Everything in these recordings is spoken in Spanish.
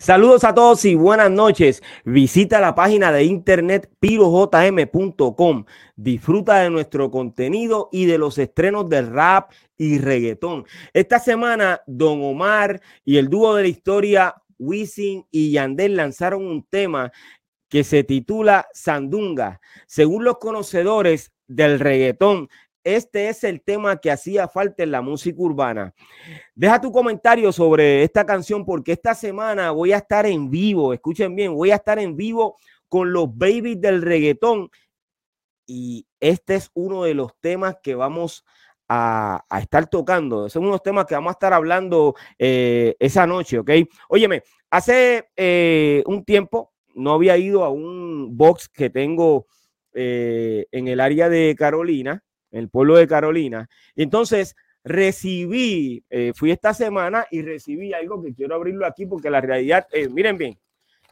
Saludos a todos y buenas noches. Visita la página de internet pirojm.com. Disfruta de nuestro contenido y de los estrenos de rap y reggaetón. Esta semana, Don Omar y el dúo de la historia, Wisin y Yandel, lanzaron un tema que se titula Sandunga. Según los conocedores del reggaetón, este es el tema que hacía falta en la música urbana. Deja tu comentario sobre esta canción porque esta semana voy a estar en vivo, escuchen bien, voy a estar en vivo con los babies del reggaetón y este es uno de los temas que vamos a, estar tocando. Son unos temas que vamos a estar hablando eh, esa noche, ¿ok? Óyeme, hace eh, un tiempo no había ido a un box que tengo eh, en el área de Carolina en el pueblo de Carolina. Entonces recibí, eh, fui esta semana y recibí algo que quiero abrirlo aquí porque la realidad, eh, miren bien,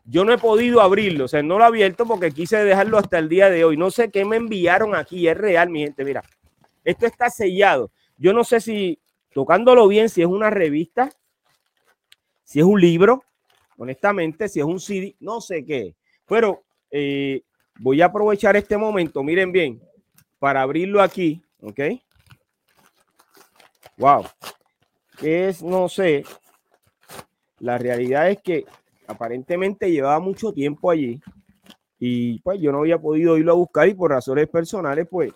yo no he podido abrirlo, o sea, no lo he abierto porque quise dejarlo hasta el día de hoy. No sé qué me enviaron aquí, es real, mi gente, mira, esto está sellado. Yo no sé si, tocándolo bien, si es una revista, si es un libro, honestamente, si es un CD, no sé qué, pero eh, voy a aprovechar este momento, miren bien, para abrirlo aquí, ¿ok? Wow. ¿Qué es? No sé. La realidad es que aparentemente llevaba mucho tiempo allí y pues yo no había podido irlo a buscar y por razones personales pues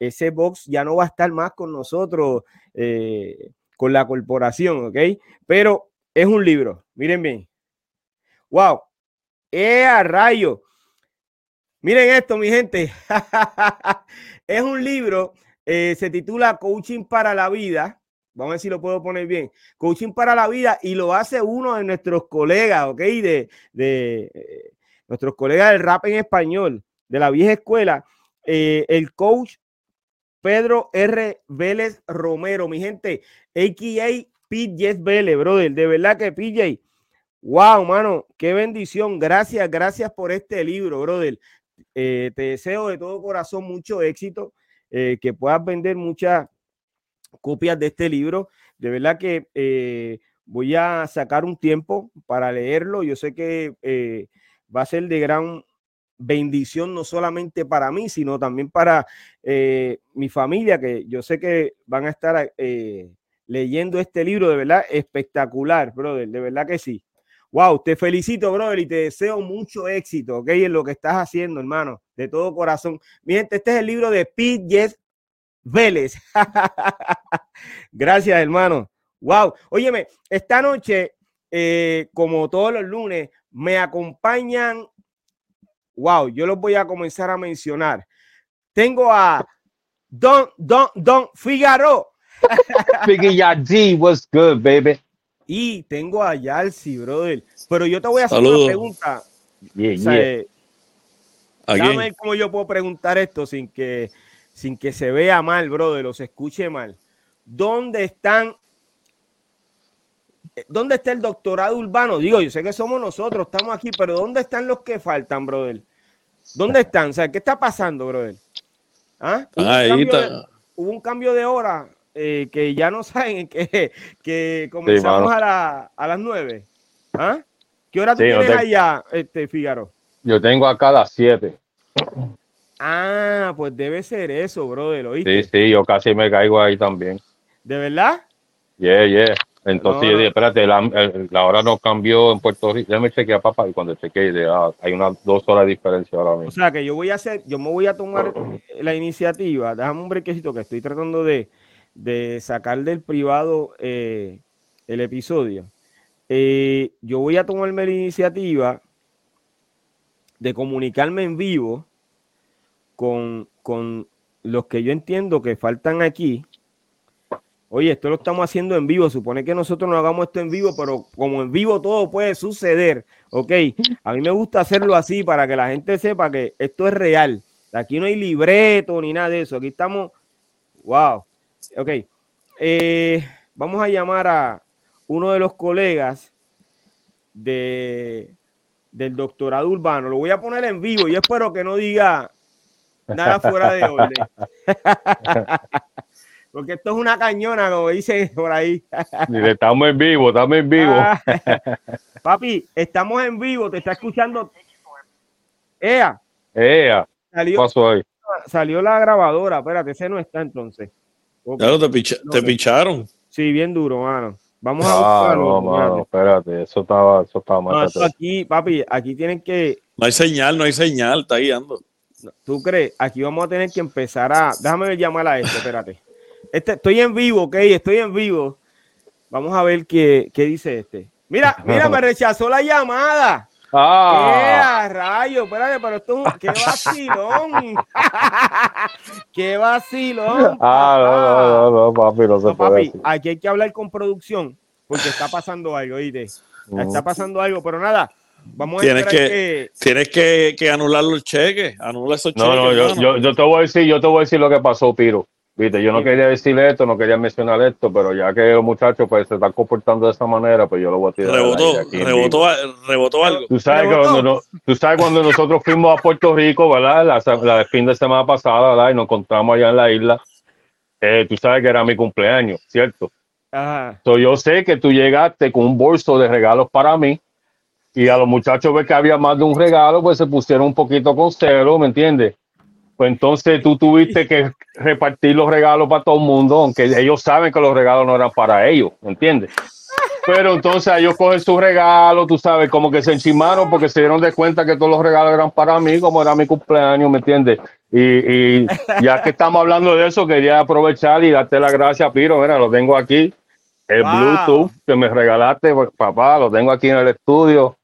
ese box ya no va a estar más con nosotros, eh, con la corporación, ¿ok? Pero es un libro, miren bien. ¡Wow! ¡Eh, a rayo! Miren esto, mi gente. es un libro, eh, se titula Coaching para la Vida. Vamos a ver si lo puedo poner bien. Coaching para la vida y lo hace uno de nuestros colegas, ¿ok? De, de eh, nuestros colegas del rap en español, de la vieja escuela. Eh, el coach Pedro R. Vélez Romero, mi gente, a.k.a. PJ Vélez, brother. De verdad que PJ, wow, mano, qué bendición. Gracias, gracias por este libro, brother. Eh, te deseo de todo corazón mucho éxito, eh, que puedas vender muchas copias de este libro. De verdad que eh, voy a sacar un tiempo para leerlo. Yo sé que va a ser de gran bendición no solamente para mí, sino también para mi familia, que yo sé que van a estar leyendo este libro de verdad espectacular, brother, de verdad que sí. Wow, te felicito, brother, y te deseo mucho éxito, ¿ok? En lo que estás haciendo, hermano, de todo corazón. Mi este es el libro de Pete Yes Vélez. Gracias, hermano. Wow. Óyeme, esta noche, eh, como todos los lunes, me acompañan. Wow, yo los voy a comenzar a mencionar. Tengo a Don, Don, Don Figaro. Figaro what's good, baby? Y tengo a Yalsi, brother. Pero yo te voy a hacer una pregunta. Yeah, yeah. Dame cómo yo puedo preguntar esto sin que, sin que se vea mal, brother, o se escuche mal. ¿Dónde están? ¿Dónde está el doctorado urbano? Digo, yo sé que somos nosotros, estamos aquí, pero ¿dónde están los que faltan, brother? ¿Dónde están? O sea, ¿qué está pasando, brother? ¿Ah? Ahí está. hubo un cambio de hora eh, que ya no saben que, que comenzamos a, las 9. ¿Ah? ¿Qué hora tú tienes allá, este Fígaro? Yo tengo acá a las 7. Ah, pues debe ser eso, brother, ¿oíste? Sí, sí, yo casi me caigo ahí también. ¿De verdad? Yeah, yeah. Entonces, espérate, la, hora no cambió en Puerto Rico. Déjame chequear, papá, y cuando chequeé, ah, hay unas dos horas de diferencia ahora mismo. O sea, que yo voy a hacer, yo me voy a tomar la iniciativa. Déjame un brequecito que estoy tratando de, de sacar del privado eh, el episodio, eh, yo voy a tomarme la iniciativa de comunicarme en vivo con, con los que yo entiendo que faltan aquí, Oye, esto lo estamos haciendo en vivo. Supone que nosotros no hagamos esto en vivo, pero como en vivo todo puede suceder, ¿ok? A mí me gusta hacerlo así para que la gente sepa que esto es real. Aquí no hay libreto ni nada de eso. Aquí estamos. Wow. Ok. Eh, vamos a llamar a uno de los colegas de, del doctorado urbano. Lo voy a poner en vivo y espero que no diga nada fuera de orden. Porque esto es una cañona, como dicen por ahí. estamos en vivo, estamos en vivo. Ah. papi, estamos en vivo, te está escuchando. Ea. Ea. Salió, ahí? Salió la grabadora, espérate, ese no está entonces. Claro, te, te pincharon. Sí, bien duro, mano. Vamos a ah, buscarlo. No, mano, espérate, eso estaba, eso estaba mal. aquí, papi, aquí tienen que. No hay señal, no hay señal, está guiando. ¿Tú crees? Aquí vamos a tener que empezar a. Déjame llamar a este, espérate. Este, estoy en vivo, ok, estoy en vivo. Vamos a ver qué, qué dice este. Mira, mira, me rechazó la llamada. Ah. ¡Qué rayo! Espérate, pero esto es un... ¡Qué vacilón! ¡Qué vacilón! Ah, no, no, no, papi, no se no, papi, aquí hay que hablar con producción porque está pasando algo, ¿oíste? Está pasando algo, pero nada, vamos a tienes que, que, Tienes que, que, anular los cheques, anula esos cheques. No, no, yo, yo, yo, te voy a decir, yo te voy a decir lo que pasó, Piro. Viste, yo no quería decir esto, no quería mencionar esto, pero ya que los muchachos pues se están comportando de esta manera, pues yo lo voy a tirar. Rebotó, rebotó, rebotó algo. Tú sabes, Cuando, tú sabes cuando nosotros fuimos a Puerto Rico, ¿verdad? La, fin de semana pasada, ¿verdad? Y nos encontramos allá en la isla. Eh, tú sabes que era mi cumpleaños, ¿cierto? Ajá. yo sé que tú llegaste con un bolso de regalos para mí y a los muchachos ve que había más de un regalo, pues se pusieron un poquito con cero, ¿me entiendes? Pues entonces tú tuviste que repartir los regalos para todo el mundo, aunque ellos saben que los regalos no eran para ellos, ¿entiendes? Pero entonces ellos cogen sus regalos, tú sabes, como que se enchimaron porque se dieron de cuenta que todos los regalos eran para mí, como era mi cumpleaños, ¿me entiendes? Y, ya que estamos hablando de eso, quería aprovechar y darte las gracias, Piro. Mira, lo tengo aquí, el Bluetooth que me regalaste, pues, papá, lo tengo aquí en el estudio,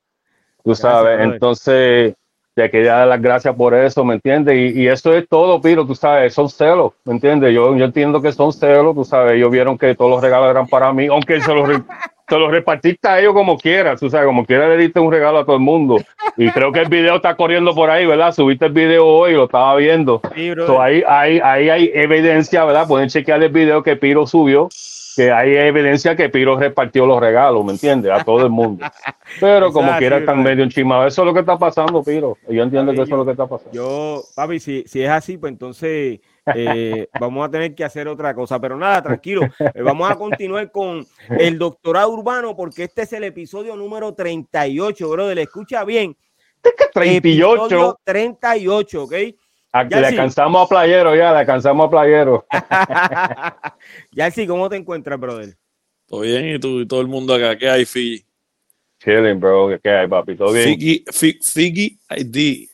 tú sabes. Entonces, te quería dar las gracias por eso, ¿me entiendes? Y, eso es todo, Piro, tú sabes, son celos, ¿me entiendes? Yo, yo entiendo que son celos, tú sabes, ellos vieron que todos los regalos eran para mí, aunque se los, se los repartiste a ellos como quieras, tú sabes, como quieras le diste un regalo a todo el mundo. Y creo que el video está corriendo por ahí, ¿verdad? Subiste el video hoy, lo estaba viendo. Sí, ahí, ahí, ahí hay evidencia, ¿verdad? Pueden chequear el video que Piro subió que hay evidencia que Piro repartió los regalos, ¿me entiendes? A todo el mundo. Pero como quiera están medio enchimados. Eso es lo que está pasando, Piro. Yo entiendo que eso es lo que está pasando. Yo, papi, si, si es así, pues entonces eh, vamos a tener que hacer otra cosa. Pero nada, tranquilo. Eh, vamos a continuar con el doctorado urbano porque este es el episodio número 38, brother. Escucha bien. 38. 38, ¿ok? Aquí le alcanzamos a Playero, ya, le alcanzamos a Playero. ya sí, ¿cómo te encuentras, brother? Todo bien, y tú y todo el mundo acá, ¿qué hay, Figi? Chilling, bro, ¿qué hay, papi? ¿Todo bien? Figi, Figi ID.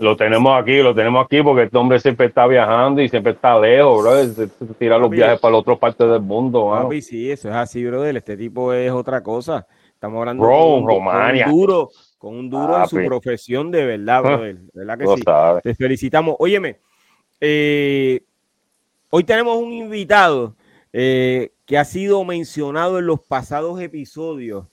Lo, tenemos aquí, lo tenemos aquí porque este hombre siempre está viajando y siempre está lejos, bro. Se, tira los viajes para la otra parte del mundo, papi, sí, eso es así, brother. Este tipo es otra cosa. Estamos hablando de Romania. duro, con un duro en su profesión de verdad, ah, brother. ¿Verdad que sí? Te felicitamos. Óyeme, eh, hoy tenemos un invitado eh, que ha sido mencionado en los pasados episodios.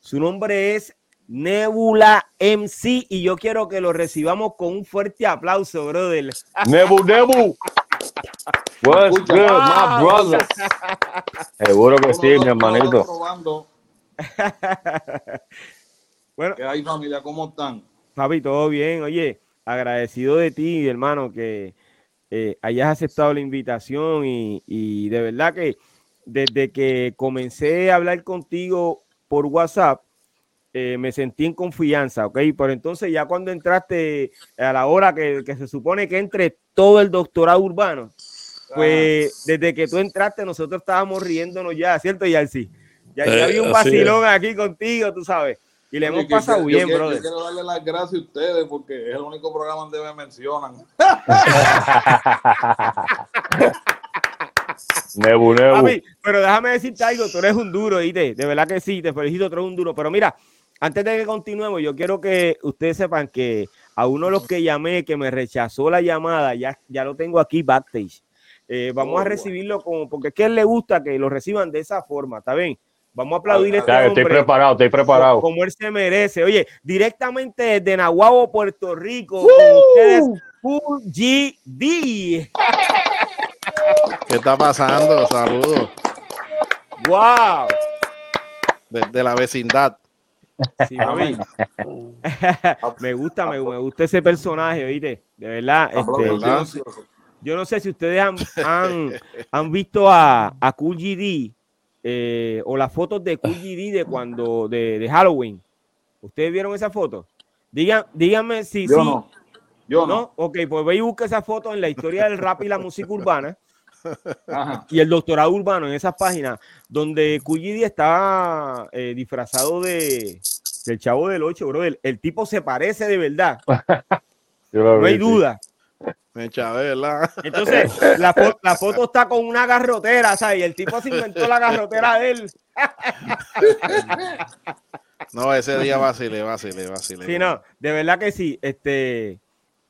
Su nombre es Nebula MC y yo quiero que lo recibamos con un fuerte aplauso, brother. Nebu, Nebu. What's good, my brother? Seguro que sí, mi hermanito. Bueno, ¿qué hay familia? ¿Cómo están? Papi, todo bien. Oye, agradecido de ti, hermano, que eh, hayas aceptado la invitación y, de verdad que desde que comencé a hablar contigo por WhatsApp, eh, me sentí en confianza, ¿ok? Pero entonces ya cuando entraste a la hora que, se supone que entre todo el doctorado urbano, pues desde que tú entraste nosotros estábamos riéndonos ya, ¿cierto, Yarsi? Ya, ya, había un vacilón aquí contigo, tú sabes. Y le hemos pasado bien, yo, brother. Yo quiero darle las gracias a ustedes porque es el único programa donde me mencionan. nebu, nebu. pero déjame decirte algo, tú eres un duro, ¿viste? De verdad que sí, te felicito, tú eres un duro. Pero mira, antes de que continuemos, yo quiero que ustedes sepan que a uno de los que llamé, que me rechazó la llamada, ya, ya lo tengo aquí backstage. eh, vamos a oh, recibirlo como, porque es que a él le gusta que lo reciban de esa forma, ¿está bien? Vamos a aplaudir a este hombre. Estoy preparado, estoy preparado. Como, él se merece. Oye, directamente desde Nahuabo, Puerto Rico, con ustedes, Full GD. ¿Qué está pasando? Saludos. ¡Wow! Desde la vecindad. Sí, me gusta, me, gusta ese personaje, oíste. De verdad. Este, yo, no sé, si ustedes han, han, visto a, a Cool GD eh, o las fotos de Cool GD de cuando de, de, Halloween. ¿Ustedes vieron esa foto? Digan, díganme si yo sí. No. Yo no. Ok, pues ve y busca esa foto en la historia del rap y la música urbana. y el doctorado urbano en esas páginas donde Cuyidi estaba eh, disfrazado de del chavo del 8, bro. El, el, tipo se parece de verdad. no hay duda. Me ¿verdad? Entonces, la, la, foto está con una garrotera, ¿sabes? Y el tipo se inventó la garrotera de él. no, ese día vacile, vacile, vacile. Sí, no, de verdad que sí. Este,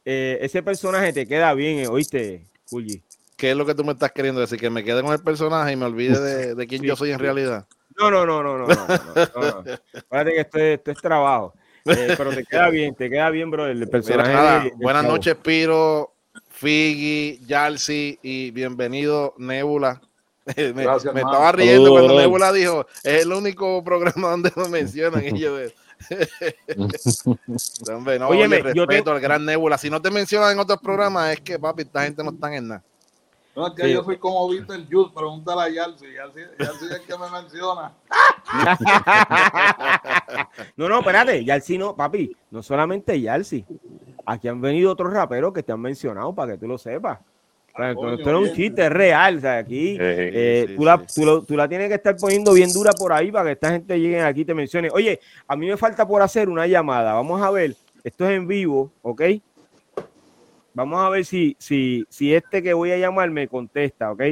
eh, ese personaje te queda bien, ¿oíste, Cuyi? ¿Qué es lo que tú me estás queriendo decir? ¿Que me quede con el personaje y me olvide de, de quién yo soy en realidad? No, no, no, no, no. no, no, que esto es, esto es trabajo. Eh, pero te queda bien, te queda bien, bro, el personaje. buenas noches, Piro, Figi, Yalsi y bienvenido, Nebula. me, me estaba riendo cuando Nebula dijo, es el único programa donde lo mencionan. y yo, Hombre, no, oye, respeto al gran Nebula. Si no te mencionan en otros programas, es que, papi, esta gente no está en nada. No, es que yo soy como Víctor Youth, pregúntale a Yalsi. Yalsi, Yalsi es el que me menciona. no, no, espérate, Yalsi no, papi, no solamente Yalsi. Aquí han venido otros raperos que te han mencionado para que tú lo sepas. esto, no es un chiste, es real. O sea, aquí eh, tú, la, tú, la, tienes que estar poniendo bien dura por ahí para que esta gente llegue aquí y te mencione. Oye, a mí me falta por hacer una llamada. Vamos a ver. Esto es en vivo, ¿ok? Vamos a ver si, si, si este que voy a llamar me contesta, ¿ok?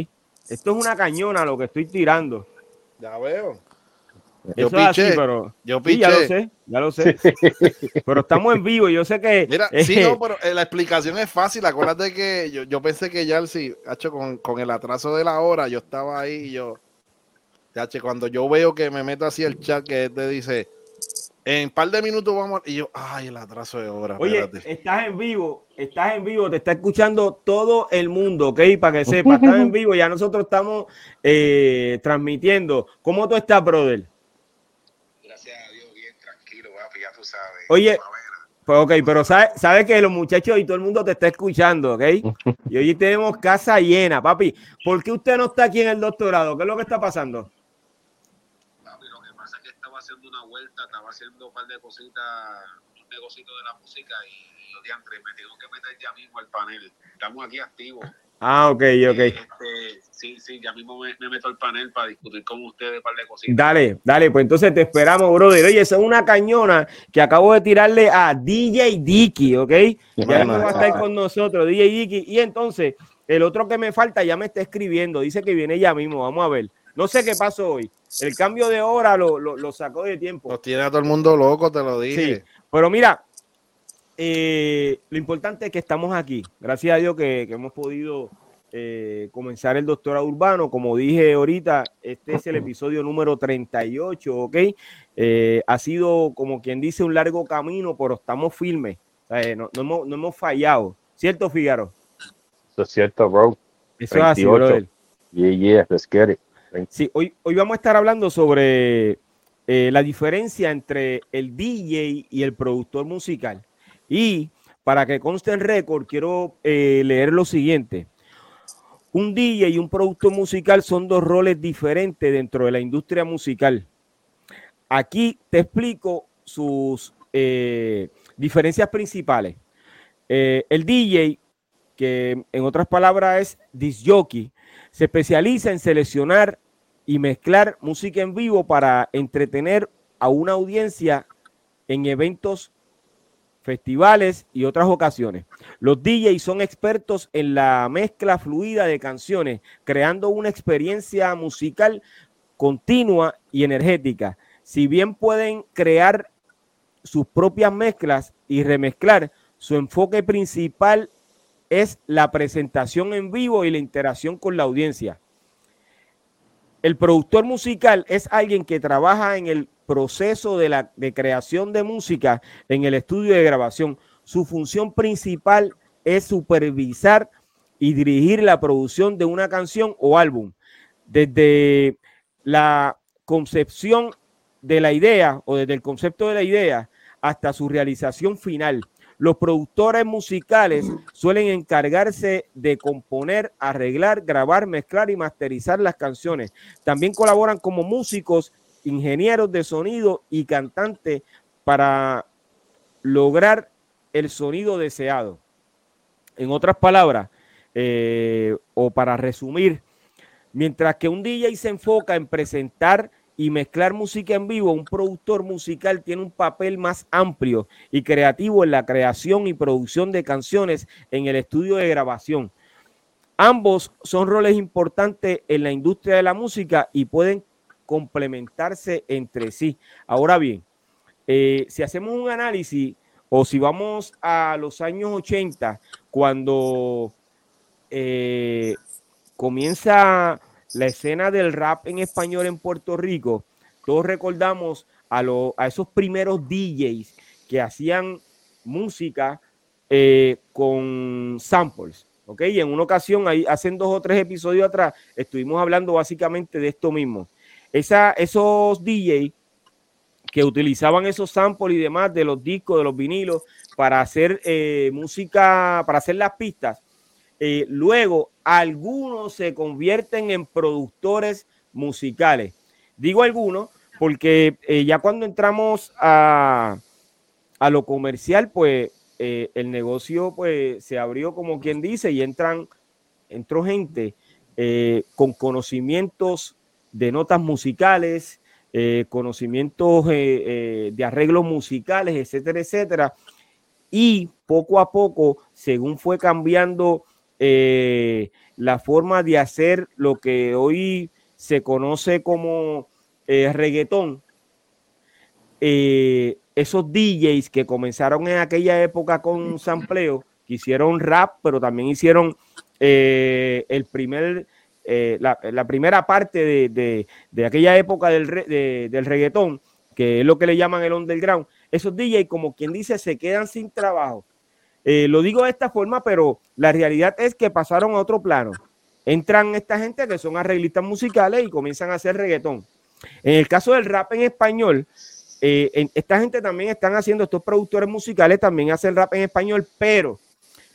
Esto es una cañona lo que estoy tirando. Ya veo. Yo piché, pero yo piché. ya lo sé, ya lo sé. pero estamos en vivo y yo sé que. Mira, sí, no, pero eh, la explicación es fácil. Acuérdate que yo, yo pensé que ya sí, hecho con, con el atraso de la hora, yo estaba ahí y yo. cuando yo veo que me meto así el chat que te dice en un par de minutos vamos. Y yo, ay, el atraso de hora. Oye, estás en vivo, estás en vivo, te está escuchando todo el mundo, ¿ok? Para que sepas, estás en vivo, ya nosotros estamos eh, transmitiendo. ¿Cómo tú estás, brother? Gracias a Dios, bien, tranquilo, papi, ya tú sabes. Oye, pues ok, pero sabes sabe que los muchachos y todo el mundo te está escuchando, ¿ok? Y hoy tenemos casa llena, papi. ¿Por qué usted no está aquí en el doctorado? ¿Qué es lo que está pasando? Estaba haciendo un par de cositas, un negocito de la música y, yo diantre, me tengo que meter ya mismo al panel. Estamos aquí activos. Ah, ok, ok. Este, sí, sí, ya mismo me, meto al panel para discutir con ustedes un par de cositas. Dale, dale, pues entonces te esperamos, brother. Oye, esa es una cañona que acabo de tirarle a DJ Dicky, ¿ok? Ya no va a estar con nosotros, DJ Dicky. Y entonces, el otro que me falta ya me está escribiendo, dice que viene ya mismo, vamos a ver. No sé qué pasó hoy. El cambio de hora lo, lo, sacó de tiempo. Nos tiene a todo el mundo loco, te lo dije. Sí, pero mira, eh, lo importante es que estamos aquí. Gracias a Dios que, hemos podido eh, comenzar el doctorado urbano. Como dije ahorita, este es el episodio número 38, ¿ok? Eh, ha sido, como quien dice, un largo camino, pero estamos firmes. no, hemos, no, hemos, fallado. ¿Cierto, Figaro? Eso es cierto, bro. Eso es así, bro. Yeah, yeah, let's get it. Sí, hoy, hoy vamos a estar hablando sobre eh, la diferencia entre el DJ y el productor musical. Y para que conste en récord, quiero eh, leer lo siguiente. Un DJ y un productor musical son dos roles diferentes dentro de la industria musical. Aquí te explico sus eh, diferencias principales. el DJ, que en otras palabras es disc jockey, se especializa en seleccionar y mezclar música en vivo para entretener a una audiencia en eventos, festivales y otras ocasiones. Los DJs son expertos en la mezcla fluida de canciones, creando una experiencia musical continua y energética. Si bien pueden crear sus propias mezclas y remezclar, su enfoque principal es la presentación en vivo y la interacción con la audiencia. El productor musical es alguien que trabaja en el proceso de, la, de creación de música en el estudio de grabación. Su función principal es supervisar y dirigir la producción de una canción o álbum. Desde la concepción de la idea o desde el concepto de la idea hasta su realización final. Los productores musicales suelen encargarse de componer, arreglar, grabar, mezclar y masterizar las canciones. También colaboran como músicos, ingenieros de sonido y cantantes para lograr el sonido deseado. En otras palabras, eh, o para resumir, mientras que un DJ se enfoca en presentar y mezclar música en vivo, un productor musical tiene un papel más amplio y creativo en la creación y producción de canciones en el estudio de grabación. Ambos son roles importantes en la industria de la música y pueden complementarse entre sí. Ahora bien, eh, si hacemos un análisis o si vamos a los años 80, cuando eh, comienza la escena del rap en español en Puerto Rico, todos recordamos a, a esos primeros DJs que hacían música eh, con samples. ¿ok? Y en una ocasión, ahí, hace dos o tres episodios atrás, estuvimos hablando básicamente de esto mismo. Esos DJs que utilizaban esos samples y demás de los discos, de los vinilos, para hacer eh, música, para hacer las pistas, eh, luego, algunos se convierten en productores musicales. Digo algunos porque eh, ya cuando entramos a, a lo comercial, pues eh, el negocio pues se abrió como quien dice y entran, entró gente con conocimientos de notas musicales, conocimientos de arreglos musicales, etcétera, etcétera. Y poco a poco, según fue cambiando eh, la forma de hacer lo que hoy se conoce como eh, reggaetón, eh, esos DJs que comenzaron en aquella época con sampleo, que hicieron rap, pero también hicieron el primer, la, primera parte de, aquella época del, del reggaetón, que es lo que le llaman el underground, esos DJs, como quien dice, se quedan sin trabajo eh, lo digo de esta forma, pero la realidad es que pasaron a otro plano. Entran esta gente que son arreglistas musicales y comienzan a hacer reggaetón. En el caso del rap en español, eh, esta gente también están haciendo, estos productores musicales también hacen rap en español, pero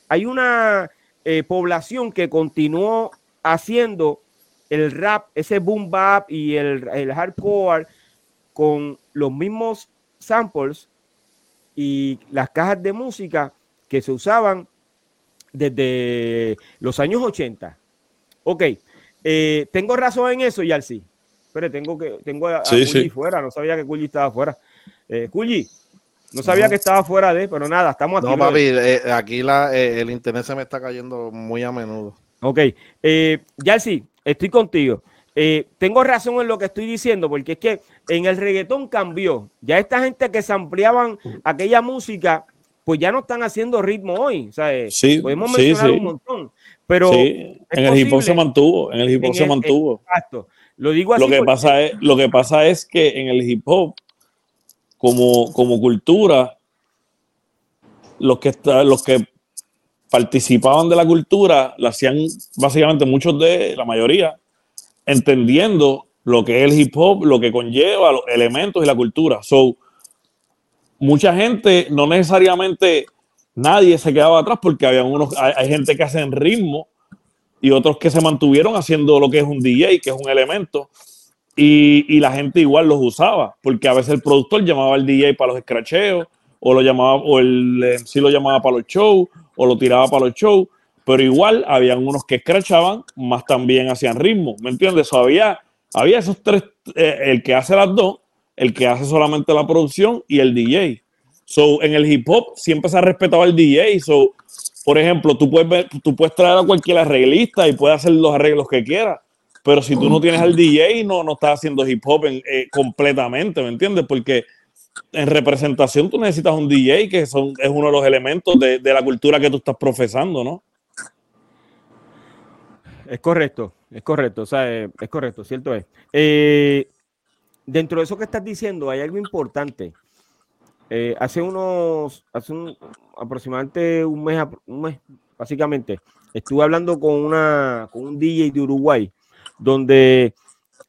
hay una eh, población que continuó haciendo el rap, ese boom bap y el, el hardcore con los mismos samples y las cajas de música que se usaban desde los años 80. Ok, eh, tengo razón en eso, Yalsi. Pero tengo que tengo a, fuera, no sabía que Culli estaba fuera. Eh, no sabía que estaba fuera de, pero nada, estamos aquí. No, papi, eh, aquí la, eh, el internet se me está cayendo muy a menudo. Ok, eh, Yalsi, estoy contigo. tengo razón en lo que estoy diciendo, porque es que en el reggaetón cambió. Ya esta gente que se ampliaban aquella música pues ya no están haciendo ritmo hoy. O sea, eh, sí, podemos mencionar un montón. Pero en el hip hop se mantuvo, en el hip hop se mantuvo. Exacto. Lo digo así. Lo que, pasa es, lo que pasa es que en el hip hop, como, como cultura, los que, los que participaban de la cultura, la hacían básicamente muchos de, la mayoría, entendiendo lo que es el hip hop, lo que conlleva, los elementos y la cultura. So, mucha gente, no necesariamente nadie se quedaba atrás porque había unos, hay, gente que hacen ritmo y otros que se mantuvieron haciendo lo que es un DJ, que es un elemento, y, la gente igual los usaba, porque a veces el productor llamaba al DJ para los escracheos, o lo llamaba, o el sí lo llamaba para los shows, o lo tiraba para los shows, pero igual habían unos que escrachaban, más también hacían ritmo, ¿me entiendes? había, había esos tres, eh, el que hace las dos, el que hace solamente la producción y el DJ. So, en el hip hop siempre se ha respetado el DJ. So, por ejemplo, tú puedes, tú puedes traer a cualquier arreglista y puede hacer los arreglos que quiera. Pero si tú no tienes al DJ, no, no estás haciendo hip hop eh, completamente, ¿me entiendes? Porque en representación tú necesitas un DJ que son, es uno de los elementos de, de la cultura que tú estás profesando, ¿no? es correcto, es correcto, o sea, eh, es correcto, cierto es. Eh, dentro de eso que estás diciendo hay algo importante. Eh, hace unos, hace un, aproximadamente un mes, un mes, básicamente, estuve hablando con, una, con un DJ de Uruguay, donde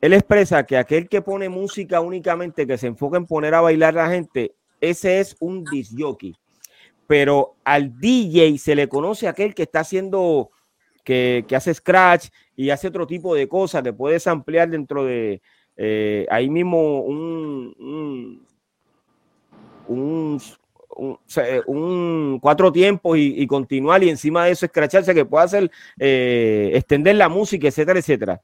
él expresa que aquel que pone música únicamente, que se enfoca en poner a bailar a la gente, ese es un disjockey. Pero al DJ se le conoce aquel que está haciendo, que, que hace scratch y hace otro tipo de cosas, que puedes ampliar dentro de eh, ahí mismo un, un, un, un, cuatro tiempos y, y, continuar y encima de eso escracharse que puede hacer eh, extender la música, etcétera, etcétera.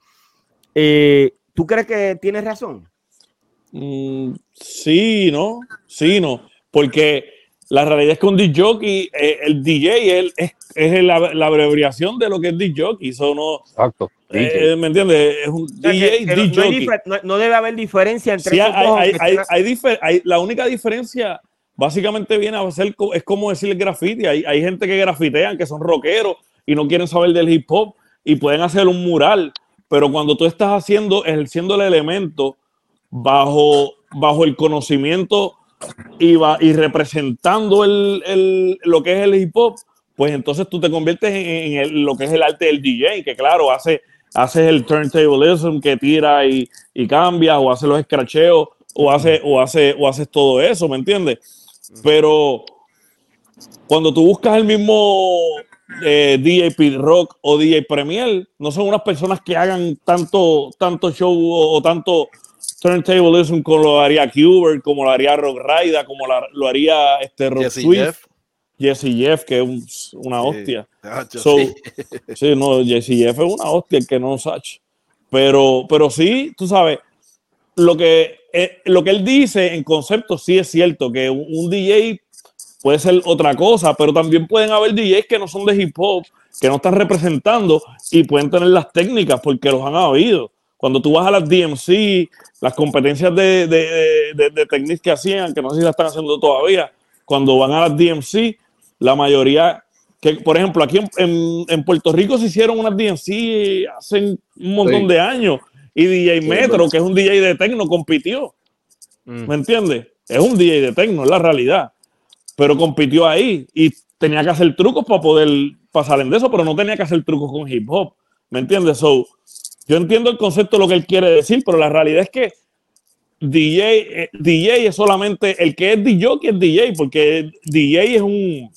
Eh, ¿Tú crees que tienes razón? Mm, sí, no, sí, no, porque la realidad es que un DJ, eh, el DJ es, es la, la, abreviación de lo que es DJ, eso no. Exacto. Eh, ¿Me entiendes? Es un DJ, DJ. No, debe haber diferencia entre sí, hay, hay, hay, hay, La única diferencia básicamente viene a ser, es como decir el graffiti. Hay, hay gente que grafitean, que son rockeros y no quieren saber del hip hop y pueden hacer un mural, pero cuando tú estás haciendo, ejerciendo el elemento bajo, bajo el conocimiento y, va, y representando el, el, lo que es el hip hop, pues entonces tú te conviertes en, lo que es el arte del DJ, que claro, hace, haces el turntablism que tira y, y cambia, o hace los escracheos, o hace, o hace, o haces todo eso, ¿me entiendes? Pero cuando tú buscas el mismo eh, DJ Rock o DJ Premier, no son unas personas que hagan tanto, tanto show o, tanto turntablism como lo haría Cuber, como lo haría Rock Raida, como lo haría este Rock Swift. Jesse Jeff, que es una hostia. sí. no, Jesse Jeff es una hostia, el que no sache. Pero, pero sí, tú sabes, lo que, eh, lo que él dice en concepto sí es cierto, que un, DJ puede ser otra cosa, pero también pueden haber DJs que no son de hip hop, que no están representando y pueden tener las técnicas porque los han habido. Cuando tú vas a las DMC, las competencias de, de, de, de técnicas que hacían, que no sé si las están haciendo todavía, cuando van a las DMC, la mayoría, que por ejemplo aquí en, en, Puerto Rico se hicieron unas DNC hace un montón de años y DJ Metro, que es un DJ de tecno, compitió. Mm. ¿Me entiendes? Es un DJ de tecno, es la realidad. Pero compitió ahí y tenía que hacer trucos para poder pasar en eso, pero no tenía que hacer trucos con hip hop. ¿Me entiendes? So, yo entiendo el concepto de lo que él quiere decir, pero la realidad es que DJ, eh, DJ es solamente el que es DJ que es DJ, porque DJ es un,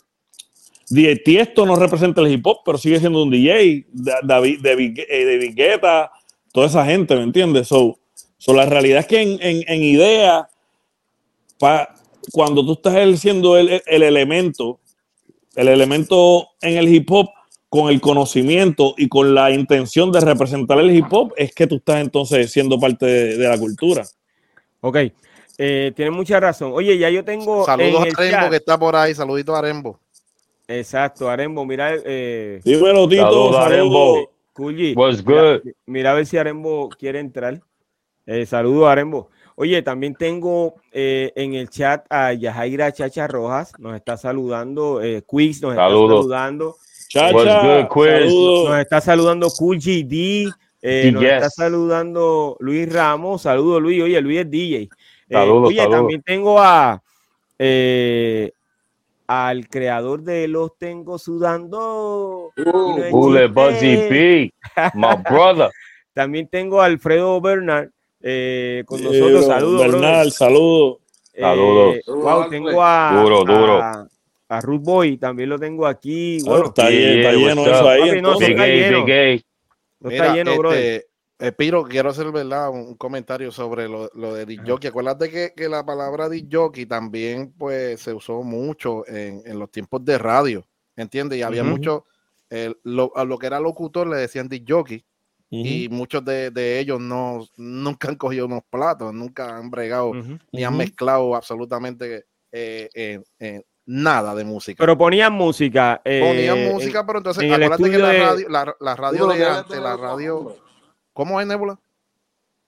Tiesto no representa el hip hop, pero sigue siendo un DJ. David, David, eh, Guetta, toda esa gente, ¿me entiendes? So, la realidad es que en, en, idea, cuando tú estás ejerciendo el, el, elemento, el elemento en el hip hop con el conocimiento y con la intención de representar el hip hop, es que tú estás entonces siendo parte de, la cultura. Ok, eh, tienes mucha razón. Oye, ya yo tengo. Saludos a Arembo que está por ahí, saluditos a Arembo. Exacto, Arembo, mira. Eh, Dímelo, Tito. Saludos, Arembo. What's good? Mira, a ver si Arembo quiere entrar. Eh, saludos, Arembo. Oye, también tengo eh, en el chat a Yajaira Chacha Rojas, nos está saludando. Eh, Quiz nos está saludando. Chacha, Nos está saludando Cool GD. Eh, nos está saludando Luis Ramos. Saludos, Luis. Oye, Luis es DJ. Eh, saludos, oye, también tengo a, eh, al creador de Los Tengo Sudando. Buzzy B, my brother. También tengo a Alfredo Bernard eh, con nosotros. Saludos. Bernard, saludos. Eh, saludos. Wow, tengo a, duro, duro. A, Ruth Boy, también lo tengo aquí. Bueno, está, está, lleno eso ahí. no, está lleno. No está lleno, bro. Este, eh, Piro, quiero hacer ¿verdad? un comentario sobre lo, lo de disjockey. Acuérdate que, que la palabra disjockey también pues, se usó mucho en, en los tiempos de radio, ¿entiendes? Y había mucho, lo, a lo que era locutor le decían disjockey, y muchos de, de, ellos no, nunca han cogido unos platos, nunca han bregado, ni han mezclado absolutamente eh, nada de música. Pero ponían música. Eh, ponían música, pero entonces acuérdate que la radio, la, la radio de antes, la radio ¿Cómo es, Nebula?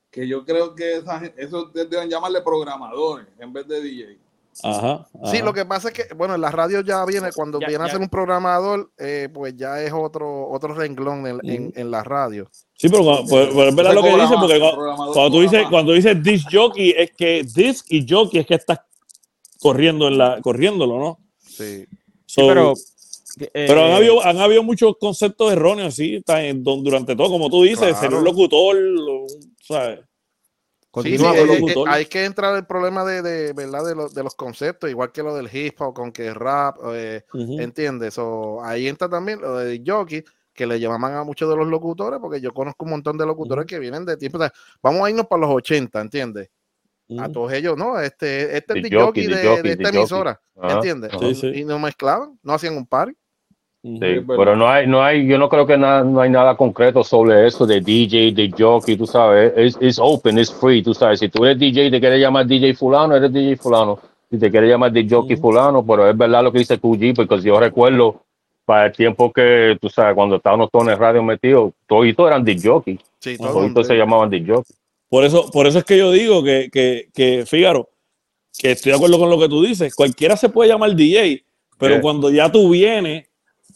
Que yo creo que esa, eso deben llamarle programadores en vez de DJ. Ajá, Sí, lo que pasa es que, bueno, en la radio ya viene, cuando viene a ser un programador, eh, pues ya es otro, otro renglón en, en, la radio. Sí, pero pues, pues, es verdad lo que dice, porque cuando, tú dices, cuando dices disc jockey, es que disc y jockey es que estás corriendo en la, corriéndolo, ¿no? Sí. pero pero han, eh, habido, han habido muchos conceptos erróneos, sí, durante todo, como tú dices, ser un locutor, ¿sabes? Sí, sí, eh, eh, hay que entrar el problema de, de ¿verdad? De, de, los conceptos, igual que lo del hip hop, con que rap, ¿entiendes? O ahí entra también lo de jockey, que le llamaban a muchos de los locutores, porque yo conozco un montón de locutores que vienen de tiempo, vamos a irnos para los 80, ¿entiendes? A todos ellos, ¿no? Este, este es el jockey de, de, esta emisora, ¿entiendes? Y no mezclaban, no hacían un par. Sí, pero no hay, no hay, yo no creo que no hay nada concreto sobre eso de DJ, de jockey, tú sabes, es it's open, it's free, tú sabes, si tú eres DJ y te quieres llamar DJ fulano, eres DJ fulano, si te quieres llamar DJ jockey fulano, pero es verdad lo que dice QG, porque yo recuerdo para el tiempo que, tú sabes, cuando estábamos todos en el radio metidos, todos eran DJ jockey, sí, todos se llamaban DJ jockey. Por eso, por eso es que yo digo que, que, que, Fígaro, que estoy de acuerdo con lo que tú dices, cualquiera se puede llamar DJ, pero cuando ya tú vienes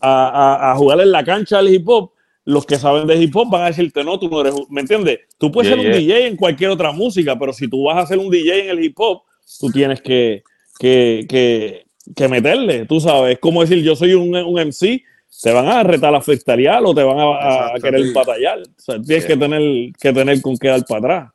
a, jugar en la cancha del hip hop, los que saben de hip hop van a decirte, no, tú no eres, ¿me entiendes? Tú puedes ser un DJ en cualquier otra música, pero si tú vas a ser un DJ en el hip hop, tú tienes que, que, que, meterle, tú sabes, es como decir, yo soy un, un MC, te van a retar a freestylear o te van a, querer batallar. O sea, tienes que tener que tener con qué dar para atrás.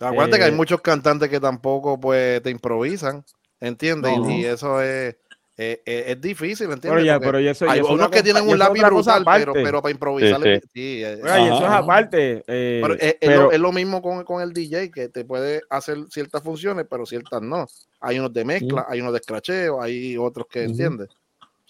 Acuérdate que hay eh, muchos cantantes que tampoco pues te improvisan, ¿entiendes? Y eso es eh, eh, es difícil, ¿entiendes? pero eso, hay unos que tienen un lápiz brutal, pero, pero, para improvisar. Sí, sí. Eh, eso es aparte. pero, es, lo, mismo con, con, el DJ, que te puede hacer ciertas funciones, pero ciertas no. Hay unos de mezcla, hay unos de escracheo, hay otros que, ¿entiendes?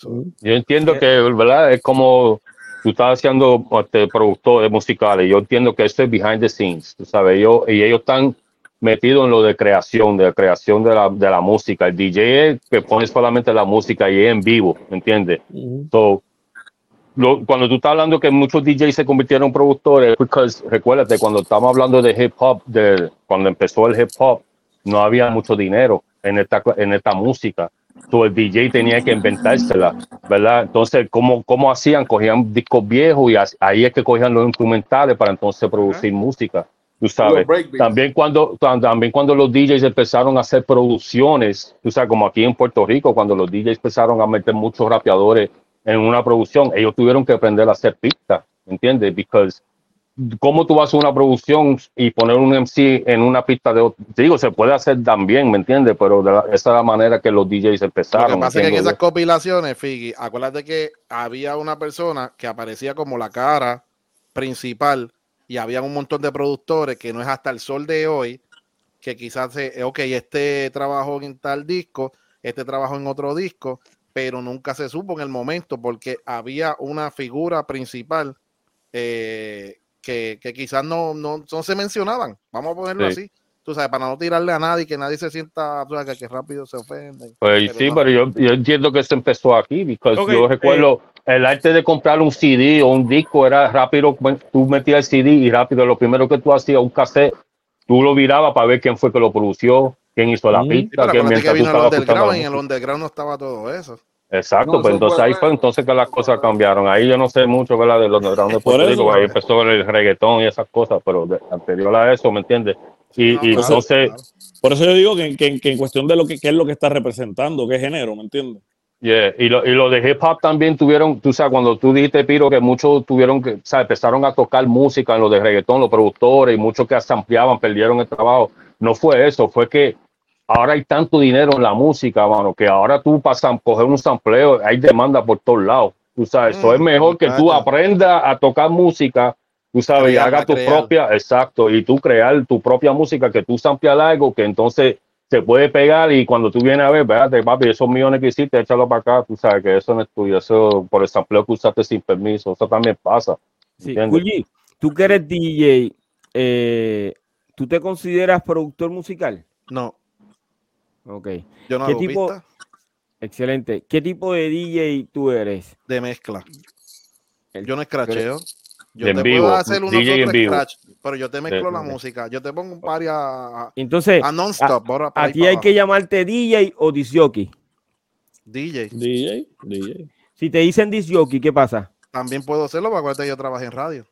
yo entiendo que, ¿verdad? Es como tú estás haciendo este, productores musicales. Yo entiendo que esto es behind the scenes, tú sabes. Yo, y ellos están metido en lo de creación, de creación de la, de la música. El DJ es que pone solamente la música y es en vivo, ¿me entiendes? cuando tú estás hablando que muchos DJs se convirtieron en productores, porque recuérdate, cuando estamos hablando de hip hop, de, cuando empezó el hip hop, no había mucho dinero en esta, en esta música. So, el DJ tenía que inventársela, ¿verdad? Entonces, ¿cómo, ¿cómo hacían? Cogían discos viejos y ahí es que cogían los instrumentales para entonces producir música. Tú sabes, también cuando, también cuando los DJs empezaron a hacer producciones, tú sabes, como aquí en Puerto Rico, cuando los DJs empezaron a meter muchos rapeadores en una producción, ellos tuvieron que aprender a hacer pistas, ¿entiendes? Because ¿cómo tú vas a una producción y poner un MC en una pista de otro? Digo, se puede hacer también, ¿me entiendes? Pero esa es la manera que los DJs empezaron. Lo que pasa es que en esas compilaciones, Figgy, acuérdate que había una persona que aparecía como la cara principal y había un montón de productores que no es hasta el sol de hoy que quizás, se, ok, este trabajó en tal disco, este trabajó en otro disco, pero nunca se supo en el momento porque había una figura principal eh, que, quizás no, no, se mencionaban, vamos a ponerlo así. Tú sabes, para no tirarle a nadie, que nadie se sienta, que, que rápido se ofende. Pues sí, pero yo, yo, entiendo que esto empezó aquí, porque yo recuerdo, eh, el arte de comprar un CD o un disco era rápido, tú metías el CD y rápido, lo primero que tú hacías, un cassette, tú lo virabas para ver quién fue que lo produció, quién hizo la pista, quién mientras que vino el y en el underground no estaba todo eso. Exacto, pues entonces ahí fue entonces que las cosas cambiaron. Ahí yo no sé mucho, ¿verdad? De los underground de Puerto Rico, ahí empezó el reggaetón y esas cosas, pero anterior a eso, ¿me entiendes? Y, y entonces... Por eso yo digo que, que, que, en cuestión de lo que qué es lo que está representando, qué género, ¿me entiendes? Yeah. Y, lo, y lo de hip hop también tuvieron, tú sabes, cuando tú dijiste, Piro, que muchos tuvieron que, o sea, empezaron a tocar música en lo de reggaetón, los productores y muchos que ampliaban, perdieron el trabajo. No fue eso, fue que ahora hay tanto dinero en la música, mano, que ahora tú pasas a coger un sampleo, hay demanda por todos lados. Tú sabes, eso es mm, mejor que tú aprendas a tocar música, tú sabes, y hagas tu propia, exacto, y tú crear tu propia música, que tú sampleas algo, que entonces se puede pegar y cuando tú vienes a ver, espérate, papi, esos millones que hiciste, échalo para acá, tú sabes que eso no es tuyo, eso por el sampleo que usaste sin permiso, eso también pasa. Sí, tú que eres DJ, eh, ¿tú te consideras productor musical? No. Ok. Yo no ¿Qué tipo? Excelente. ¿Qué tipo de DJ tú eres? De mezcla. Yo no escracheo. Yo te puedo hacer unos DJ en vivo. pero yo te mezclo la música. Yo te pongo un par a, Entonces, a non-stop. Aquí hay que llamarte DJ o disjockey. DJ. DJ, DJ. Si te dicen disjockey, ¿qué pasa? También puedo hacerlo, porque acuérdate que yo trabajé en radio.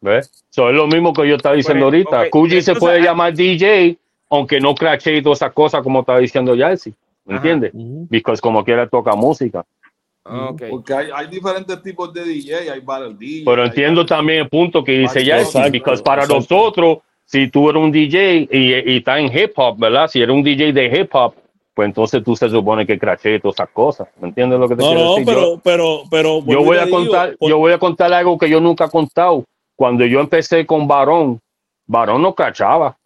¿Ves? Eso es lo mismo que yo estaba diciendo ahorita. Okay. se puede llamar DJ, aunque no crache y todas esas cosas como estaba diciendo Yalsi. ¿Me entiendes? Porque como quiera toca música. Ah, porque hay, diferentes tipos de DJ, hay varios DJ. Pero entiendo también el punto que dice Yalsi, porque para nosotros, si tú eres un DJ y, y estás en hip hop, ¿verdad? Si eres un DJ de hip hop, pues entonces tú se supone que craché todas esas cosas. ¿Me entiendes lo que te quiero decir? Pero, yo, pero, pero, yo voy a contar, yo voy a contar algo que yo nunca he contado. Cuando yo empecé con Varón, Varón no crachaba.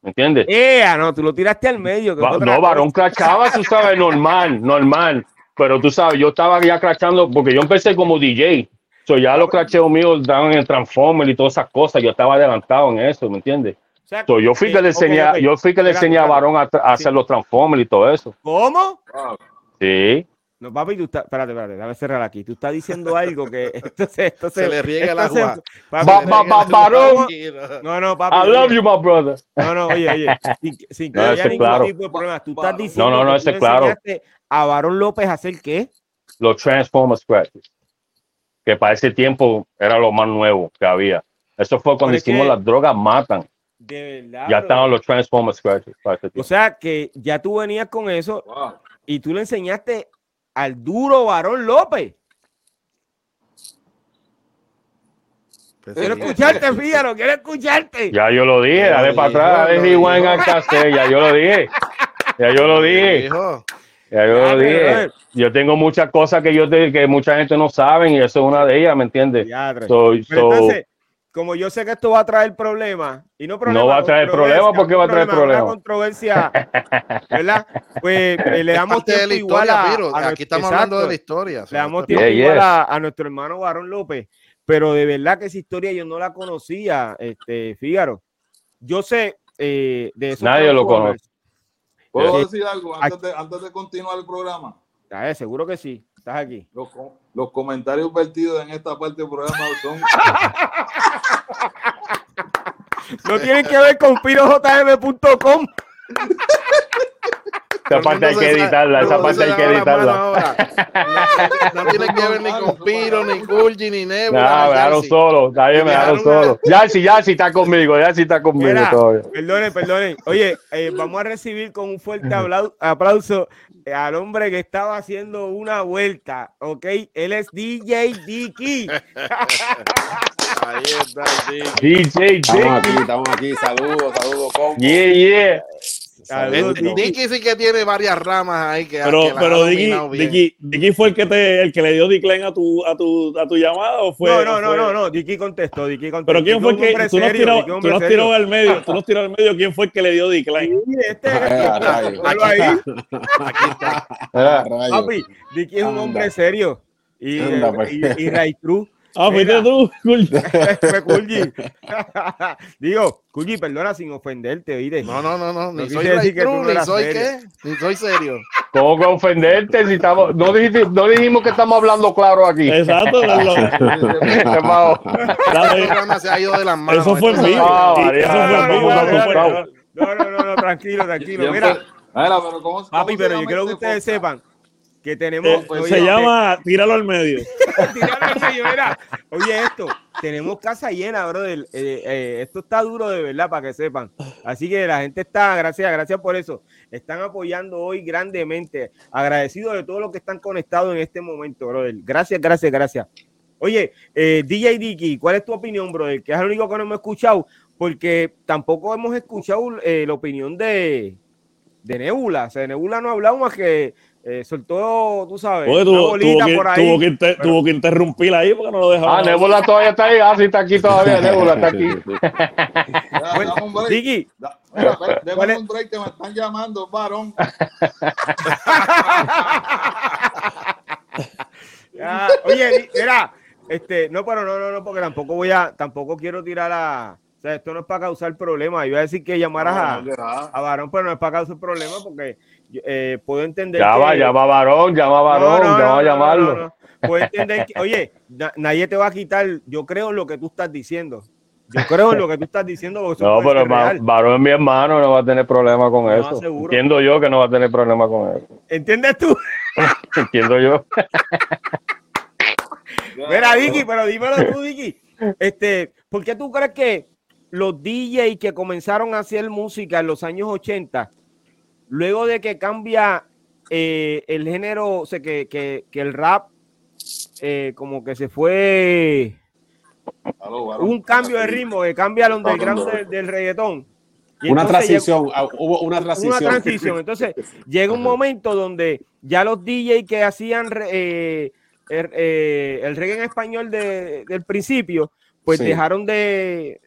¿Me entiendes? Eh, no, tú lo tiraste al medio. no, Varón crachaba, tú sabes, normal, normal. Pero tú sabes, yo estaba ya crachando, porque yo empecé como DJ. So ya los cracheos míos daban el Transformer y todas esas cosas. Yo estaba adelantado en eso, ¿me entiendes? yo fui que le enseñé, yo fui que le enseñé a Varón a, hacer los Transformers y todo eso. ¿Cómo? Sí. No, papi, tú estás, espérate, espérate, déjame cerrar aquí. Tú estás diciendo algo que esto se, esto se, le riega el agua. Varón. No, no, papi. I love you, my brother. No, no, oye, oye. Sin, sin que no, haya ningún claro. tipo de problema. Tú estás diciendo no, no, no, ese claro. a Varón López hacer qué? Los Transformers Scratches. Que para ese tiempo era lo más nuevo que había. Eso fue cuando hicimos las drogas matan. De verdad. Ya estaban los Transformers Scratches. O sea que ya tú venías con eso y tú le enseñaste al duro varón López. Pues quiero escucharte, Fíjalo, quiero escucharte. Ya yo lo dije, dale para atrás, dale igual al ya yo lo dije. Ya yo lo dije. Ya yo lo dije. Yo tengo muchas cosas que yo que mucha gente no sabe y eso es una de ellas, ¿me entiendes? Como yo sé que esto va a traer problemas, y no problemas. No va a traer problemas porque va a traer problemas. controversia, ¿verdad? Pues eh, le damos tiempo igual a, Aquí estamos hablando de la historia. Le damos tiempo igual a, nuestro hermano Barón López, pero de verdad que esa historia yo no la conocía, este, Fígaro. Yo sé eh, de eso. Nadie lo conoce. ¿Puedo decir algo antes de, antes de continuar el programa? Seguro que sí. Estás aquí. Los, los comentarios vertidos en esta parte del programa son. no tienen que ver con pirojm.com. Esa parte hay que editarla, esa parte hay que editarla. No, tiene que ver ni con Piro, ni Gulgi, ni Nebula. No, me dejaron solo, me dejaron solo. Ya si, ya si está conmigo, ya si está conmigo todavía. Perdonen, perdonen. Oye, eh, vamos a recibir con un fuerte aplauso al hombre que estaba haciendo una vuelta, ¿ok? Él es DJ Dicky. Ahí está, DJ Dicky. Estamos aquí, estamos aquí. Saludos, saludos. Yeah, yeah. Dicky sí que tiene varias ramas ahí que Pero, que pero Dicky, Dicky, fue el que te, el que le dio decline a tu, a tu, a tu llamada o fue. No, no, no, no, no, Dicky contestó, Dicky contestó. Pero quién fue el que tú nos tiró, tú nos tiró al medio, tú nos tiró al medio, quién fue el que le dio decline. Sí, este, este ahí. Aquí está. Papi, Dicky es un hombre serio y, y, y Ray Cruz Ah, fuiste tú, Fue Kulji. Digo, Kulji, perdona sin ofenderte, oíste. No, no, no, no. Ni soy decir que tú ni soy qué, ni soy serio. ¿Cómo que ofenderte? Si estamos, no, dijimos, no dijimos que estamos hablando claro aquí. Exacto. se ha ido de las manos. Eso fue mío. Eso fue No, no, no, tranquilo, tranquilo. Mira. Papi, pero yo quiero que ustedes sepan que tenemos. Eh, se llama Tíralo al medio. Tíralo al medio, mira. Oye, esto, tenemos casa llena, brother. Eh, eh, esto está duro de verdad, para que sepan. Así que la gente está, gracias, gracias por eso. Están apoyando hoy grandemente. Agradecido de todos los que están conectados en este momento, brother. Gracias, gracias, gracias. Oye, DJ Dicky, ¿cuál es tu opinión, brother? Que es el único que no hemos escuchado, porque tampoco hemos escuchado la opinión de, de Nebula. O sea, Nebula no ha hablado más que eh, soltó, tú sabes, Oye, tuvo, bolita que, por ahí. Tuvo que, inter, pero... tuvo que interrumpirla ahí porque no lo dejaba. Ah, Nebula todavía está ahí. Ah, sí, está aquí todavía. Nebula está aquí. Diki. Déjame un break que me están llamando, varón. oye, mira, este, no, pero no, no, no, porque tampoco voy a, tampoco quiero tirar a. O sea, esto no es para causar problemas. Iba a decir que llamaras no, a, a Varón, pero no es para causar problemas porque eh, puedo entender. Ya va, ya va varón, ya va varón, ya va a llamarlo. Puedo entender que, oye, nadie te va a quitar, yo creo lo que tú estás diciendo. Yo creo en lo que tú estás diciendo. No, pero Varón es mi hermano, no va a tener problema con eso. Entiendo yo que no va a tener problema con eso. ¿Entiendes tú? Entiendo yo. Mira, Vicky, pero dímelo tú, Vicky. Este, ¿Por qué tú crees que los DJs que comenzaron a hacer música en los años 80, luego de que cambia eh, el género, o sea, que, que, que el rap eh, como que se fue un cambio de ritmo, que cambia el underground del, del reggaetón. una transición, ah, hubo una transición. Una transición. Entonces, llega un momento donde ya los DJs que hacían eh, er, eh, el, reggae en español del principio, pues dejaron de,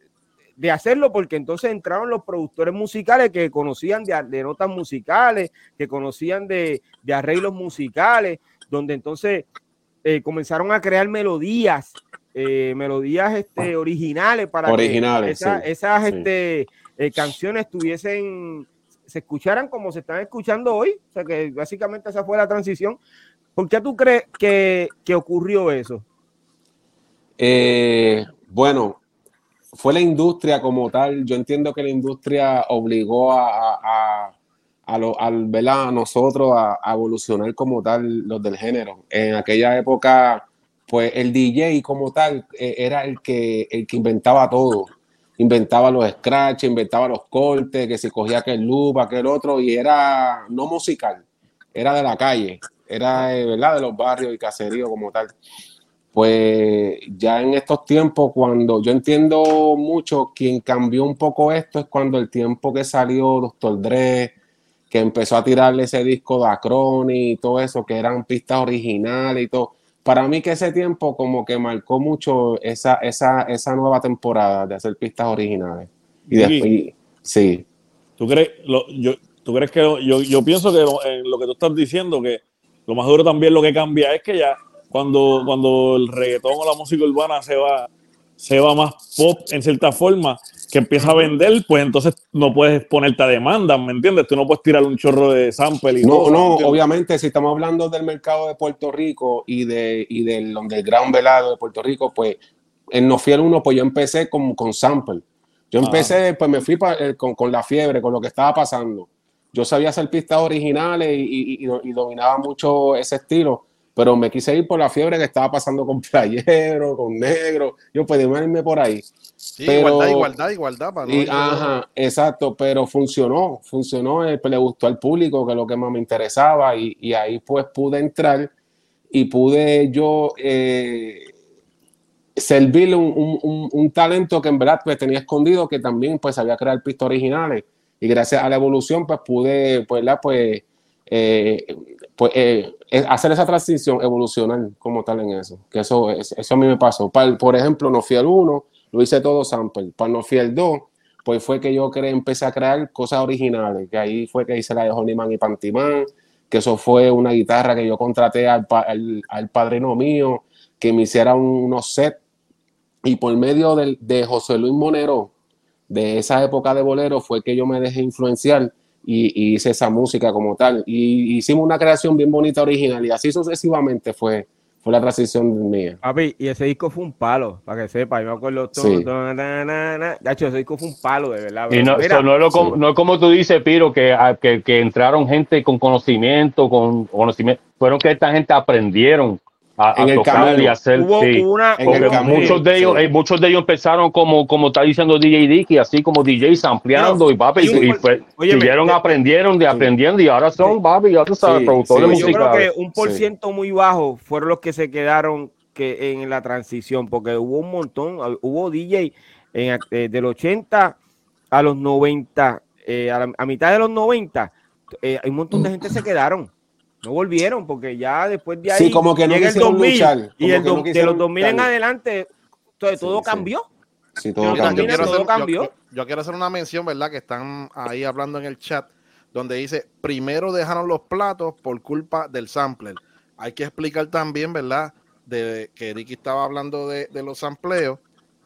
de, hacerlo porque entonces entraron los productores musicales que conocían de, notas musicales, que conocían de, de arreglos musicales, donde entonces eh, comenzaron a crear melodías eh, melodías este, originales para originales, que esas este, eh, canciones tuviesen, se escucharan como se están escuchando hoy. O sea que básicamente esa fue la transición. ¿Por qué tú crees que, ocurrió eso? Bueno, fue la industria como tal. Yo entiendo que la industria obligó a, a, a, a nosotros a, evolucionar como tal los del género. En aquella época pues el DJ como tal eh, era el que, el que inventaba todo. Inventaba los scratch, inventaba los cortes, que se cogía aquel loop, aquel otro, y era no musical, era de la calle, era eh, ¿verdad? de los barrios y caseríos como tal. Pues ya en estos tiempos, cuando yo entiendo mucho, quien cambió un poco esto es cuando el tiempo que salió Dr. Dre, que empezó a tirarle ese disco de Acroni y todo eso, que eran pistas originales y todo para mí que ese tiempo como que marcó mucho esa, esa, esa nueva temporada de hacer pistas originales. Y después, sí. ¿Tú crees, yo, ¿tú crees que yo, yo pienso que en lo que tú estás diciendo, que lo más duro también lo que cambia es que ya cuando, cuando el reggaetón o la música urbana se va, se va más pop en cierta forma, que empieza a vender, pues entonces no puedes ponerte a demanda, ¿me entiendes? Tú no puedes tirar un chorro de sample. Y no, no, obviamente, si estamos hablando del mercado de Puerto Rico y, de, y del underground velado de Puerto Rico, pues en No Fiel 1, pues yo empecé con, con sample. Yo empecé, pues me fui eh, con, con, la fiebre, con lo que estaba pasando. Yo sabía hacer pistas originales y, y, y dominaba mucho ese estilo pero me quise ir por la fiebre que estaba pasando con playero, con negro. Yo podía irme por ahí. igualdad, igualdad, igualdad. ajá, exacto, pero funcionó, funcionó, eh, pues, le gustó al público, que es lo que más me interesaba, y, ahí pues pude entrar y pude yo eh, servirle un, talento que en verdad pues tenía escondido, que también pues sabía crear pistas originales, y gracias a la evolución pues pude, pues, la, pues eh, pues eh, hacer esa transición, evolucionar como tal en eso. Que eso, eso a mí me pasó. por ejemplo, no fui al 1, lo hice todo sample. Para no fui al 2, pues fue que yo empecé a crear cosas originales. Que ahí fue que hice la de Honeyman y Pantimán, que eso fue una guitarra que yo contraté al, al, padrino mío, que me hiciera unos sets. Y por medio de, de José Luis Monero, de esa época de bolero, fue que yo me dejé influenciar y, hice esa música como tal. Y hicimos una creación bien bonita, original, y así sucesivamente fue, fue la transición mía. y ese disco fue un palo, para que sepa, yo me acuerdo todo, sí. de hecho, ese disco fue un palo, de verdad. Y no, no, es como, no, como, tú dices, Piro, que, que, que entraron gente con conocimiento, con conocimiento, fueron que esta gente aprendieron a, en tocar y hacer. muchos de ellos, eh, muchos de ellos empezaron como, como está diciendo DJ Dicky, así como DJs ampliando y papi, y, siguieron aprendieron de aprendiendo y ahora son papi, ya tú sabes, productores musicales. Yo creo que un por ciento muy bajo fueron los que se quedaron que en la transición, porque hubo un montón, hubo DJ en, eh, del 80 a los 90, eh, a, mitad de los 90, hay un montón de gente se quedaron no volvieron porque ya después de ahí sí, como que no llega el 2000 luchar, y el de los 2000 en adelante todo, todo cambió. Sí, todo, cambió. Yo, quiero hacer, cambió. Yo, quiero hacer una mención, ¿verdad? Que están ahí hablando en el chat donde dice, primero dejaron los platos por culpa del sampler. Hay que explicar también, ¿verdad? De que Ricky estaba hablando de, de los sampleos,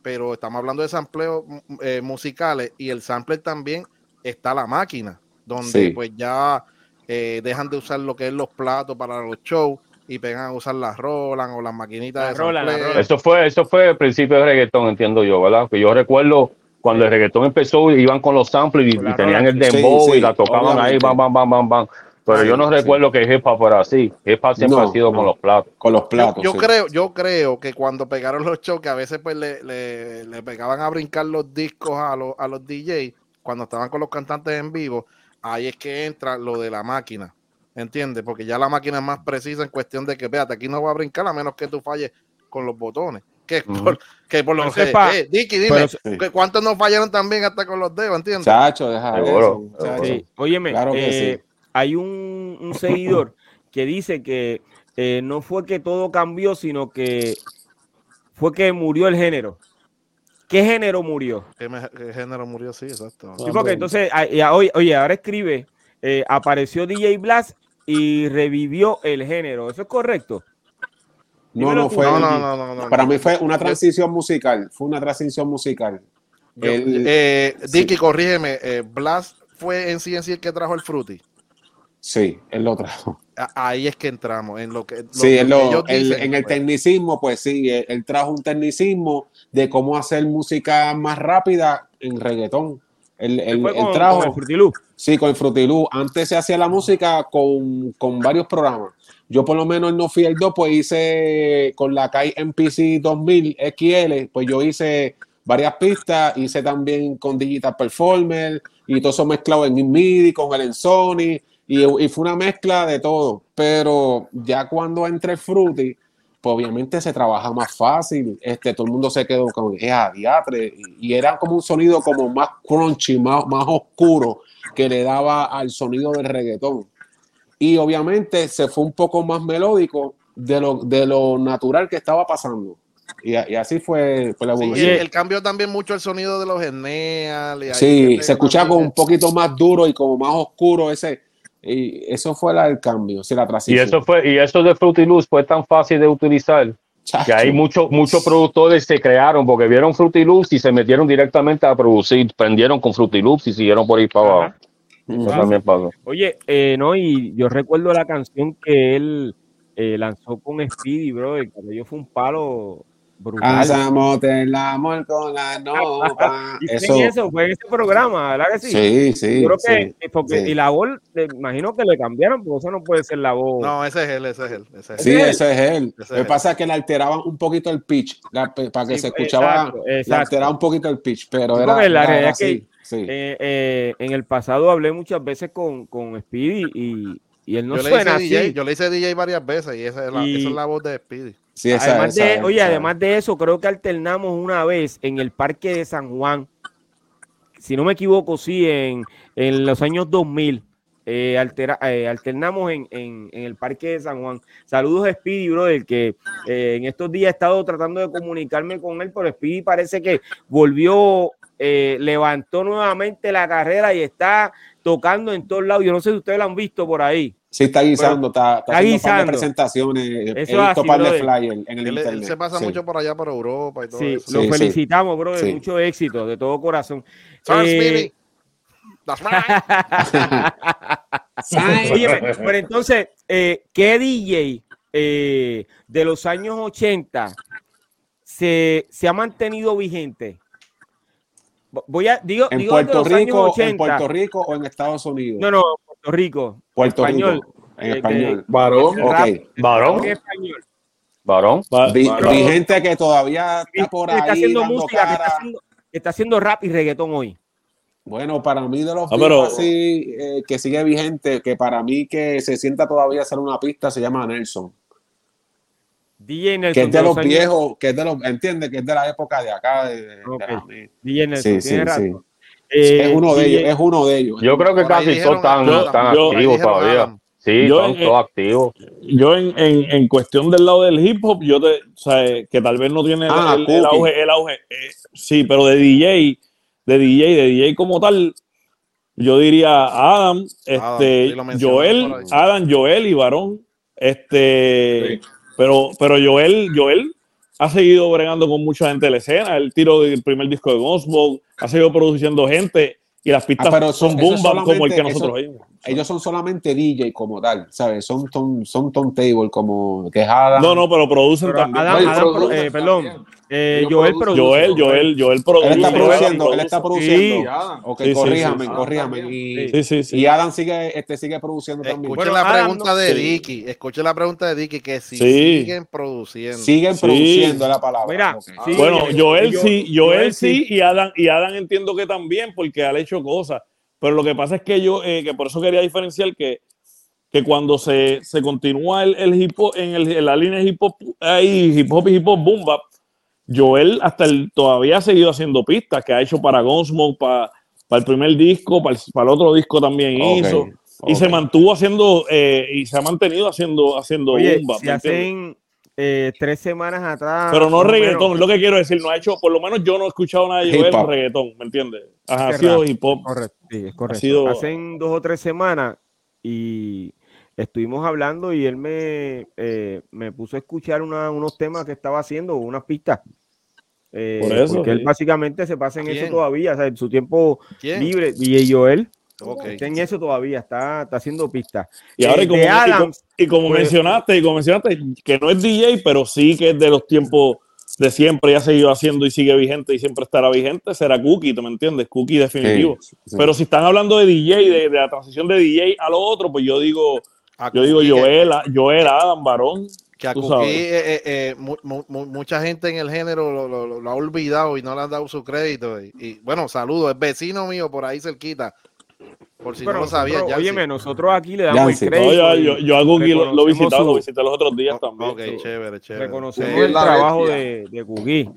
pero estamos hablando de sampleos eh, musicales y el sampler también está la máquina, donde pues ya eh, dejan de usar lo que es los platos para los shows y pegan a usar las Roland o las maquinitas de Roland, Eso fue, eso fue el principio del reggaetón, entiendo yo, ¿verdad? Que yo recuerdo cuando el reggaetón empezó, iban con los samples y, tenían el dembow y la tocaban ahí, bam, bam, bam, bam, bam. Pero yo no recuerdo que hip hop fuera así. Hip hop siempre ha sido con los platos. Con los platos. Yo, creo, yo creo que cuando pegaron los shows, que a veces pues le, le, le pegaban a brincar los discos a los, a los DJs, cuando estaban con los cantantes en vivo, ahí es que entra lo de la máquina. ¿Entiendes? Porque ya la máquina es más precisa en cuestión de que, véate, aquí no va a brincar a menos que tú falles con los botones. Que, por, que por lo que eh, Dicky, dime, ¿cuántos no fallaron también hasta con los dedos? ¿Entiendes? Chacho, deja eso. Sí. Óyeme, eh, hay un, seguidor que dice que eh, no fue que todo cambió, sino que fue que murió el género. ¿Qué género murió? ¿Qué, género murió? Sí, exacto. Sí, porque entonces, oye, ahora escribe, eh, apareció DJ Blast y revivió el género. ¿Eso es correcto? No, no fue. No, no, no, Para mí fue una transición musical. Fue una transición musical. eh, Dicky, corrígeme. Eh, Blast fue en sí en sí el que trajo el Fruity. Sí, él lo trajo. Ahí es que entramos en lo que. sí, en, el pues. tecnicismo, pues sí, él, trajo un tecnicismo de cómo hacer música más rápida en reggaetón. Él, trajo. Con el Sí, con el Frutilú. Antes se hacía la música con, con, varios programas. Yo, por lo menos, no fui el 2, pues hice con la Kai MPC 2000 XL, pues yo hice varias pistas, hice también con Digital Performer y todo eso mezclado en MIDI, con el en Sony y, fue una mezcla de todo, pero ya cuando entré Fruity, pues obviamente se trabaja más fácil, este, todo el mundo se quedó con, es a diatre, y, era como un sonido como más crunchy, más, más oscuro, que le daba al sonido del reggaetón. Y obviamente se fue un poco más melódico de lo, de lo natural que estaba pasando. Y, así fue, la evolución. el, cambio también mucho el sonido de los Eneas. Sí, se escuchaba como un poquito más duro y como más oscuro ese y eso fue la, el cambio, la transición. Y eso, fue, y eso de Fruity Loops fue tan fácil de utilizar que hay muchos muchos productores se crearon porque vieron Fruity Loops y se metieron directamente a producir, prendieron con Fruity Loops y siguieron por ahí para abajo. también pasó. Oye, eh, no, y yo recuerdo la canción que él eh, lanzó con Speedy, bro, y cuando yo fue un palo Hacemos el amor con la nova. eso. eso fue en ese programa, ¿verdad que sí? Sí, sí. creo que, porque, y la voz, imagino que le cambiaron, porque eso no puede ser la voz. No, ese es él, ese es él. Ese es sí, ese es él. Lo que pasa es que le alteraban un poquito el pitch, para que se escuchaba, le alteraba un poquito el pitch, pero era, la realidad que eh, eh, en el pasado hablé muchas veces con, con Speedy y, y él no yo suena le así. yo le hice DJ varias veces y esa es la, esa es la voz de Speedy además de, oye, además de eso, creo que alternamos una vez en el Parque de San Juan, si no me equivoco, sí, en, en los años 2000. Eh, eh, alternamos en, en, el Parque de San Juan. Saludos a Speedy, brother, que eh, en estos días he estado tratando de comunicarme con él, pero Speedy parece que volvió, levantó nuevamente la carrera y está tocando en todos lados. Yo no sé si ustedes lo han visto por ahí. Sí, está guisando, está, está, haciendo par de presentaciones, Eso he par de flyers en el internet. Él se pasa mucho por allá por Europa y todo sí, eso. Lo felicitamos, bro, de mucho éxito, de todo corazón. Eh... Oye, pero entonces, eh, ¿qué DJ eh, de los años 80 se, se ha mantenido vigente? Voy a, digo, en Puerto Rico, en Puerto Rico o en Estados Unidos. No, no, Puerto Rico. Puerto español. Rico. En español. Varón. Ok. Varón. En español. Varón. gente que todavía está por ahí. Está haciendo música, que está haciendo, está haciendo, rap y reggaetón hoy. Bueno, para mí de los ah, así eh, que sigue vigente, que para mí que se sienta todavía hacer una pista, se llama Nelson. DJ Nelson. Que es de, los, viejos, que es de los, entiende, que es de la época de acá. De, okay. DJ Nelson, sí, sí, sí. Eh, es uno de ellos, es uno de ellos. Yo creo que casi todos están, activos todavía. Sí, yo, son todos activos. Yo en, en, en, cuestión del lado del hip hop, yo te, o sea, que tal vez no tiene ah, el, auge, el auge. Eh, sí, pero de DJ, de DJ, de DJ como tal, yo diría Adam, este, Joel, Adam, Joel y Varón. Este, pero, pero Joel, Joel ha seguido bregando con mucha gente de la escena. El tiro del primer disco de Ghostball, ha seguido produciendo gente y las pistas ah, son boom como el que nosotros vimos. ellos son solamente DJ como tal, ¿sabes? Son, son, son table como que Adam. No, no, pero producen también. Adam, eh, perdón. Eh, Joel, produce. Joel, Joel, Joel produce. Él está produciendo, él está produciendo. Sí. Ok, sí, corríjame, sí, corríjame. Y, sí, sí, y Adam sigue, este, sigue produciendo también. Escuche la pregunta de Dicky, escuche la pregunta de Dicky, que si siguen produciendo. Siguen produciendo la palabra. Mira, bueno, Joel sí, Joel sí, y Adam, y Adam entiendo que también, porque ha hecho cosas. Pero lo que pasa es que yo, eh, que por eso quería diferenciar que, que cuando se, se continúa el, el hip hop, en, el, en la línea hip hop, hay hip hop y hip hop boom bap, Joel hasta el, todavía ha seguido haciendo pistas que ha hecho para Gunsmoke, para, para el primer disco, para el, para el, otro disco también hizo. Y se mantuvo haciendo, eh, y se ha mantenido haciendo, haciendo Oye, Si hacen eh, tres semanas atrás. Pero no reggaetón, lo que quiero decir, no ha hecho, por lo menos yo no he escuchado nada de Joel reggaetón, ¿me entiendes? ha sido hip hop. Correcto, sí, es correcto. Hacen dos o tres semanas y estuvimos hablando y él me, eh, me puso a escuchar una, unos temas que estaba haciendo, unas pistas. Eh, Por eso, porque él básicamente se pasa en eso todavía, o sea, en su tiempo libre. Y Joel okay. está en eso todavía, está, está haciendo pistas. Y ahora, y como, y como, pues, mencionaste, y como mencionaste, que no es DJ, pero sí que es de los tiempos de siempre y ha seguido haciendo y sigue vigente y siempre estará vigente, será Cookie, ¿tú me entiendes? Cookie definitivo. Sí, sí. Pero si están hablando de DJ, de, de, la transición de DJ a lo otro, pues yo digo, yo digo Joel, Joel, Adam, Barón. Que a Cookie, eh, eh, eh, mu, mu, mucha gente en el género lo, lo, lo, ha olvidado y no le han dado su crédito. Y, y bueno, saludos, es vecino mío por ahí cerquita. Por si Pero no lo sabía. Óyeme, nosotros aquí le damos Yancy. el crédito. No, yo, yo, a Google lo, lo visitado, lo visité los otros días también. Ok, chévere, chévere. Reconocemos el trabajo de, de.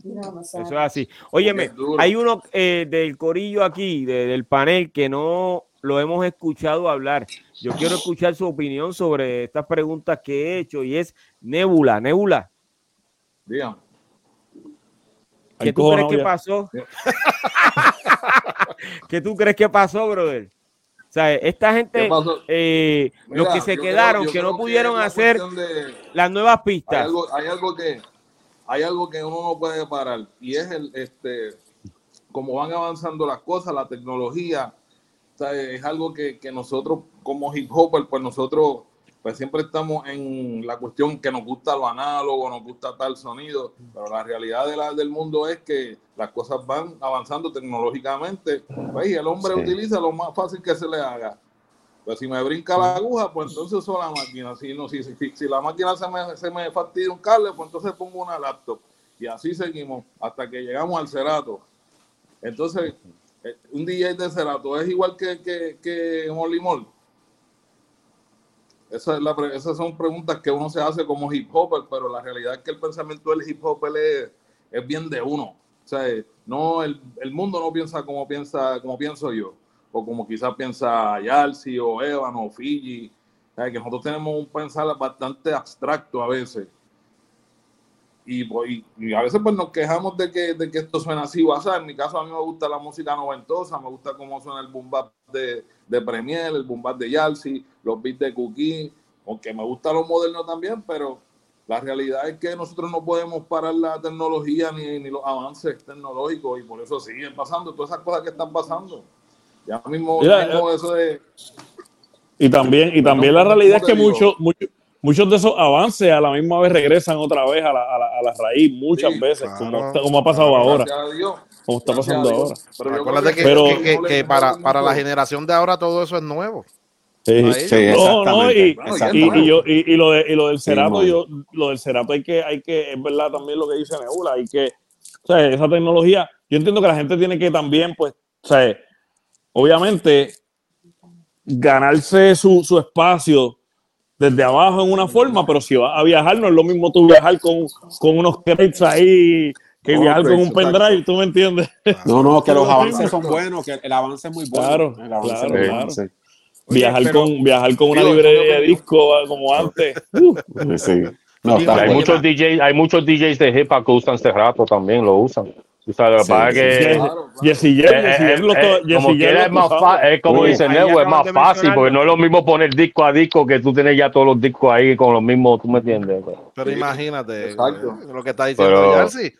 Eso es así. Óyeme, hay uno eh, del corillo aquí, de, del panel, que no lo hemos escuchado hablar. Yo quiero escuchar su opinión sobre estas preguntas que he hecho y es Nebula. Nebula. Dígame. ¿Qué tú crees que pasó? ¿Qué tú crees que pasó, brother? O sea, esta gente, eh, Mira, los que se quedaron, creo, que no pudieron que hacer de, las nuevas pistas. Hay algo, hay algo, que hay algo que uno no puede parar y es el este cómo van avanzando las cosas, la tecnología. O sea, es algo que, que nosotros como hip hopper, pues nosotros pues siempre estamos en la cuestión que nos gusta lo análogo, nos gusta tal sonido, pero la realidad de la, del mundo es que las cosas van avanzando tecnológicamente pues, y el hombre sí. utiliza lo más fácil que se le haga. Pues si me brinca la aguja, pues entonces uso la máquina. Si, no, si, si, si la máquina se me, se me fastidia un cable, pues entonces pongo una laptop. Y así seguimos hasta que llegamos al Cerato. Entonces, un DJ de Cerato es igual que, que, que Molly esa es esas son preguntas que uno se hace como hip hopper, pero la realidad es que el pensamiento del hip hopper es, es bien de uno. O sea, no, el, el, mundo no piensa como piensa, como pienso yo, o como quizás piensa Yalsi o Evan o Fiji. O sea, que nosotros tenemos un pensar bastante abstracto a veces. Y, y, y, a veces pues nos quejamos de que, de que esto suena así o así. En mi caso a mí me gusta la música noventosa, me gusta cómo suena el boom bap de, de Premier, el boom bap de Yalsi, los beats de Cookie, aunque me gusta lo moderno también, pero la realidad es que nosotros no podemos parar la tecnología ni, ni los avances tecnológicos y por eso siguen pasando todas esas cosas que están pasando. Ya mismo, Mira, mismo eh, eso de... Y también, y también la realidad es que muchos mucho, muchos de esos avances a la misma vez regresan otra vez a la, a la, a la raíz muchas sí, veces, claro. como, como, ha pasado claro, ahora. Como está pasando ahora. Pero acuérdate que, pero, que, que, que, para, para la generación de ahora todo eso es nuevo. Sí, sí, no, no, y, y, y, yo, y, lo de, y lo del cerato, sí, yo, lo del cerato hay que, hay que, es verdad también lo que dice Nebula, hay que, o sea, esa tecnología, yo entiendo que la gente tiene que también, pues, o sea, obviamente, ganarse su, su espacio desde abajo en una forma, pero si vas a viajar, no es lo mismo tú viajar con, con unos crates ahí que no, viajar con un pendrive, ¿tú me entiendes? No, no, que los avances son buenos, que el avance es muy bueno. Claro, claro, claro. Sí. Viajar, pero, con, viajar con una digo, librería de disco como antes. Uh. Sí. No, hay, muchos DJs, hay muchos DJs de hip hop que usan este rato también, lo usan. O sea, lo que pasa es que. Jesse J. Como quiera es más fácil, como dice Nebo, es más fácil, porque no es lo mismo poner disco a disco que tú tienes ya todos los discos ahí con los mismos, tú me entiendes. Pero imagínate, Exacto. lo que está diciendo Yarsi.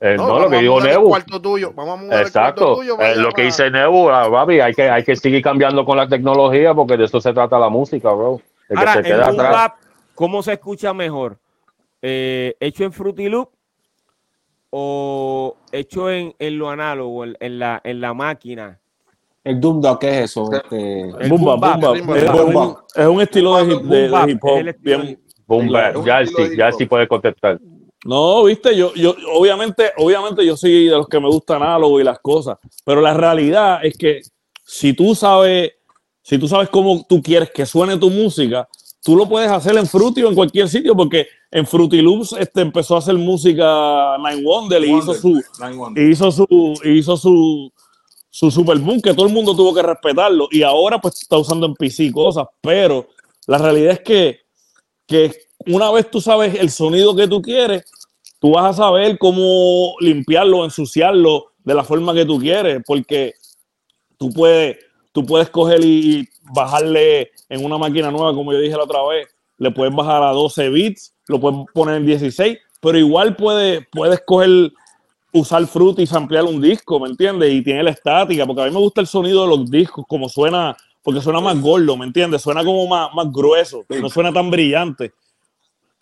Eh, no, lo que digo Nebu. Cuarto tuyo. Vamos a Exacto. Tuyo eh, lo que dice Nebu, ah, Babi, hay que, hay que seguir cambiando con la tecnología porque de eso se trata la música, bro. Ahora, que se atrás. ¿cómo se escucha mejor? Eh, ¿Hecho en Fruity Loop o hecho en, en lo análogo, en, la, en la máquina? El Doom ¿qué es eso? Este... El boom bap, Es, un, estilo de, de, hip hop. Bien, boom Ya sí, ya sí puede contestar. No, viste, yo, yo, obviamente, obviamente yo soy de los que me gustan análogo y las cosas, pero la realidad es que si tú sabes, si tú sabes cómo tú quieres que suene tu música, tú lo puedes hacer en Fruity o en cualquier sitio, porque en Fruity Loops este, empezó a hacer música Nine Wonder y hizo su, hizo su, hizo su, su Super Boom, que todo el mundo tuvo que respetarlo, y ahora pues está usando en PC cosas, pero la realidad es que, que una vez tú sabes el sonido que tú quieres, tú vas a saber cómo limpiarlo, ensuciarlo de la forma que tú quieres, porque tú puedes, tú puedes coger y bajarle en una máquina nueva, como yo dije la otra vez, le puedes bajar a 12 bits, lo puedes poner en 16, pero igual puedes, puedes coger, usar fruta y ampliar un disco, ¿me entiendes? Y tiene la estática, porque a mí me gusta el sonido de los discos, como suena, porque suena más gordo, ¿me entiendes? Suena como más, más grueso, no suena tan brillante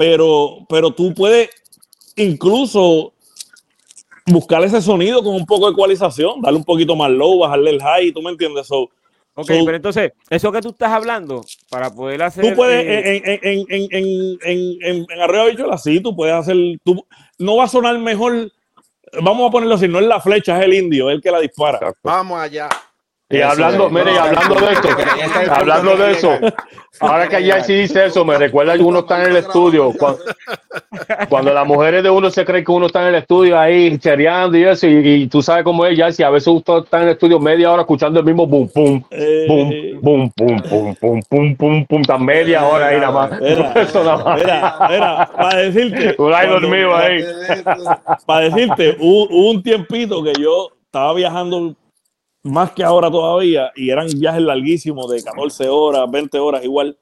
pero, pero tú puedes incluso buscar ese sonido con un poco de ecualización, darle un poquito más low, bajarle el high, ¿tú me entiendes? So, ok, pero entonces, eso que tú estás hablando, para poder hacer... Tú puedes, eh, en, en, en, en, en, arriba bicho, así, tú puedes hacer, tú, no va a sonar mejor, vamos a ponerlo así, no es la flecha, es el indio, es el que la dispara. Vamos allá. Y hablando, mire, y hablando de esto, hablando de eso, ahora que ya sí dice eso, me recuerda que uno está en el estudio. Cuando, las mujeres de uno se creen que uno está en el estudio ahí chereando y eso, y, tú sabes cómo es, ya si a veces uno está en el estudio media hora escuchando el mismo boom, pum, boom, boom, pum, pum, pum, pum, pum, pum, tan media hora ahí nada más. Eso nada más. Mira, para decirte. Para decirte, hubo un tiempito que yo estaba viajando más que ahora todavía, y eran viajes larguísimos de 14 horas, 20 horas igual.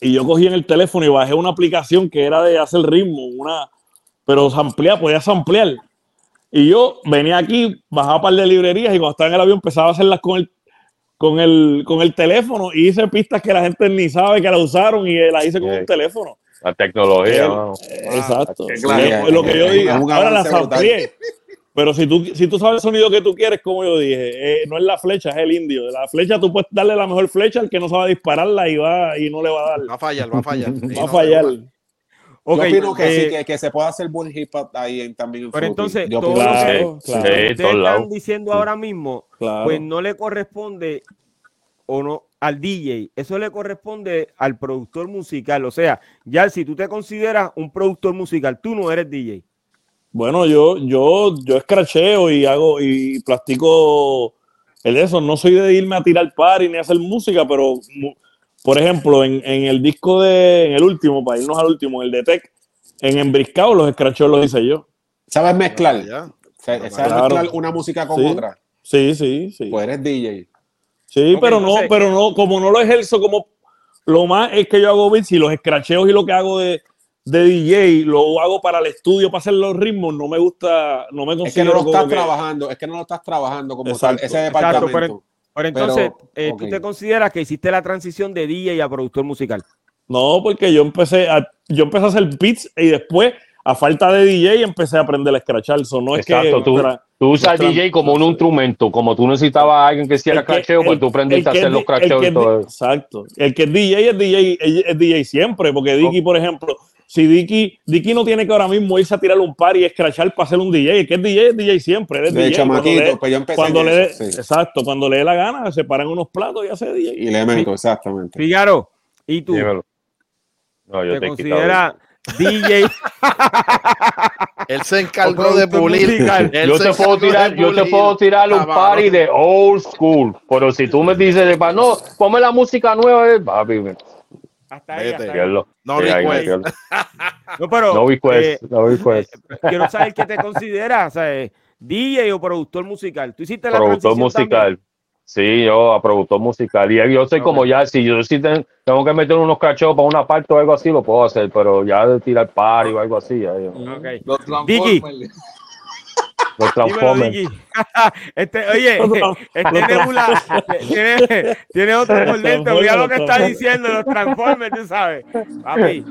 Y yo cogí en el teléfono y bajé una aplicación que era de hacer ritmo, una, pero ampliar, podía ampliar. Y yo venía aquí, bajaba un par de librerías y cuando estaba en el avión empezaba a hacerlas con el, con el, con el teléfono y hice pistas que la gente ni sabe que la usaron y las hice con un teléfono. La tecnología. exacto. lo que yo digo. Ahora las amplié. Pero si tú, si tú sabes el sonido que tú quieres, como yo dije, eh, no es la flecha, es el indio. La flecha tú puedes darle la mejor flecha al que no sabe dispararla y va y no le va a dar. Va a fallar, va a fallar. va a fallar. Okay, yo opino que sí, eh, que, se puede hacer buen hip hop ahí también. pero entonces, todo lo que están diciendo ahora mismo, pues no le corresponde o no al DJ, eso le corresponde al productor musical. O sea, ya si tú te consideras un productor musical, tú no eres DJ. Bueno, yo, yo, yo escracheo y hago y plastico el eso. No soy de irme a tirar party ni hacer música, pero por ejemplo, en, el disco de, en el último, para irnos al último, el de Tech, en Embriscado los escracheos los hice yo. ¿Sabes mezclar? ¿Sabes mezclar una música con otra? Sí, sí, sí. Pues eres DJ. Sí, pero no, pero no, como no lo ejerzo como lo más es que yo hago beats y los escracheos y lo que hago de, de DJ, lo hago para el estudio, para hacer los ritmos, no me gusta, no me considero Es que no lo estás trabajando, es que no lo estás trabajando como tal, ese departamento. Exacto, pero, entonces, eh, ¿tú te consideras que hiciste la transición de DJ a productor musical? No, porque yo empecé a, yo empecé a hacer beats y después, a falta de DJ, empecé a aprender a escrachar. eso no es Exacto, tú, tú usas DJ como un instrumento, como tú necesitabas a alguien que hiciera cracheo, pues tú aprendiste a hacer los cracheos y todo eso. Exacto. El que es DJ es DJ, es DJ siempre, porque Dicky, por ejemplo, si Dicky, Dicky no tiene que ahora mismo irse a tirar un par y escrachar para hacer un DJ, que es DJ, es DJ siempre. Es de DJ. Chamaquito, pues yo empecé cuando le Exacto, cuando le dé la gana, se paran unos platos y hace DJ. Y le meto, exactamente. Figaro, ¿y tú? No, yo ¿Te, considera DJ? Él se encargó de pulir. Yo te, puedo tirar, yo te puedo tirar un party de old school, pero si tú me dices, no, ponme la música nueva, papi, hasta ahí. No request. no, pero. No request. Eh, no request. Eh, quiero saber qué te consideras. Eh, DJ o productor musical. Tú hiciste la Productor musical. Sí, yo a productor musical. Y yo soy como ya, si yo sí tengo que meter unos cachos para una parte o algo así, lo puedo hacer, pero ya de tirar party o algo así. Ya, okay. Vicky, Los Transformers. este, oye, este Nebula tiene, tiene otro por dentro. Mira lo que está diciendo los Transformers, tú sabes. Papi,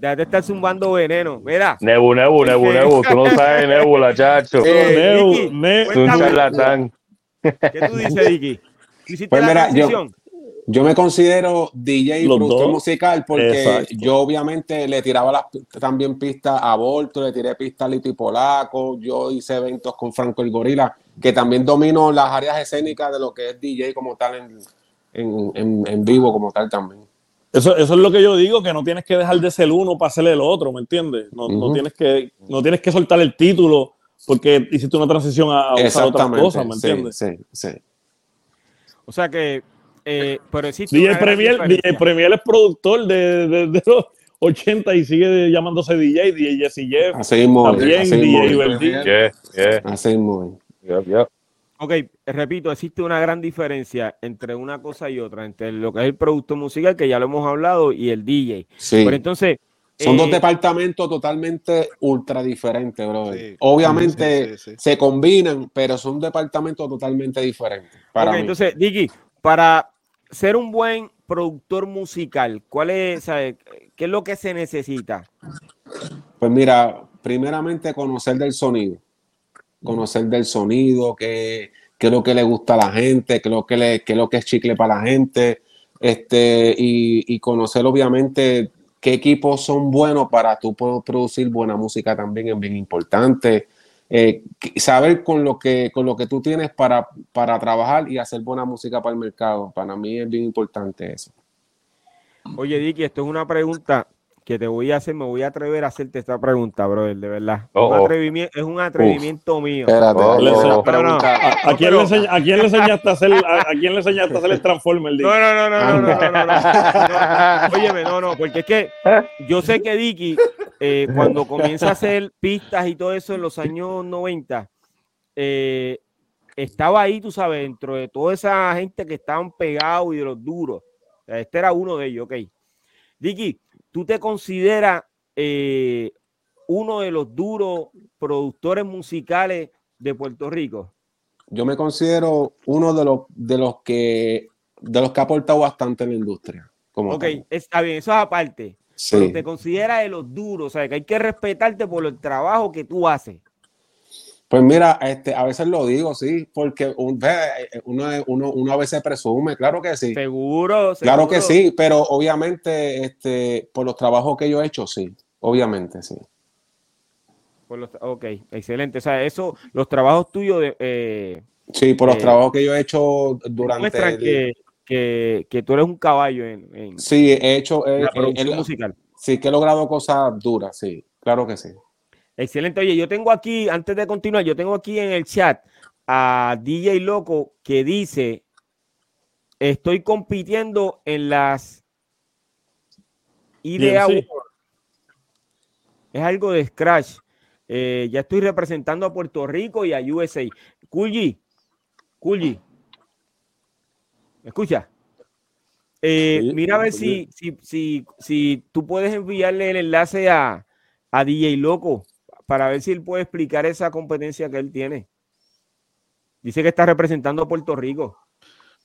Déjate estar zumbando veneno. Mira. Nebu, Nebu, Nebu, Nebu. Tú no sabes Nebula, chacho. Eh, Nebu, Nebu. un charlatán. ¿Qué tú dices, Dicky? Pues mira, yo, yo me considero DJ y productor musical porque yo obviamente le tiraba también pistas a Volto, le tiré pistas a Lito Polaco, yo hice eventos con Franco el Gorila, que también domino las áreas escénicas de lo que es DJ como tal en, en, vivo como tal también. Eso, eso, es lo que yo digo, que no tienes que dejar de ser uno para ser el otro, ¿me entiendes? No, no, tienes que, no tienes que soltar el título porque hiciste una transición a, usar otras cosas, ¿me entiendes? Sí, sí, O sea que eh, pero DJ Premier, DJ Premier es productor de, de, de, los 80 y sigue llamándose DJ, DJ Jesse Jeff. Así también así DJ. Así. Ok, repito, existe una gran diferencia entre una cosa y otra, entre lo que es el producto musical, que ya lo hemos hablado, y el DJ. Sí. Pero entonces, son dos eh, departamentos totalmente ultra diferentes, bro. Obviamente se combinan, pero son departamentos totalmente diferentes. Para entonces, Digi, para ser un buen productor musical, ¿cuál es, qué es lo que se necesita? Pues mira, primeramente conocer del sonido, conocer del sonido, qué, qué es lo que le gusta a la gente, qué es lo que, es, lo que es chicle para la gente, este, y, y conocer obviamente qué equipos son buenos para tú poder producir buena música también es bien importante. Eh, saber con lo que con lo que tú tienes para, para trabajar y hacer buena música para el mercado. Para mí es bien importante eso. Oye, Dicky, esto es una pregunta que te voy a hacer, me voy a atrever a hacerte esta pregunta, brother, de verdad. Oh, un atrevimiento, es un atrevimiento mío. Espérate, oh, ¿A, quién le ¿A, quién le enseñaste a hacer, a, quién le enseñaste a hacer el Transformer? No, no, no, no, no, no, no, no, Óyeme, no, no, porque es que yo sé que Dicky, eh, cuando comienza a hacer pistas y todo eso en los años 90, eh, estaba ahí, tú sabes, dentro de toda esa gente que estaban pegados y de los duros. Este era uno de ellos, ok. Dicky, ¿Tú te consideras eh, uno de los duros productores musicales de Puerto Rico? Yo me considero uno de los, de los que de los que ha aportado bastante en la industria. Como ok, está bien, eso es aparte. Sí. Pero te consideras de los duros, o sea, que hay que respetarte por el trabajo que tú haces. Pues mira, este, a veces lo digo, sí, porque eh, uno, uno, uno, a veces presume, claro que sí. Seguro, Claro que sí, pero obviamente este, por los trabajos que yo he hecho, sí, obviamente sí. Por los, ok, excelente. O sea, eso, los trabajos tuyos de... Eh, sí, por los eh, trabajos que yo he hecho durante... que, que, que, tú eres un caballo en... sí, he hecho... la producción musical. Sí, que he logrado cosas duras, sí, claro que sí. Excelente. Oye, yo tengo aquí, antes de continuar, yo tengo aquí en el chat a DJ Loco que dice, estoy compitiendo en las IDEA Es algo de Scratch. Eh, ya estoy representando a Puerto Rico y a USA. Kulji, Kulji, ¿me escucha? Eh, mira a ver si, si, si, si, tú puedes enviarle el enlace a, a DJ Loco para ver si él puede explicar esa competencia que él tiene. Dice que está representando a Puerto Rico.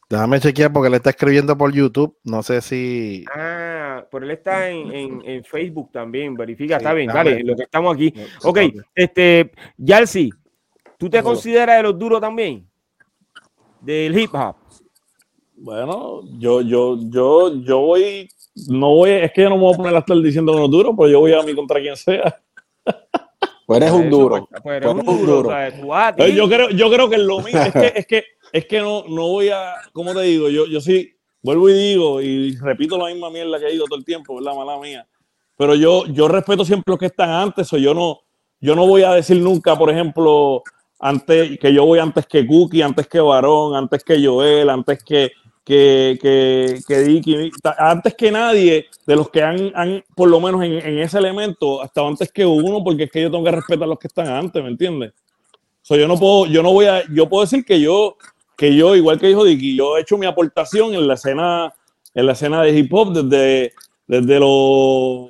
Déjame chequear porque él está escribiendo por YouTube. No sé si. Ah, pero él está en, Facebook también. Verifica, está bien, dale, lo que estamos aquí. Ok, este, Yalsi, ¿tú te consideras de los duros también? Del hip hop. Bueno, yo, yo, yo, yo voy, no voy, es que yo no me voy a poner a estar diciendo los duros, pero yo voy a mí contra quien sea. Pues eres un duro. Pues eres un duro. yo, creo, yo creo que es lo mismo. Es que, es que, es que no, no voy a, ¿cómo te digo? Yo, yo sí, vuelvo y digo, y repito la misma mierda que he dicho todo el tiempo, la Mala mía. Pero yo, yo respeto siempre los que están antes, o yo no, yo no voy a decir nunca, por ejemplo, antes, que yo voy antes que Cookie, antes que Varón, antes que Joel, antes que, que, que, que Dicky, antes que nadie de los que han, han por lo menos en, en, ese elemento, hasta antes que uno, porque es que yo tengo que respetar a los que están antes, ¿me entiendes? So, yo no puedo, yo no voy a, yo puedo decir que yo, que yo, igual que dijo Dicky, yo he hecho mi aportación en la escena, en la escena de hip hop desde, desde lo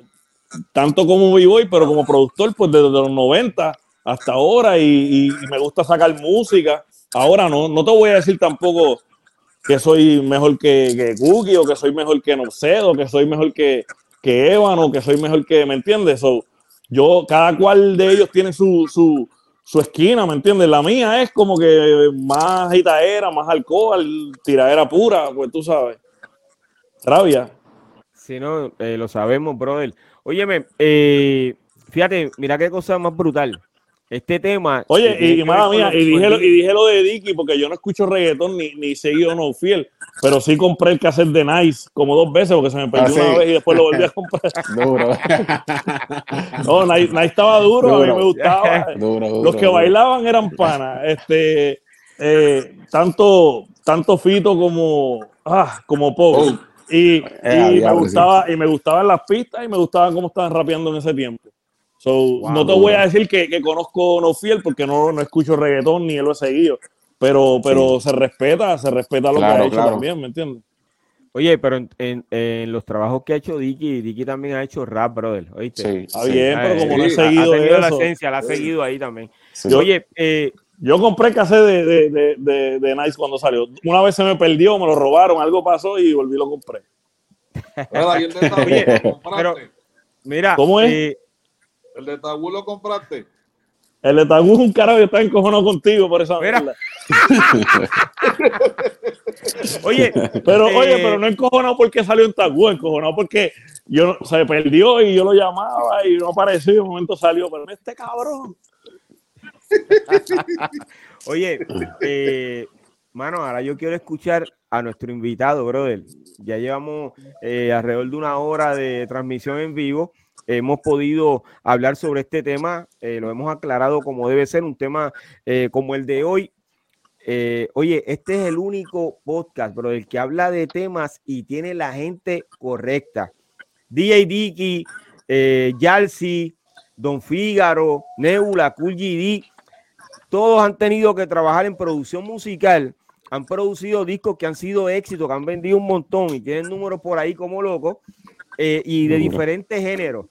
tanto como b-boy, pero como productor, pues desde los 90 hasta ahora y, me gusta sacar música. Ahora no, no te voy a decir tampoco que soy mejor que, que o que soy mejor que Nocedo, que soy mejor que, que o que soy mejor que, ¿me entiendes? yo, cada cual de ellos tiene su, su, su esquina, ¿me entiendes? La mía es como que más gitaera, más alcohol, tiradera pura, pues tú sabes. Rabia. Sí, no, eh, lo sabemos, brother. Óyeme, eh, fíjate, mira qué cosa más brutal. Este tema. Oye, y, madre mía, y dije, lo, y dije lo de Dicky porque yo no escucho reggaetón ni, ni seguido no fiel, pero sí compré el cassette de Nice como dos veces porque se me perdió ah, una vez y después lo volví a comprar. duro. no, Nice, estaba duro, a mí me gustaba. Los que bailaban eran panas. Este, eh, tanto, tanto Fito como, ah, como Pogo. Oh. Y, eh, y me gustaba, y me gustaban las pistas y me gustaban cómo estaban rapeando en ese tiempo. So, no te voy a decir que, que, conozco No Fiel porque no, no escucho reggaetón ni lo he seguido, pero, pero se respeta, se respeta lo que ha hecho también, ¿me entiendes? Oye, pero en, en, los trabajos que ha hecho Dicky, Dicky también ha hecho rap, brother. ¿oíste? Sí, está bien, pero como no he seguido. Ha tenido la esencia, la ha seguido ahí también. Oye, eh, yo compré cassette de, de, de, de, Nice cuando salió. Una vez se me perdió, me lo robaron, algo pasó y volví y lo compré. pero, mira, ¿cómo es? Eh, ¿El de Tabú lo compraste? El de Tabú es un carajo que está encojonado contigo por esa Mira. oye, pero oye, pero no encojonado porque salió en Tabú, encojonado porque yo se perdió y yo lo llamaba y no apareció y de momento salió, pero este cabrón. oye, eh, mano, ahora yo quiero escuchar a nuestro invitado, brother. Ya llevamos eh, alrededor de una hora de transmisión en vivo hemos podido hablar sobre este tema, eh, lo hemos aclarado como debe ser, un tema eh, como el de hoy. Eh, oye, este es el único podcast, bro, el que habla de temas y tiene la gente correcta. DJ Dicky, Yalsi, Don Fígaro, Nebula, Cool GD, todos han tenido que trabajar en producción musical, han producido discos que han sido éxitos, que han vendido un montón y tienen números por ahí como locos. Y de diferentes géneros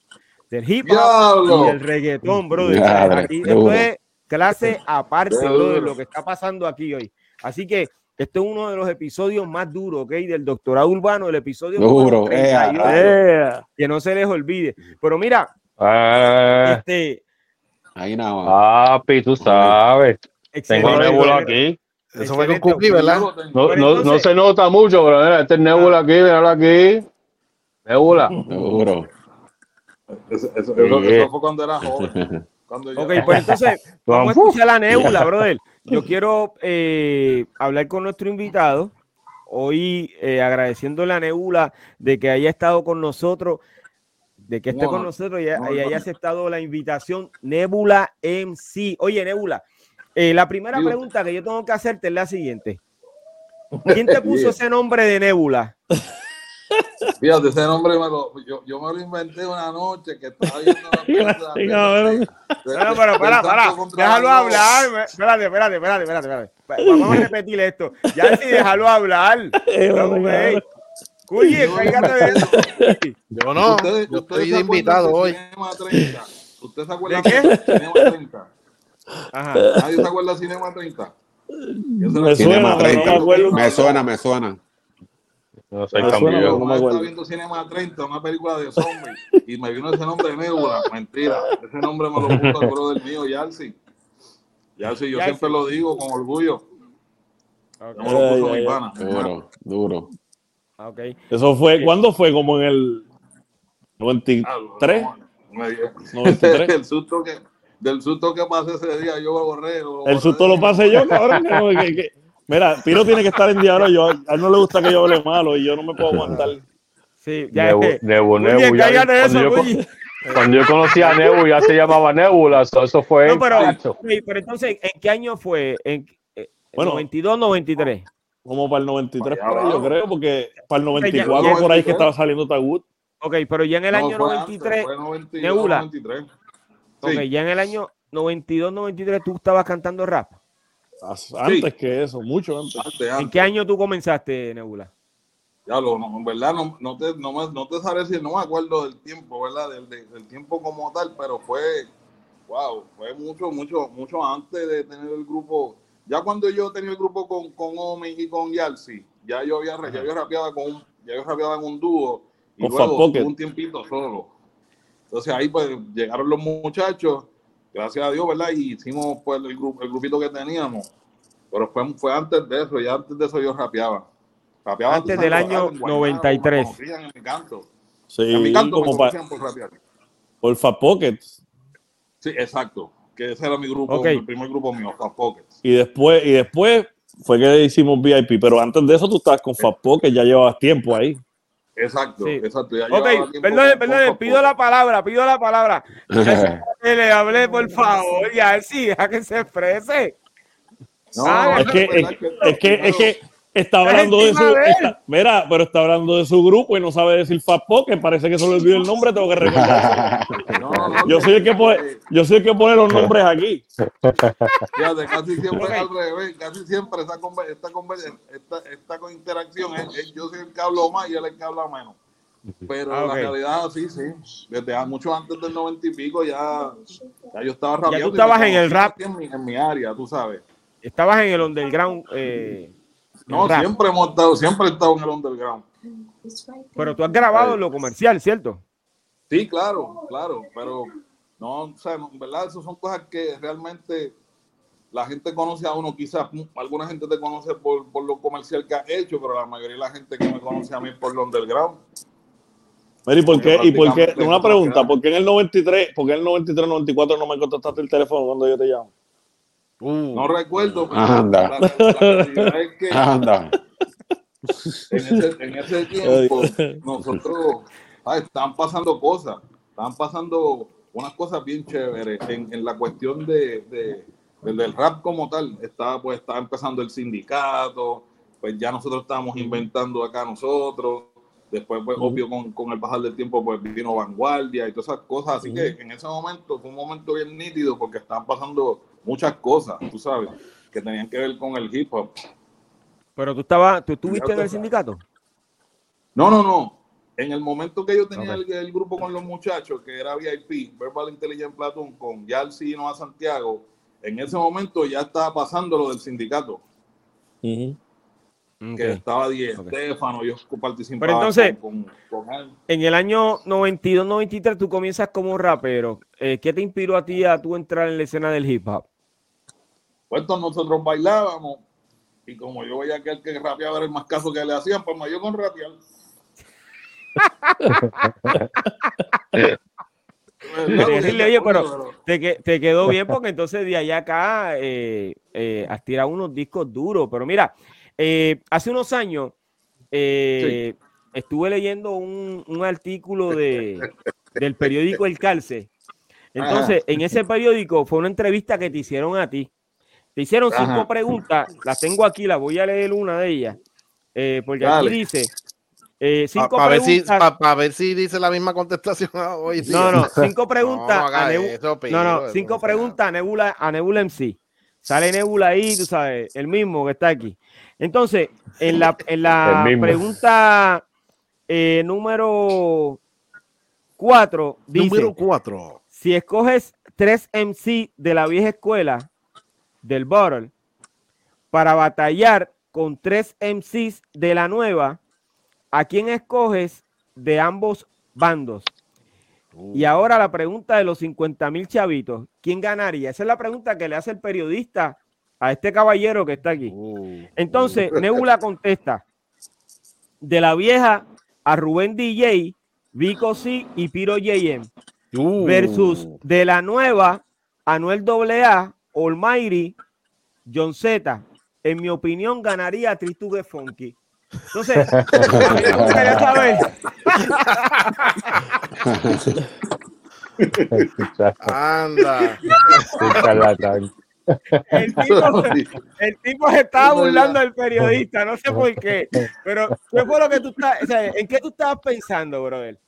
del hip hop y del reggaetón, brother. esto es clase aparte, de lo que está pasando aquí hoy. Así que este es uno de los episodios más duros, ¿ok? Del doctorado urbano, el episodio Duro, que no se les olvide. Pero mira, ah. este... Ahí nada más. Papi, tú sabes. Tengo Nebula aquí. Eso fue con Cookie, ¿verdad? No, no, no, se nota mucho, pero mira, este es Nebula aquí, mira aquí. Nebula. Seguro. Eso, eso, eso, fue cuando era joven. Cuando ok, pues entonces vamos a escuchar la nebula, brother. Yo quiero eh, hablar con nuestro invitado. Hoy eh, agradeciéndole a Nebula de que haya estado con nosotros, de que esté con nosotros y, haya aceptado la invitación. Nebula MC. Oye, Nebula, eh, la primera pregunta que yo tengo que hacerte es la siguiente. ¿Quién te puso ese nombre de Nebula? Fíjate, ese nombre me lo, yo, yo, me lo inventé una noche que estaba viendo la película. pero, pero, para, para, déjalo hablar. Espérate, espérate, espérate, espérate, Vamos a repetir esto. Ya sí, déjalo hablar. Cuye, de eso. Yo no, yo estoy de invitado hoy. ¿Usted se acuerda de qué? Cinema 30. Ajá. ¿Nadie se acuerda de Cinema 30? Me suena, me suena, me suena. No sé, yo estaba viendo Cinema 30, una película de zombies, y me vino ese nombre de Nebula. Mentira, ese nombre me lo puso el brother mío, Yalsi. Yalsi, yo siempre lo digo con orgullo. Okay. No lo puso mi pana. Duro, duro. Okay. Eso fue, ¿cuándo fue? Como en el 93? el susto que, del susto que pasé ese día, yo me borré. el susto lo pasé yo, cabrón. que, que, Mira, Piro tiene que estar en diablo. Yo, a él no le gusta que yo hable malo y yo no me puedo aguantar. Sí, ya es. Nebu, Nebu, ya, cuando, yo, cuando, yo, conocí a Nebu ya se llamaba Nebula, eso fue. No, pero, pero entonces, ¿en qué año fue? ¿En, eh, bueno, 92, 93? Como para el 93, por ahí, yo creo, porque para el 94 por ahí que estaba saliendo Tagut. Ok, pero ya en el año 93, Nebula. Ok, ya en el año 92, 93 tú estabas cantando rap. Antes que eso, mucho antes. ¿En qué año tú comenzaste, Nebula? Ya lo, no, en verdad no, no, te, no, no te sabré decir, no me acuerdo del tiempo, ¿verdad? Del, del, tiempo como tal, pero fue wow, fue mucho, mucho, mucho antes de tener el grupo. Ya cuando yo tenía el grupo con, con Omi y con Yalsi, ya yo había, ya yo rapeaba con ya yo rapeaba en un dúo y luego un tiempito solo. Entonces ahí pues llegaron los muchachos, gracias a Dios, ¿verdad? Y hicimos pues el, grupo, el grupito que teníamos. Pero fue, fue antes de eso, ya antes de eso yo rapeaba. rapeaba antes del año 93. En mi canto. Sí, en mi canto como para, por, por Fat Pockets. Sí, exacto. Que ese era mi grupo, el primer grupo mío, Fat Pockets. Y después, y después fue que hicimos VIP, pero antes de eso tú estabas con Fat Pockets, ya llevabas tiempo ahí. Exacto, exacto. Ya ok, perdón, perdón, pido la palabra, pido la palabra. le hablé, por favor, ya sí, a que se exprese. No, ah, es, que, es, que, es que Está hablando de su. mira, pero está hablando de su grupo y no sabe decir Fat que parece que solo olvidó el nombre, tengo que recordar. yo, soy el que pone, yo soy el que pone los nombres aquí. Fíjate, casi siempre al revés, casi siempre esta, esta, esta, con interacción es, yo soy el que hablo más y él es el que habla menos. Pero ah, la realidad, sí, sí. Desde mucho antes del noventa y pico ya, ya yo estaba rapeando. Ya tú estabas en el rap. En mi, en mi área, tú sabes. Estabas en el underground. Eh no, siempre hemos estado, siempre he estado en el underground. Pero tú has grabado lo comercial, ¿cierto? Sí, claro, claro, pero no, o sea, en verdad, eso son cosas que realmente la gente conoce a uno, quizás alguna gente te conoce por, por lo comercial que has hecho, pero la mayoría de la gente que me conoce a mí por lo underground. ¿y por qué? ¿Y por qué? Una pregunta, ¿por qué en el 93, por qué en el 93, 94 no me contestaste el teléfono cuando yo te llamo? Uh. no recuerdo. Anda. Anda. En ese, tiempo, nosotros ah, estaban pasando cosas, estaban pasando unas cosas bien chéveres en, la cuestión de, del rap como tal. Estaba, pues, estaba empezando el sindicato, pues ya nosotros estábamos inventando acá nosotros. Después, pues, obvio, con, con, el pasar del tiempo, pues vino Vanguardia y todas esas cosas. Así que en ese momento fue un momento bien nítido porque estaban pasando muchas cosas, tú sabes, que tenían que ver con el hip hop. Pero tú estabas, tú estuviste en el sindicato. No, no, no. En el momento que yo tenía el, grupo con los muchachos, que era VIP, Verbal Intelligent Platón, con Yalsi y Noah Santiago, en ese momento ya estaba pasando lo del sindicato. Que estaba Diego Estefano, yo participaba Pero entonces, con, él. En el año 92-93 tú comienzas como rapero. Eh, ¿Qué te inspiró a ti a tú entrar en la escena del hip hop? Pues nosotros bailábamos y como yo veía que el que rapeaba era el más caso que le hacían, pues me dio con rapear. decirle, oye, pero te, te, quedó bien porque entonces de allá acá eh, eh, has tirado unos discos duros. Pero mira, eh, hace unos años eh, estuve leyendo un, un artículo de, del periódico El Calce. Entonces, en ese periódico fue una entrevista que te hicieron a ti. Te hicieron cinco preguntas, las tengo aquí, las voy a leer una de ellas, eh, porque aquí dice eh, cinco Para ver, si, ver si dice la misma contestación hoy. No, no, cinco preguntas. No, no, cinco preguntas a Nebula, a Nebula MC. Sale Nebula ahí, tú sabes, el mismo que está aquí. Entonces, en la, en la pregunta eh, número cuatro, dice: Número cuatro. Si escoges tres MC de la vieja escuela, del Bottle para batallar con tres MCs de la nueva, ¿a quién escoges de ambos bandos? Y ahora la pregunta de los 50 mil chavitos, ¿quién ganaría? Esa es la pregunta que le hace el periodista a este caballero que está aquí. Uh. Entonces, Nebula contesta, de la vieja a Rubén DJ, Vico C y Piro JM, uh. versus de la nueva, Anuel AA Almighty, John Z, en mi opinión, ganaría Tritugue Funky. Entonces, me gustaría saber. Anda. El tipo, el tipo se estaba burlando del periodista, no sé por qué. Pero, ¿qué fue lo que tú estás, o sea, ¿en qué tú estabas pensando, brother?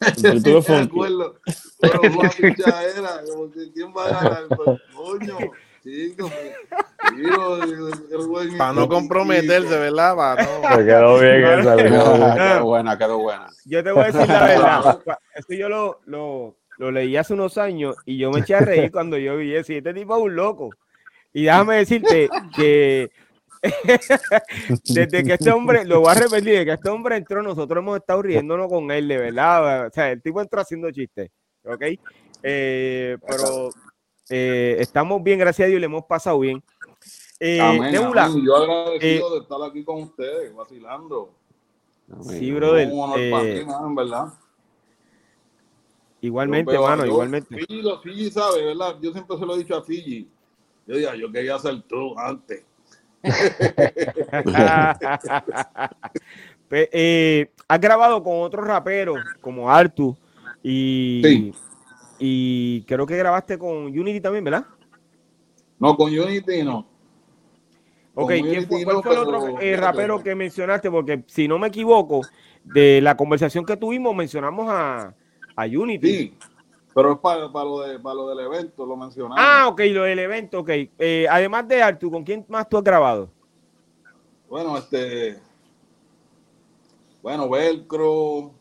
Me acuerdo, pero era, como que quién va a ganar, pues, coño, chicos, para no comprometerse, ¿verdad? Para no. quedó bien esa, quedó buena, quedó buena. Yo te voy a decir la verdad, esto yo lo, lo, lo leí hace unos años y yo me eché a reír cuando yo vi eso. Y este tipo es un loco. Y déjame decirte que desde que este hombre, lo voy a repetir, desde que este hombre entró, nosotros hemos estado riéndonos con él, de verdad. O sea, el tipo entró haciendo chistes, ¿ok? Eh, pero eh, estamos bien, gracias a Dios, le hemos pasado bien. Eh, Nebula, Yo agradecido de estar aquí con ustedes, vacilando. Sí, brother. verdad. Igualmente, hermano, igualmente. Fiji, Fiji sabe, ¿verdad? Yo siempre se lo he dicho a Fiji. Yo digo, yo quería ser tú antes. eh, has grabado con otros raperos como Artu y, y creo que grabaste con Unity también, ¿verdad? No, con Unity no. Ok, ¿quién fue, ¿cuál fue el otro eh, rapero que mencionaste? Porque si no me equivoco, de la conversación que tuvimos mencionamos a, a Unity. Sí, pero es para, lo, de, para lo del evento, lo mencionamos. Ah, ok, lo del evento, ok. Eh, además de Artu, ¿con quién más tú has grabado? Bueno, este. Bueno, Velcro.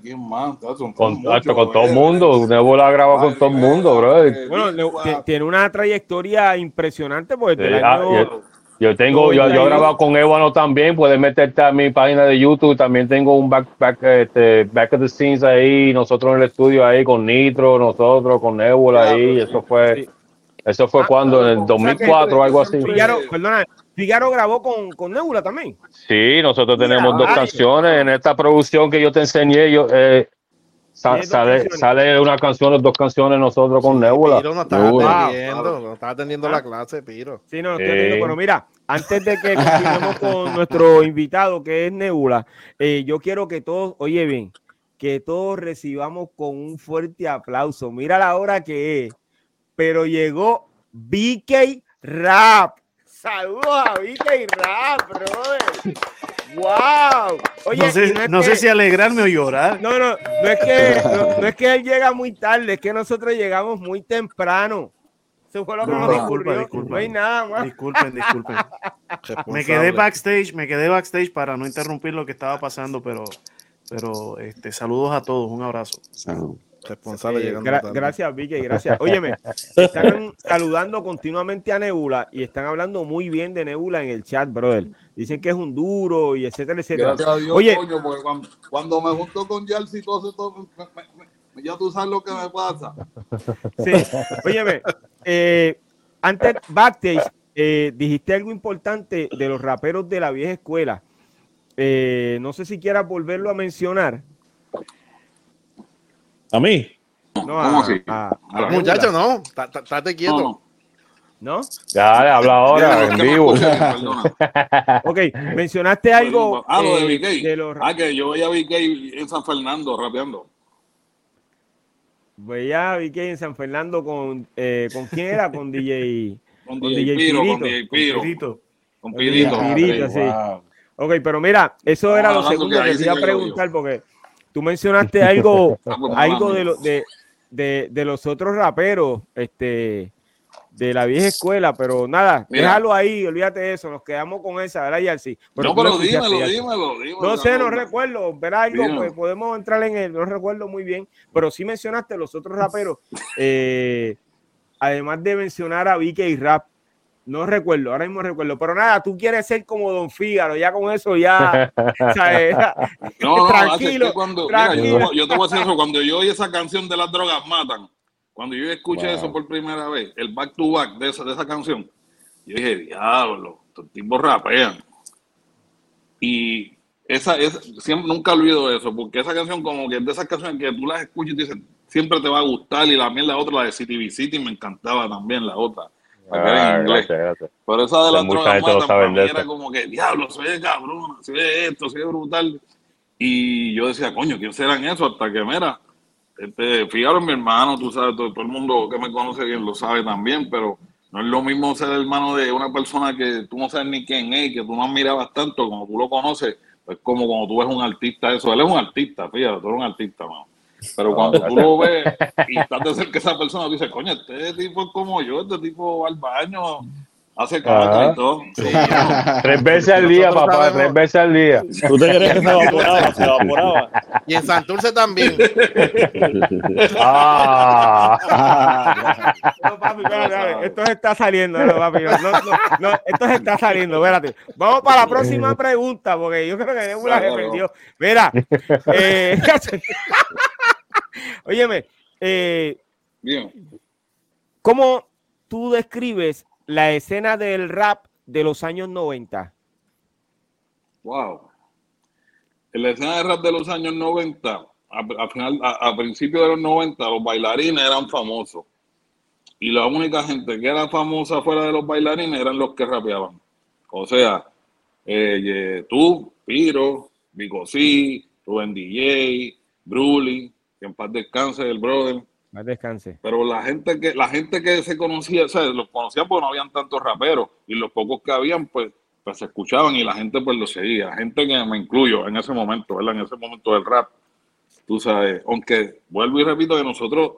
¿Quién más? Con, con todo el mundo. Nebo la grabado con todo el mundo, bro. Bueno, tiene una trayectoria impresionante porque el ah, año, yo tengo, yo, yo he grabado con Ébano también, puedes meterte a mi página de YouTube, también tengo un back, back, este, back of the scenes ahí, nosotros en el estudio ahí con Nitro, nosotros con Nebula ahí, eso fue, eso fue ah, cuando, en el 2004 o algo así. Figaro, perdona, Figaro grabó con, con Nebula también. Sí, nosotros tenemos dos canciones en esta producción que yo te enseñé, yo, eh, sale, sale una canción, dos canciones nosotros con Nebula. Piro no estaba atendiendo, no estaba atendiendo la clase, Piro. Sí, no, estoy atendiendo, pero mira, antes de que continuemos con nuestro invitado que es Nebula, eh, yo quiero que todos, oye bien, que todos recibamos con un fuerte aplauso. Mira la hora que es, pero llegó BK Rap. Saludos a BK Rap, brother. ¡Wow! Oye, no sé, si alegrarme o llorar. No, no, no es, que, no, es que él llega muy tarde, es que nosotros llegamos muy temprano. Eso fue lo que nos ocurrió. No hay nada más. Disculpen, disculpen. me quedé backstage, me quedé backstage para no interrumpir lo que estaba pasando, pero, pero este, saludos a todos, un abrazo. Saludos responsable gracias, Vicky, gracias. Óyeme, están saludando continuamente a Nebula y están hablando muy bien de Nebula en el chat, brother. Dicen que es un duro y etcétera, etcétera. Gracias a Dios, Oye, coño, porque cuando, me junto con Jalsi, todo eso, ya tú sabes lo que me pasa. Sí, óyeme, eh, antes, backstage, eh, dijiste algo importante de los raperos de la vieja escuela. Eh, no sé si quieras volverlo a mencionar. ¿A mí? No, a, así? muchacho, no, estate quieto. No. Ya, le habla ahora en vivo. ok, mencionaste algo. Ah, lo de eh, VK. Ah, que yo veía a VK en San Fernando rapeando. Veía a VK en San Fernando con. Eh, ¿Con quién era? Con DJ. Con, con DJ, Piro, con DJ Piro. Con Pirito. Con Pirito, sí. Ok, pero mira, eso era lo segundo que quería preguntar porque tú mencionaste algo, algo de, lo, de, de, de, los otros raperos este, de la vieja escuela, pero nada, déjalo ahí, olvídate de eso, nos quedamos con esa, ¿verdad, Yarsi? no, pero dímelo, dímelo, dímelo, No sé, no recuerdo, ver algo, pues podemos entrar en él, no recuerdo muy bien, pero sí mencionaste los otros raperos, eh, además de mencionar a Vicky y Rap, no recuerdo, ahora mismo recuerdo. Pero nada, tú quieres ser como Don Fígaro, ya con eso ya. no, tranquilo. cuando, tranquilo. yo, te voy a decir eso, cuando yo oí esa canción de las drogas matan, cuando yo escuché eso por primera vez, el back to back de esa, de esa canción, yo dije, diablo, estos tipos rapean. Y esa, es siempre, nunca olvido eso, porque esa canción como que es de esas canciones que tú las escuchas y dices, siempre te va a gustar, y la mía la otra, la de City City, me encantaba también la otra Ah, Pero esa de la droga para mí era como que, diablo, se ve cabrón, se ve esto, se ve brutal. Y yo decía, coño, ¿quién serán eso? Hasta que, mira, este, fijaros mi hermano, tú sabes, todo, el mundo que me conoce bien lo sabe también, pero no es lo mismo ser hermano de una persona que tú no sabes ni quién es, que tú no mirabas tanto, como tú lo conoces, es como cuando tú ves un artista, eso, él es un artista, fíjate, tú eres un artista, mano. Pero cuando tú lo ves y estás de cerca esa persona, dices, coño, este tipo es como yo, este tipo va al baño, Hace caca y todo. tres veces al día, papá, tres veces al día. ¿Tú te crees que se evaporaba? Se evaporaba. Y en Santurce también. ah. No, papi, espérate, esto se está saliendo, no, papi. No, no, esto se está saliendo, espérate. Vamos para la próxima pregunta, porque yo creo que Nebula se perdió. Mira, eh, óyeme, eh, Bien. ¿cómo tú describes la escena del rap de los años 90? Wow. En la escena del rap de los años 90, a, final, a, principios de los 90, los bailarines eran famosos. Y la única gente que era famosa fuera de los bailarines eran los que rapeaban. O sea, eh, tú, Piro, Bicosí, Rubén DJ, Bruli, que en paz descanse el brother descanse. Pero la gente que la gente que se conocía, o sea, los conocían porque no habían tantos raperos y los pocos que habían, pues, pues se escuchaban y la gente pues lo seguía. Gente que me incluyo en ese momento, ¿verdad? En ese momento del rap. Tú sabes, aunque vuelvo y repito que nosotros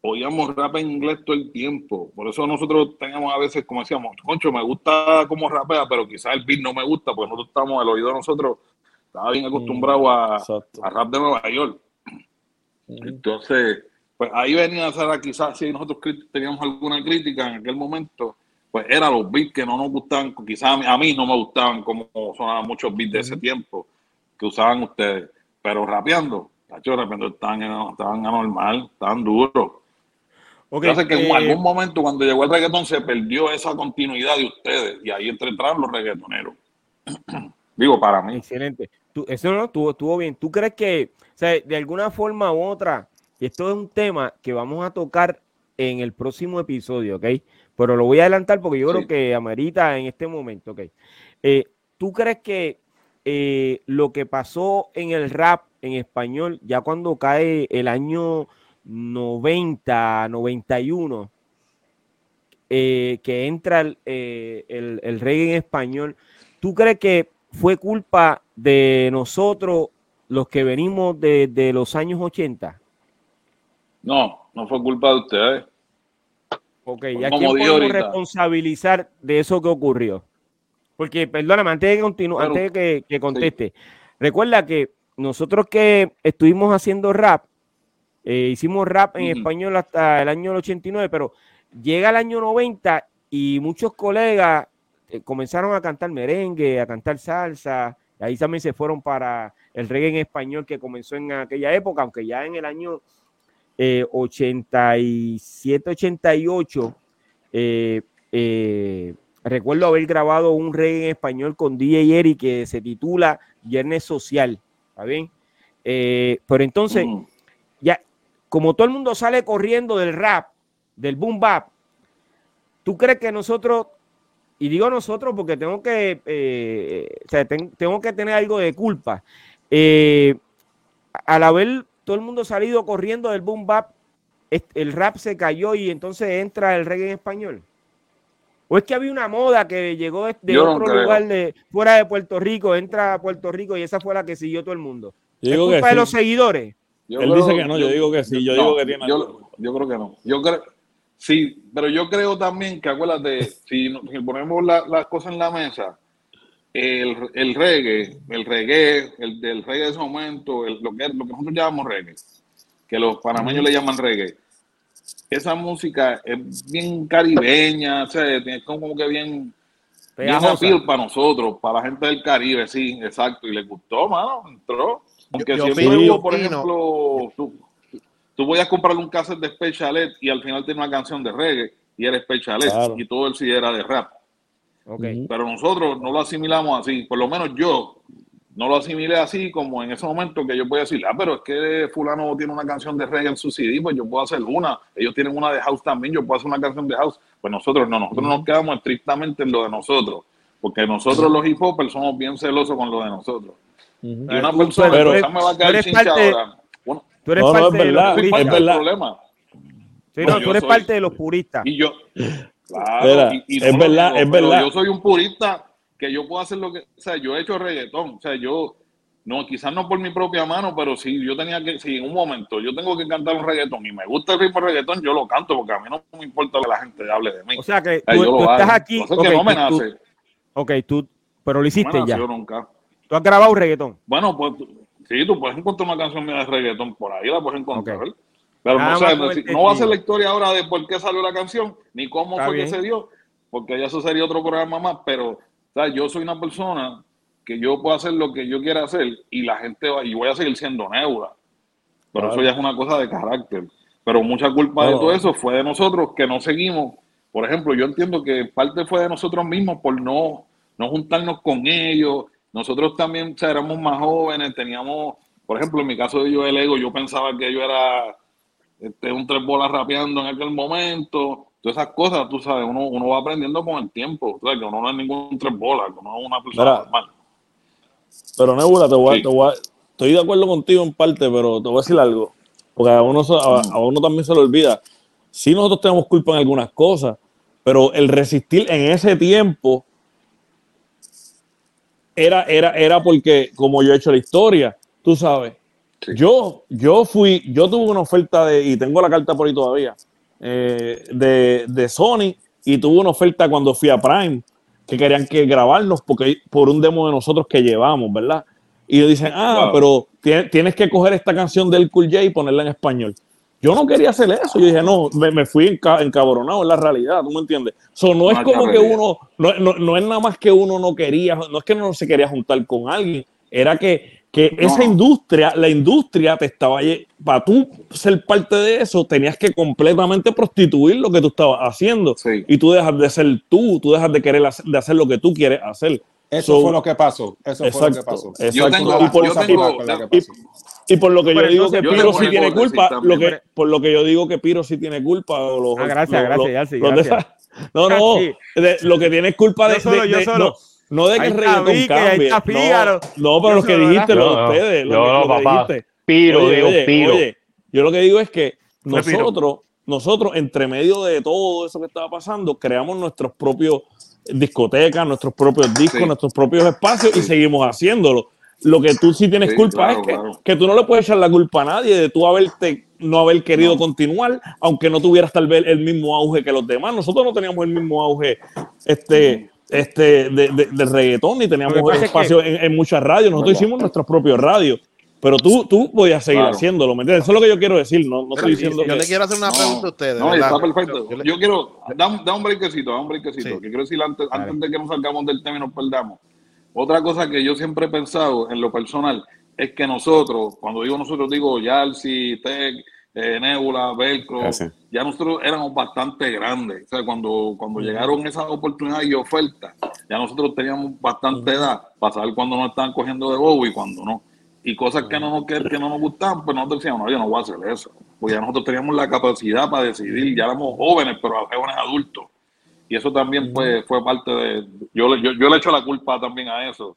oíamos rap en inglés todo el tiempo. Por eso nosotros teníamos a veces, como decíamos, concho, me gusta como rapea, pero quizás el beat no me gusta, porque nosotros estamos, el oído de nosotros estaba bien acostumbrado a, a rap de Nueva York. Entonces, pues ahí venía a ser quizás si nosotros teníamos alguna crítica en aquel momento, pues eran los beats que no nos gustaban, quizás a mí no me gustaban como sonaban muchos beats de ese tiempo que usaban ustedes, pero rapeando, tacho, rapeando estaban, estaban anormal, estaban duros. Okay, Entonces que en eh, algún momento cuando llegó el reggaetón se perdió esa continuidad de ustedes y ahí entraron los reggaetoneros. Digo, para mí. Excelente. Eso no estuvo, estuvo bien. ¿Tú crees que, o sea, de alguna forma u otra, y esto es un tema que vamos a tocar en el próximo episodio, ¿ok? Pero lo voy a adelantar porque yo creo que amerita en este momento, ¿ok? Eh, ¿Tú crees que eh, lo que pasó en el rap en español, ya cuando cae el año 90, 91, eh, que entra el, el, reggae en español, ¿tú crees que fue culpa de nosotros, los que venimos de, de los años 80? No, no fue culpa de ustedes. Ok, ¿y a quién podemos responsabilizar de eso que ocurrió? Porque, perdóname, antes de que, continúe, antes de que, conteste, recuerda que nosotros que estuvimos haciendo rap, eh, hicimos rap en español hasta el año 89, pero llega el año 90 y muchos colegas eh, comenzaron a cantar merengue, a cantar salsa, y ahí también se fueron para el reggae en español que comenzó en aquella época, aunque ya en el año 87, 88, eh, eh, recuerdo haber grabado un reggae en español con DJ Eri que se titula Viernes Social, ¿está bien? Eh, pero entonces, ya, como todo el mundo sale corriendo del rap, del boom bap, ¿tú crees que nosotros, y digo nosotros porque tengo que, tengo que tener algo de culpa, al haber todo el mundo salido corriendo del boom bap, el rap se cayó y entonces entra el reggae en español? ¿O es que había una moda que llegó de, otro lugar de fuera de Puerto Rico, entra a Puerto Rico y esa fue la que siguió todo el mundo? ¿Es culpa de los seguidores? Él dice que no, yo, digo que sí, yo digo que tiene. Yo, yo, creo que no. Yo creo, sí, pero yo creo también que acuérdate, si, si ponemos las cosas en la mesa, el, el reggae, el reggae, el del reggae de ese momento, lo, que, lo que nosotros llamamos reggae, que los panameños le llaman reggae, esa música es bien caribeña, o sea, es como que bien, bien para nosotros, para la gente del Caribe, sí, exacto, y le gustó, mano, entró. Aunque siempre hubo, por ejemplo, tú, voy a comprar un cassette de Specialet y al final tiene una canción de reggae y era Specialet y todo el sí era de rap. Pero nosotros no lo asimilamos así, por lo menos yo no lo asimilé así como en ese momento que yo voy a decir, ah, pero es que fulano tiene una canción de reggae en su CD, pues yo puedo hacer una, ellos tienen una de house también, yo puedo hacer una canción de house, pues nosotros no, nosotros nos quedamos estrictamente en lo de nosotros, porque nosotros los hip hopers somos bien celosos con lo de nosotros. Y una persona pero, me va a chinchadora. Bueno, tú eres parte de los puristas. Es verdad. Sí, no, tú eres parte de los puristas. Y yo, Claro, es verdad, es verdad. Yo soy un purista que yo puedo hacer lo que, o sea, yo he hecho reggaetón, o sea, yo no, quizás no por mi propia mano, pero si yo tenía que, si en un momento yo tengo que cantar un reggaetón y me gusta el ritmo reggaetón, yo lo canto porque a mí no me importa que la gente hable de mí. O sea que tú, estás aquí. Okay, no me nace. ok, tú, pero lo hiciste ya. Nunca. ¿Tú has grabado un reggaetón? Bueno, pues sí, tú puedes encontrar una canción mía de reggaetón por ahí, la puedes encontrar. Pero no, no va a ser la historia ahora de por qué salió la canción, ni cómo fue que se dio, porque ya eso sería otro programa más, pero yo soy una persona que yo puedo hacer lo que yo quiera hacer y la gente va, y voy a seguir siendo neura. Pero eso ya es una cosa de carácter. Pero mucha culpa de todo eso fue de nosotros que no seguimos. Por ejemplo, yo entiendo que parte fue de nosotros mismos por no, no juntarnos con ellos. Nosotros también éramos más jóvenes, teníamos, por ejemplo, en mi caso de yo el ego, yo pensaba que yo era este, un tres bolas rapeando en aquel momento. Todas esas cosas, tú sabes, uno, uno va aprendiendo con el tiempo. O sea, que uno no es ningún tres bolas, que uno es una persona normal. Pero Nebula, te voy, te voy estoy de acuerdo contigo en parte, pero te voy a decir algo. Porque a uno, a, uno también se le olvida. Sí, nosotros tenemos culpa en algunas cosas, pero el resistir en ese tiempo era, era, era porque, como yo he hecho la historia, tú sabes, yo, yo fui, yo tuve una oferta de, y tengo la carta por ahí todavía, eh, de, de Sony, y tuve una oferta cuando fui a Prime que querían que grabarnos porque por un demo de nosotros que llevamos, ¿verdad? Y dicen, ah, pero tienes que coger esta canción del Cool J y ponerla en español. Yo no quería hacer eso. Yo dije, no, me, fui encabronado en la realidad, ¿tú me entiendes? So, no es como que uno, no, no, no, es nada más que uno no quería, no es que no se quería juntar con alguien, era que que esa industria, la industria te estaba, para tú ser parte de eso, tenías que completamente prostituir lo que tú estabas haciendo. Y tú dejas de ser tú, tú dejas de querer hacer, de hacer lo que tú quieres hacer. Eso fue lo que pasó. Eso fue lo que pasó. y, por, lo que yo digo que Piro sí tiene culpa, lo que, por lo que yo digo que Piro sí tiene culpa. ah, gracias, gracias, gracias. no, no, lo que tiene culpa de, yo solo, yo solo. No de que el reggaetón cambie. No, pero lo que dijiste, lo de ustedes. Lo, no, no, papá. Piro, digo, piro. yo lo que digo es que nosotros, nosotros, entre medio de todo eso que estaba pasando, creamos nuestros propios discotecas, nuestros propios discos, nuestros propios espacios y seguimos haciéndolo. Lo que tú sí tienes culpa es que, que, tú no le puedes echar la culpa a nadie de tú haberte no haber querido continuar, aunque no tuvieras tal vez el mismo auge que los demás. Nosotros no teníamos el mismo auge este, este, de, de, reggaetón y teníamos espacio en, muchas radios. Nosotros hicimos nuestros propios radios. Pero tú, tú podías seguir haciéndolo, ¿me entiendes? Eso es lo que yo quiero decir, no, no estoy diciendo Yo le quiero hacer una pregunta a ustedes. No, está perfecto. Yo, quiero, da, da, un breakcito, da un breakcito, que quiero decir antes, antes de que nos salgamos del tema y nos perdamos. Otra cosa que yo siempre he pensado en lo personal es que nosotros, cuando digo nosotros, digo Yalsi, Tech, eh, Nebula, Velcro, ya nosotros éramos bastante grandes. O sea, cuando, cuando llegaron esas oportunidades y ofertas, ya nosotros teníamos bastante edad para saber cuándo nos estaban cogiendo de bobo y cuándo no. Y cosas que no, que, que no nos gustaban, pues nosotros decíamos, no, yo no voy a hacer eso. Porque ya nosotros teníamos la capacidad para decidir, ya éramos jóvenes, pero jóvenes adultos. Y eso también fue, fue parte de... Yo, yo, yo le echo la culpa también a eso,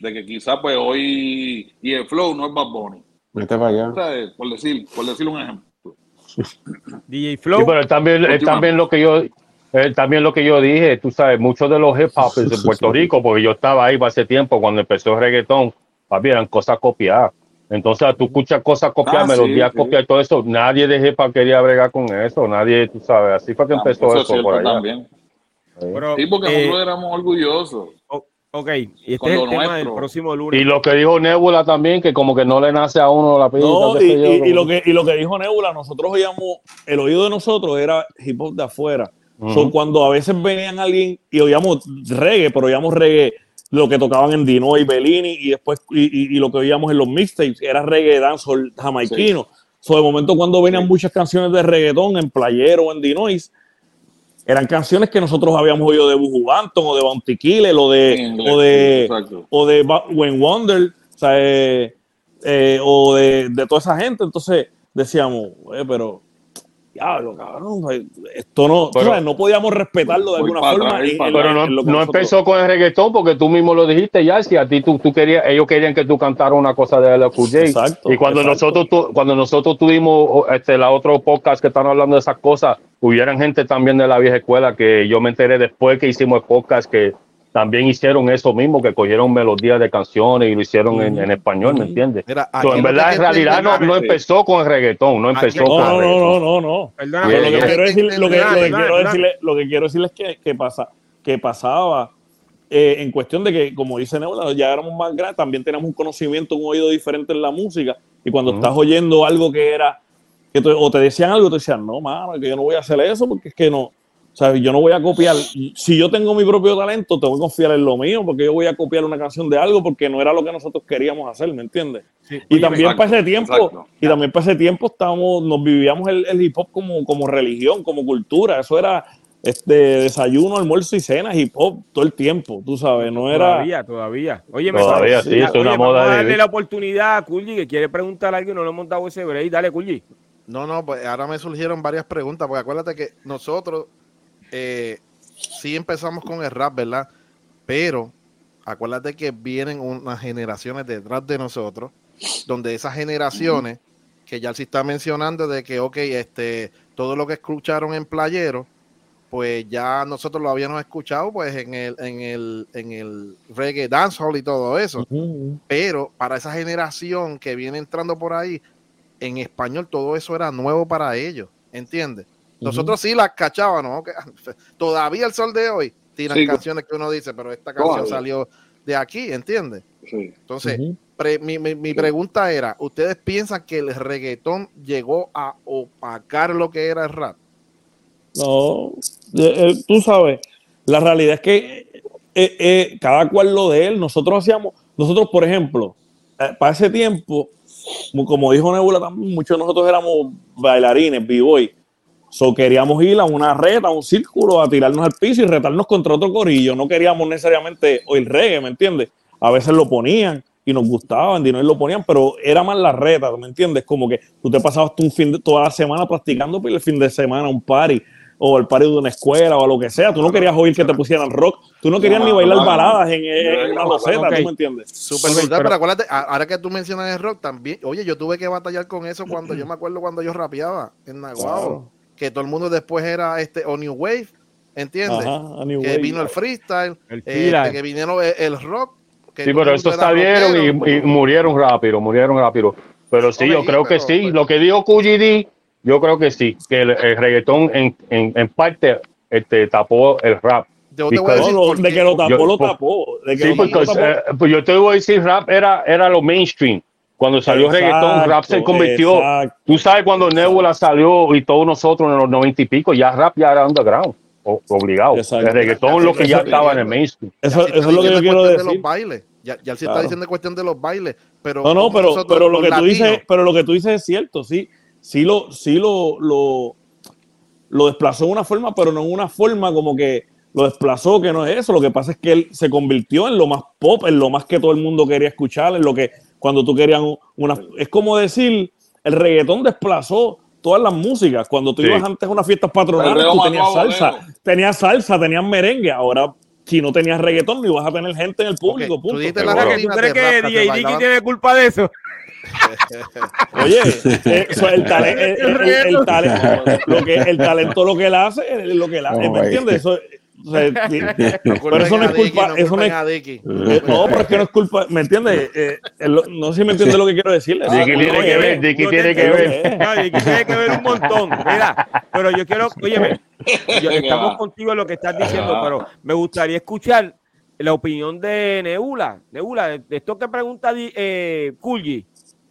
de que quizás pues hoy... Y el flow no es Bad Bunny Vete para allá. por, decir, por decir un ejemplo. DJ Flow. Sí, pero también, es también lo que yo también lo que yo dije, tú sabes, muchos de los hip hop de Puerto Rico, porque yo estaba ahí hace tiempo cuando empezó el reggaetón, papi, eran cosas copiadas. Entonces, tú escuchas cosas copiadas, ah, melodías copiadas y todo eso. Nadie de hop quería bregar con eso. Nadie, tú sabes, así fue que empezó eso, por allá. También. sí, porque eh, nosotros éramos orgullosos. Ok, y este es el tema del próximo lunes. Y lo que dijo Nebula también, que como que no le nace a uno la pista. No, y, lo que, y lo que dijo Nebula, nosotros oíamos, el oído de nosotros era hip hop de afuera. Son cuando a veces venían alguien y oíamos reggae, pero oíamos reggae, lo que tocaban en Dino y Bellini, y después, y, lo que oíamos en los mixtapes, era reggae dancehall jamaiquino. Sí. de momento cuando venían muchas canciones de reggaetón en Playero o en Dinois, eran canciones que nosotros habíamos oído de Buju Banton o de Bounty Killer o de, o de, o de When Wonder, o, sea, eh, eh, o de, de, toda esa gente. Entonces decíamos, eh, pero diablo, cabrón, esto no, no podíamos respetarlo de alguna forma. pero no, no empezó con el reggaetón porque tú mismo lo dijiste ya, si a ti tú, tú querías, ellos querían que tú cantaras una cosa de la Exacto. Y cuando nosotros cuando nosotros tuvimos este la otro podcast que están hablando de esas cosas, hubieran gente también de la vieja escuela que yo me enteré después que hicimos el podcast que también hicieron eso mismo, que cogieron melodías de canciones y lo hicieron en, español, ¿me entiendes? en verdad, en realidad no, no, empezó con el reggaetón, no empezó con no, no, no, no, no, Lo que quiero decirle, lo que, quiero decirle, lo que quiero decirles es que, que, pasa, que pasaba eh, en cuestión de que, como dice Nebula, ya éramos más grandes, también tenemos un conocimiento, un oído diferente en la música, y cuando estás oyendo algo que era, que o te decían algo, te decían, no, mano, que yo no voy a hacer eso porque es que no, o sea, yo no voy a copiar. Si yo tengo mi propio talento, tengo que confiar en lo mío, porque yo voy a copiar una canción de algo porque no era lo que nosotros queríamos hacer, ¿me entiendes? y también para ese tiempo, y también para ese tiempo estábamos, nos vivíamos el, hip hop como, como religión, como cultura. Eso era este desayuno, almuerzo y cena, hip hop todo el tiempo, tú sabes, no era. Todavía, todavía. Oye, todavía, sí, es una moda. Vamos a darle la oportunidad a Kulji que quiere preguntar algo y no le hemos dado ese break. Dale, Kulji. No, no, pues ahora me surgieron varias preguntas, porque acuérdate que nosotros eh, sí empezamos con el rap, ¿verdad? Pero acuérdate que vienen unas generaciones detrás de nosotros, donde esas generaciones, que ya se está mencionando de que, ok, este, todo lo que escucharon en Playero, pues ya nosotros lo habíamos escuchado pues en el, en el, en el reggae dancehall y todo eso. Pero para esa generación que viene entrando por ahí, en español todo eso era nuevo para ellos, ¿entiendes? Nosotros sí las cachábamos, todavía el sol de hoy tiran canciones que uno dice, pero esta canción salió de aquí, ¿entiendes? Entonces, mi, pregunta era, ¿ustedes piensan que el reggaetón llegó a opacar lo que era el rap? No, eh, eh, tú sabes, la realidad es que eh, cada cual lo de él, nosotros hacíamos, nosotros por ejemplo, para ese tiempo, como dijo Nebula también, muchos de nosotros éramos bailarines, b-boy, So queríamos ir a una reta, a un círculo, a tirarnos al piso y retarnos contra otro corillo. No queríamos necesariamente oír reggae, ¿me entiendes? A veces lo ponían y nos gustaban, y no lo ponían, pero era más la reta, ¿me entiendes? Como que tú te pasabas un fin de, toda la semana practicando por pues, el fin de semana un party o el party de una escuela o lo que sea. Tú no querías oír que te pusieran rock, tú no querías ni bailar baladas en, una roseta, ¿tú me entiendes? Súper verdad, pero acuérdate, ahora que tú mencionas el rock también, oye, yo tuve que batallar con eso cuando yo me acuerdo cuando yo rapeaba en Naguao que todo el mundo después era este o New Wave, ¿entiendes? que vino el freestyle, este, que vinieron el, rock. sí, pero estos salieron y, murieron rápido, murieron rápido. Pero sí, yo creo que sí. Lo que dijo QGD, yo creo que sí, que el, reggaetón en, en, en, parte este, tapó el rap. Yo te voy a decir de que lo tapó, lo tapó. De que sí, porque, eh, pues yo te voy a decir, rap era, era lo mainstream. Cuando salió reggaetón, rap se convirtió. Tú sabes cuando Nebula salió y todos nosotros en los noventa y pico, ya rap ya era underground, obligado. El reggaetón lo que ya estaba en el mainstream. Eso, es lo que yo quiero decir. De los bailes. Ya, ya se está diciendo cuestión de los bailes, pero no, no, pero, pero lo que tú dices, pero lo que tú dices es cierto, sí, sí lo, sí lo, lo, lo desplazó de una forma, pero no en una forma como que lo desplazó, que no es eso. Lo que pasa es que él se convirtió en lo más pop, en lo más que todo el mundo quería escuchar, en lo que cuando tú querías una... Es como decir, el reggaetón desplazó todas las músicas. Cuando tú ibas antes a unas fiestas patronales, tú tenías salsa, tenías salsa, tenías merengue. Ahora, si no tenías reggaetón, no ibas a tener gente en el público. ¿Tú, crees que DJ Dicky tiene culpa de eso? Oye, eh, el, talento, el, talento, lo que, el talento lo que él hace es lo que él hace, ¿me entiendes? Eso, pero eso no es culpa. Eso no, es, eh, no, pero es que no es culpa. ¿Me entiendes? Eh, no sé si me entiende lo que quiero decirle. Dicky tiene que ver. Dicky tiene que ver. tiene que ver un montón. Mira, pero yo quiero. Óyeme, estamos contigo en lo que estás diciendo, pero me gustaría escuchar la opinión de Neula. Neula, de esto que pregunta eh, Kulji,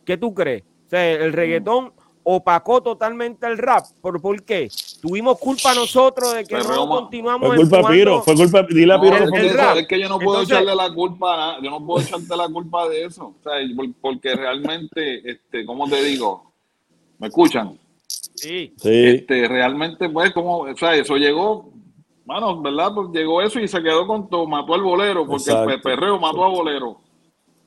¿qué tú crees? O sea, el reggaetón opacó totalmente el rap. ¿Por, ¿Por qué? Tuvimos culpa nosotros de que no continuamos. Fue culpa Piro, fue culpa, dile a Piro. es que yo no puedo echarle la culpa, yo no puedo echarte la culpa de eso, o sea, porque realmente, este, ¿cómo te digo? ¿Me escuchan? Sí. Este, realmente, pues, como, o sea, eso llegó, bueno, ¿verdad? Pues llegó eso y se quedó con todo, mató al bolero, porque el perreo mató a bolero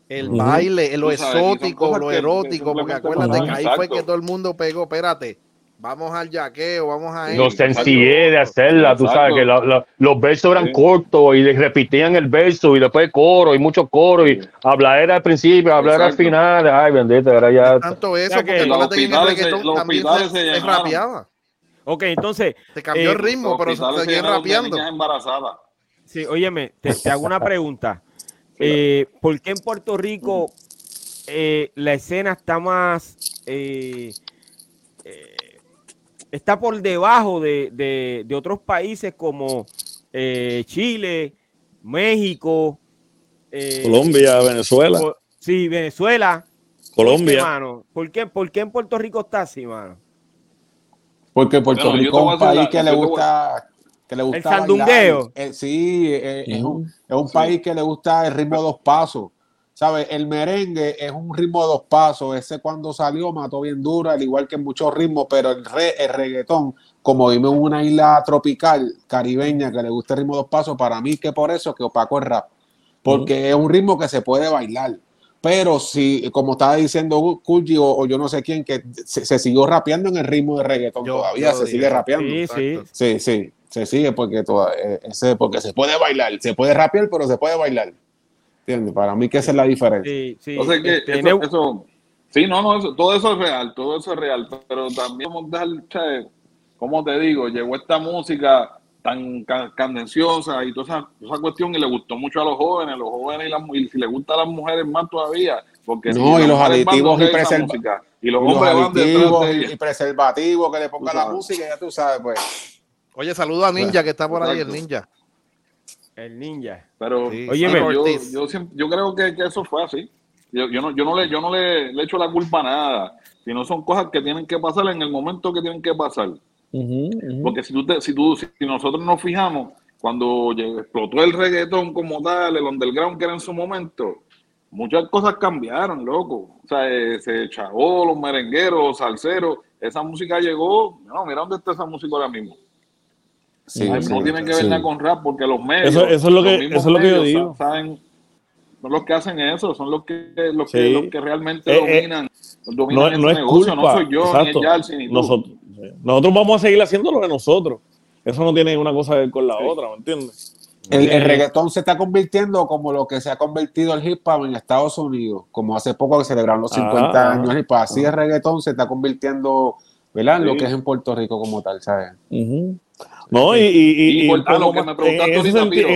el baile, lo exótico, lo erótico, porque acuérdate que ahí fue que todo el mundo pegó, espérate, vamos al yaqueo, vamos a... Lo sencillé de hacerla, tú sabes que los versos eran cortos y repetían el verso y después coro y mucho coro y hablar era al principio, hablar al final, ay bendito, era ya... Tanto eso, porque acuérdate que el reggaetón también se, rapeaba. Ok, entonces... Se cambió el eh, ritmo, pero se seguía rapeando. embarazada. Sí, óyeme, te, hago una pregunta. Eh, ¿Por qué en Puerto Rico eh, la escena está más... Eh, está por debajo de, otros países como Chile, México, Colombia, Venezuela. Sí, Venezuela. Colombia. ¿Por qué, ¿Por qué en Puerto Rico está así, mano? Porque Puerto Rico es un país que le gusta que le gusta el sandungueo. Eh, sí, eh, es, un, es, un, país que le gusta el ritmo de dos pasos. ¿Sabes? El merengue es un ritmo de dos pasos. Ese cuando salió mató bien duro, al igual que en muchos ritmos, pero el, re, el reggaetón, como vimos en una isla tropical caribeña que le gusta el ritmo de dos pasos, para mí que por eso que opaco el rap. Porque es un ritmo que se puede bailar. Pero si, como estaba diciendo Kulji o, yo no sé quién, que se, siguió rapeando en el ritmo de reggaetón todavía, se sigue rapeando. Sí, sí. Sí, sí, se sigue porque, toda, eh, ese, porque se puede bailar, se puede rapear, pero se puede bailar. ¿Entiendes? Para mí que esa es la diferencia. Sí, sí. O sea que este, eso, sí, no, no, todo eso es real, todo eso es real, pero también vamos a dar, como te digo, llegó esta música tan candenciosa y toda esa, cuestión y le gustó mucho a los jóvenes, los jóvenes y, las, y si le gusta a las mujeres más todavía, porque no, y los aditivos y, preservativos y los, aditivos y, preservativos que le ponga la música, ya tú sabes, pues. Oye, saludo a Ninja que está por ahí, el Ninja. El Ninja. Pero Oye, yo, yo, yo, creo que, que, eso fue así. Yo, yo, no, yo no, le, yo no le, le echo la culpa a nada, sino son cosas que tienen que pasar en el momento que tienen que pasar. Porque si, tú si, tú, si nosotros nos fijamos, cuando explotó el reggaetón como tal, el underground que era en su momento, muchas cosas cambiaron, loco. O sea, eh, se echó los merengueros, los salseros, esa música llegó, no, mira dónde está esa música ahora mismo. No tienen que ver nada con rap porque los medios. Eso, es lo que, eso es lo que yo digo. Saben, son los que hacen eso, son los que, los que, los que realmente eh, eh, dominan, dominan no, no negocio, culpa, no soy yo, exacto. ni el ni tú. Nosotros, nosotros vamos a seguir haciendo lo de nosotros. Eso no tiene una cosa que ver con la otra, ¿me entiendes? El, reggaetón se está convirtiendo como lo que se ha convertido el hip hop en Estados Unidos, como hace poco que celebraron los 50 años del hip hop. Así el reggaetón se está convirtiendo, ¿verdad? Lo que es en Puerto Rico como tal, ¿sabes? No, y, y, en, ese sentido,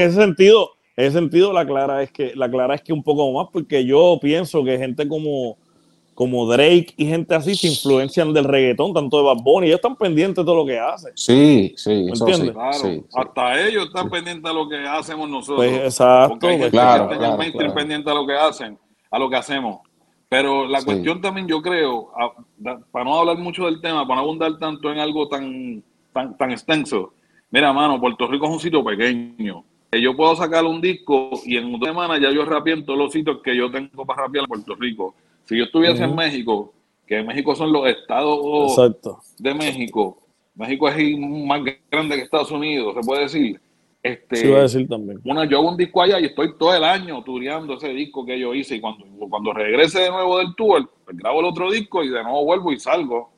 en ese sentido, la clara es que la clara es que un poco más, porque yo pienso que gente como como Drake y gente así se influencian del reggaetón, tanto de Bad Bunny, ellos están pendientes de todo lo que hacen. Sí, sí, eso sí, claro, hasta ellos están pendientes de lo que hacemos nosotros. Pues exacto, pues, claro, claro, claro. pendientes a lo que hacen, a lo que hacemos. Pero la cuestión también yo creo, para no hablar mucho del tema, para no abundar tanto en algo tan, tan, tan extenso, mira, mano, Puerto Rico es un sitio pequeño. Yo puedo sacar un disco y en una semana ya yo rapié en todos los sitios que yo tengo para rapear en Puerto Rico. Si yo estuviese en México, que en México son los estados de México, México es más grande que Estados Unidos, se puede decir. Este, sí, a decir también. Una, yo hago un disco allá y estoy todo el año tureando ese disco que yo hice y cuando, cuando regrese de nuevo del tour, pues grabo el otro disco y de nuevo vuelvo y salgo.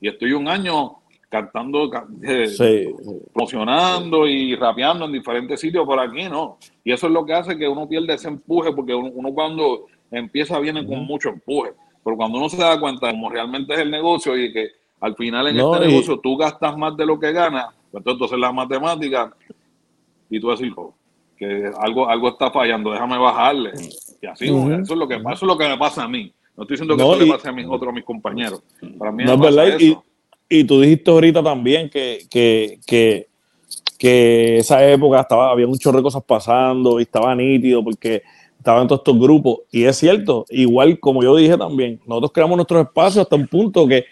Y estoy un año cantando, eh, promocionando y rapeando en diferentes sitios por aquí, ¿no? Y eso es lo que hace que uno pierda ese empuje porque uno cuando empieza viene con mucho empuje. Pero cuando uno se da cuenta de cómo realmente es el negocio y que al final en este negocio tú gastas más de lo que ganas, pues entonces la matemática y tú decís oh, que algo, algo está fallando, déjame bajarle. Y así, eso, es lo que, eso es lo que me pasa a mí. No estoy diciendo que eso le pase a mis otros mis compañeros. Para mí no, verdad. Y, y, tú dijiste ahorita también que, que, que, que esa época estaba, había muchas cosas pasando y estaba nítido porque estaban todos estos grupos. Y es cierto, igual como yo dije también, nosotros creamos nuestros espacios hasta un punto que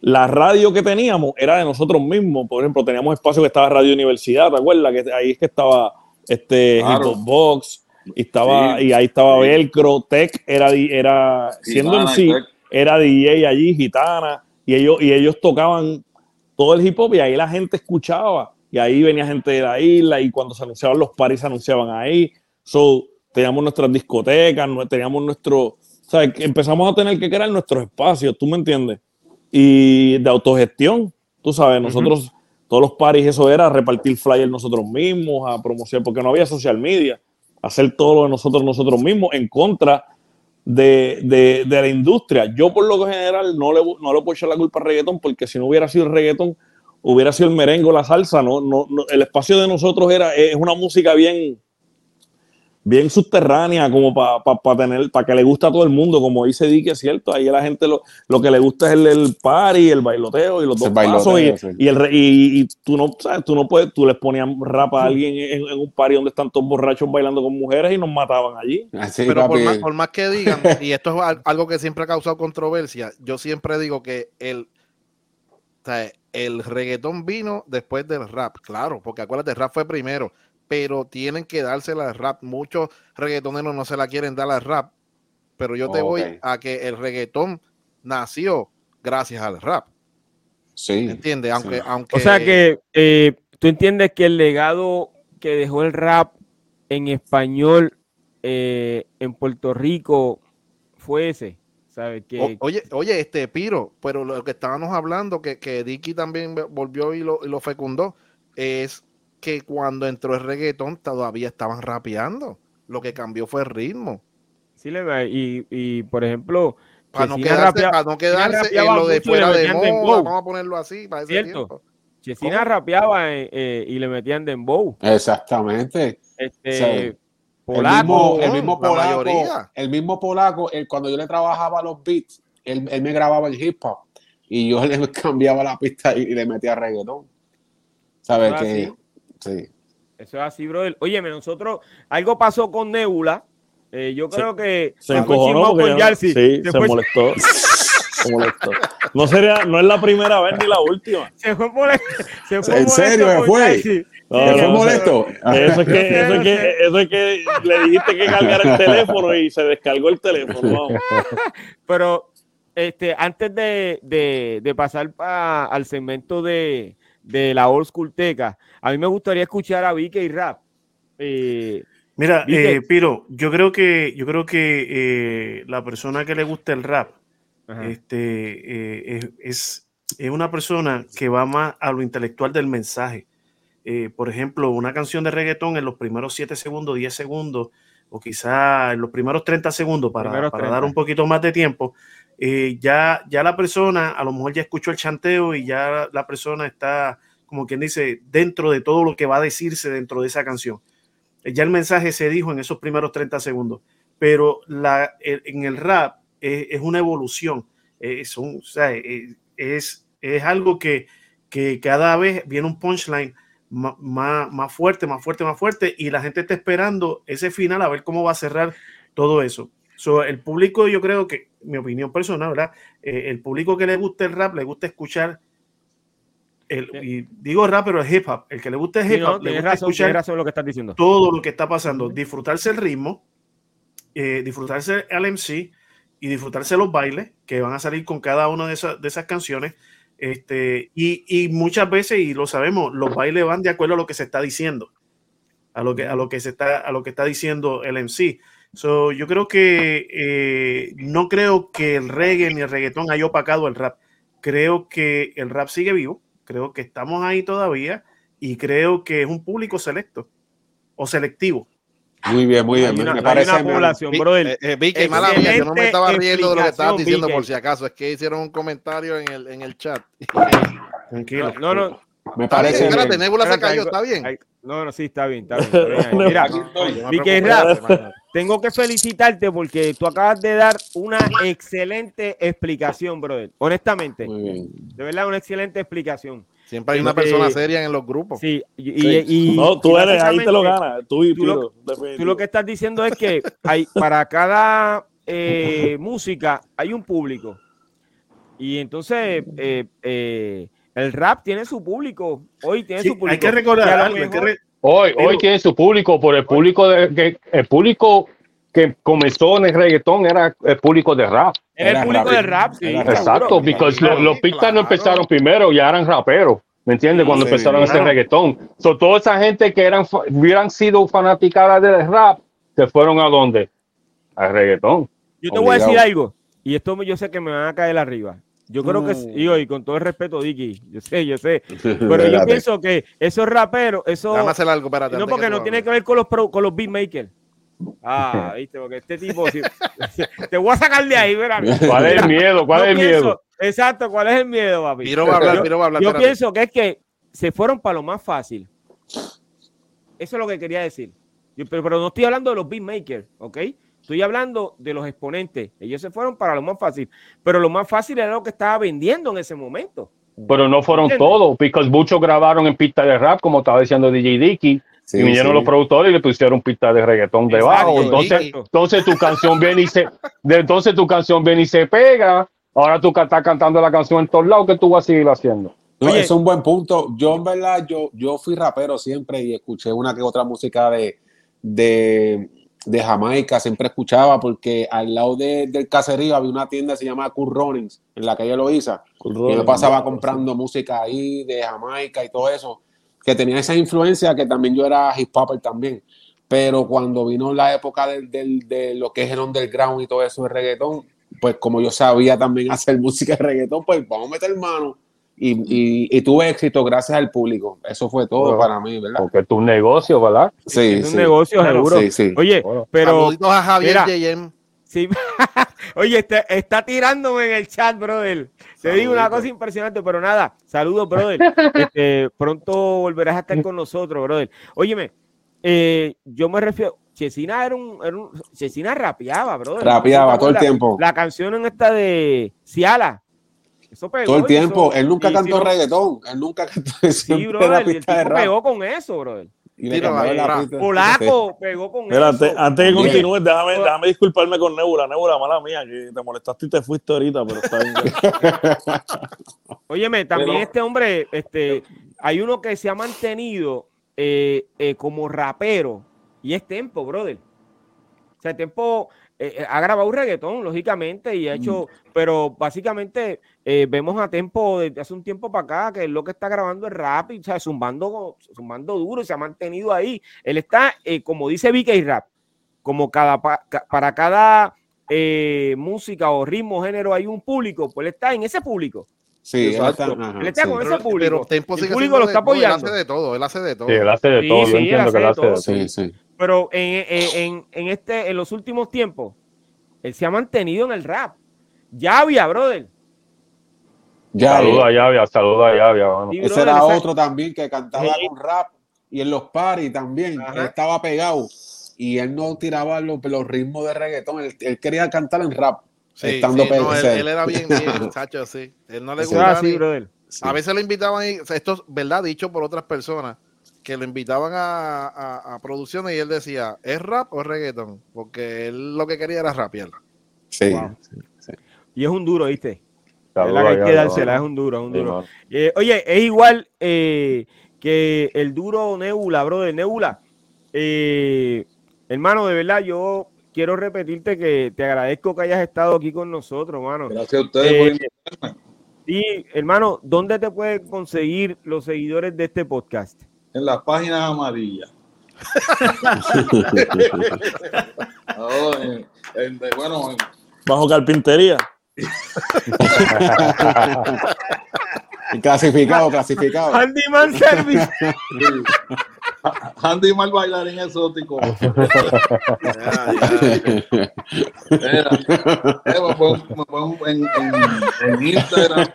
la radio que teníamos era de nosotros mismos. Por ejemplo, teníamos espacio que estaba Radio Universidad, ¿te acuerdas? Que ahí es que estaba este Box, y estaba, y ahí estaba Velcro, Tech era, era siendo en sí, era DJ allí, gitana, y ellos, y ellos tocaban todo el hip hop y ahí la gente escuchaba. Y ahí venía gente de la isla, y cuando se anunciaban los paris se anunciaban ahí. So, teníamos nuestras discotecas, teníamos nuestro, sea, empezamos a tener que crear nuestros espacios, ¿tú me entiendes? Y de autogestión, tú sabes, nosotros, todos los paris, eso era repartir flyers nosotros mismos, a promocionar, porque no había social media, hacer todo lo de nosotros nosotros mismos en contra de, la industria. Yo por lo general no le, no le puedo echar la culpa al reggaetón, porque si no hubiera sido el reggaetón, hubiera sido el merengue la salsa, no, no, el espacio de nosotros era, es una música bien, bien subterránea, como para tener, para que le guste a todo el mundo, como dice Dick, es cierto, ahí a la gente lo, lo que le gusta es el, el party, el bailoteo y los dos pasos, y, el, y, tú no, sabes, tú no puedes, tú les ponías rap a alguien en, un party donde están todos borrachos bailando con mujeres y nos mataban allí. Pero por más, por más, que digan, y esto es algo que siempre ha causado controversia, yo siempre digo que el, el reggaetón vino después del rap, claro, porque acuérdate, el rap fue primero, pero tienen que dársela al rap. Muchos reggaetoneros no se la quieren dar al rap, pero yo te voy a que el reggaetón nació gracias al rap. Sí. ¿Entiendes? Aunque, aunque... O sea que eh, tú entiendes que el legado que dejó el rap en español eh, en Puerto Rico fue ese. ¿Sabes? Que... oye, oye, este Piro, pero lo que estábamos hablando, que, que Dicky también volvió y lo, y lo fecundó, es que cuando entró el reggaetón todavía estaban rapeando. Lo que cambió fue el ritmo. Sí, le y, y por ejemplo, para no, quedarse, para no quedarse en lo de fuera de moda, vamos a ponerlo así, para ese Cierto. tiempo. Chesina rapeaba eh, eh, y le metían dembow. Exactamente. Este, polaco, el mismo, polaco, el mismo polaco, cuando yo le trabajaba los beats, él, él, me grababa el hip hop y yo le cambiaba la pista y, le metía reggaetón. ¿Sabes qué? Sí. Eso es así, brother. Óyeme, nosotros, algo pasó con Nebula. Eh, yo creo que se encojonó con sí, se molestó. se molestó. No sería, no es la primera vez ni la última. Se fue molesto. Se fue ¿En serio? ¿Se fue? ¿Se fue molesto? Eso es, que, eso, es que, eso es que le dijiste que cargara el teléfono y se descargó el teléfono. Pero este, antes de, de, de pasar al segmento de, de la Old School Teca. A mí me gustaría escuchar a Vicky y Rap. Eh, Mira, eh, Piro, yo creo que, yo creo que eh, la persona que le gusta el rap este, es, es, una persona que va más a lo intelectual del mensaje. por ejemplo, una canción de reggaetón en los primeros 7 segundos, 10 segundos, o quizá en los primeros 30 segundos para, para dar un poquito más de tiempo, eh, ya, ya la persona a lo mejor ya escuchó el chanteo y ya la persona está, como quien dice, dentro de todo lo que va a decirse dentro de esa canción. Eh, ya el mensaje se dijo en esos primeros 30 segundos, pero la, en el rap es, una evolución, es, un, es, es, algo que, que cada vez viene un punchline más, más fuerte, más fuerte, más fuerte, y la gente está esperando ese final a ver cómo va a cerrar todo eso el público, yo creo que, mi opinión personal, ¿verdad? Eh, el público que le gusta el rap, le gusta escuchar, el, y digo rap, pero el hip hop, el que le gusta el hip hop, le gusta escuchar lo que estás diciendo. todo lo que está pasando, disfrutarse el ritmo, eh, disfrutarse el MC y disfrutarse los bailes que van a salir con cada una de esas, de esas canciones. Este, y, y, muchas veces, y lo sabemos, los bailes van de acuerdo a lo que se está diciendo, a lo que, a lo que, se está, a lo que está diciendo el MC. So, yo creo que eh, no creo que el reggae ni el reggaetón haya opacado el rap. Creo que el rap sigue vivo, creo que estamos ahí todavía y creo que es un público selecto o selectivo. Muy bien, muy bien. me parece una población, brother. Eh, eh, mala mía, yo no me estaba riendo de lo que estabas diciendo por si acaso. Es que hicieron un comentario en el, en el chat. Tranquilo. No, no. Me parece. Espérate, Nebula se cayó, está bien. No, no, sí, está bien, está bien. Mira, Vicky Rap, tengo que felicitarte porque tú acabas de dar una excelente explicación, brother. Honestamente. De verdad, una excelente explicación. Siempre hay una persona seria en los grupos. Sí, y, no, tú eres, ahí te lo ganas. Tú, y tú, lo, tú lo que estás diciendo es que hay para cada eh, música hay un público. Y entonces eh, eh, el rap tiene su público. Hoy tiene su público. Hay que recordar Hoy, hoy tiene su público, por el público de, que el público que comenzó en el reggaetón era el público de rap. Era el público de rap, sí. Exacto, porque los, pistas no empezaron primero, ya eran raperos. ¿Me entiendes? Cuando empezaron ese reggaetón. So, toda esa gente que eran, hubieran sido fanaticadas del rap, se fueron a dónde? Al reggaetón. Yo te voy a decir algo, y esto yo sé que me van a caer arriba. Yo creo que, y, y con todo el respeto, Dicky, yo sé, yo sé, pero yo pienso que esos raperos, eso... algo, No, porque no tiene que ver con los, con los beatmakers. Ah, viste, porque este tipo, te voy a sacar de ahí, ¿verdad? ¿Cuál es el miedo? ¿Cuál es el miedo? Exacto, ¿cuál es el miedo, papi? Piro va a hablar, Piro va a hablar. Yo pienso que es que se fueron para lo más fácil. Eso es lo que quería decir. pero, pero no estoy hablando de los beatmakers, ¿ok? Estoy hablando de los exponentes. Ellos se fueron para lo más fácil. Pero lo más fácil era lo que estaba vendiendo en ese momento. Pero no fueron todos, porque muchos grabaron en pista de rap, como estaba diciendo DJ Dicky. y vinieron los productores y le pusieron pista de reggaetón debajo. Entonces, entonces tu canción viene y se, entonces tu canción viene y se pega. Ahora tú estás cantando la canción en todos lados, ¿qué tú vas a seguir haciendo? es un buen punto. Yo, en verdad, yo, yo fui rapero siempre y escuché una que otra música de, de, de Jamaica, siempre escuchaba porque al lado del caserío había una tienda que se llama Cool Runnings, en la calle Loiza. y yo pasaba comprando música ahí de Jamaica y todo eso, que tenía esa influencia que también yo era hip hopper también. Pero cuando vino la época de lo que es el underground y todo eso de reggaetón, pues como yo sabía también hacer música de reggaetón, pues vamos a meter mano y, y, tuve éxito gracias al público. Eso fue todo para mí, ¿verdad? Porque es un negocio, ¿verdad? Sí, es un negocio, seguro. Sí, sí. Oye, pero. Saluditos a Javier mira, Sí. Oye, está, está, tirándome en el chat, brother. Te digo una cosa impresionante, pero nada. Saludos, brother. Este, pronto volverás a estar con nosotros, brother. Óyeme, eh, yo me refiero. Chesina era un, era un Chesina rapeaba, brother. Rapeaba todo el tiempo. La canción en esta de Ciala. Todo el tiempo. él nunca cantó reggaetón. Él nunca cantó. Sí, brother. El tipo pegó con eso, brother. Y Polaco pegó con eso. Antes, antes que continúes, déjame, déjame disculparme con Nebula. Nebula, mala mía, que te molestaste y te fuiste ahorita, pero está bien. Óyeme, también este hombre, este, hay uno que se ha mantenido eh, eh, como rapero y es Tempo, brother. O sea, Tempo eh, eh, ha grabado un reggaetón, lógicamente, y ha hecho, pero básicamente eh, vemos a Tempo desde hace un tiempo para acá, que es lo que está grabando el rap, y, o sea, zumbando, zumbando duro, y se ha mantenido ahí. Él está, como dice VK Rap, como cada para cada música o ritmo, género, hay un público, pues él está en ese público. Sí, él está, él está con ese público. el público lo está apoyando. él hace de todo, él hace de todo. Sí, él hace de todo, yo entiendo que él hace de todo. Sí, sí. Pero en, en, en, este, en los últimos tiempos, él se ha mantenido en el rap. Llavia, brother. Saluda a Llavia, saluda a Llavia. Ese era otro también que cantaba con rap y en los paris también. estaba pegado y él no tiraba los, los ritmos de reggaetón. Él, quería cantar en rap. estando no, él, era bien, bien, Sacho, sí. Él no le gustaba. Así. A veces lo invitaban, ahí, esto es verdad, dicho por otras personas que lo invitaban a, producciones y él decía, ¿es rap o reggaeton? Porque él lo que quería era rapear. Sí, Y es un duro, ¿viste? Es la que hay que dársela, es un duro, es un duro. Eh, oye, es igual eh, que el duro Nebula, bro, de Nebula. Eh, hermano, de verdad, yo quiero repetirte que te agradezco que hayas estado aquí con nosotros, hermano. Gracias a ustedes por Y, hermano, ¿dónde te pueden conseguir los seguidores de este podcast? en las páginas amarillas. bueno, bajo carpintería. clasificado, clasificado. Handyman Service. Handyman bailarín exótico. ya, ya. me pongo, en, en, en Instagram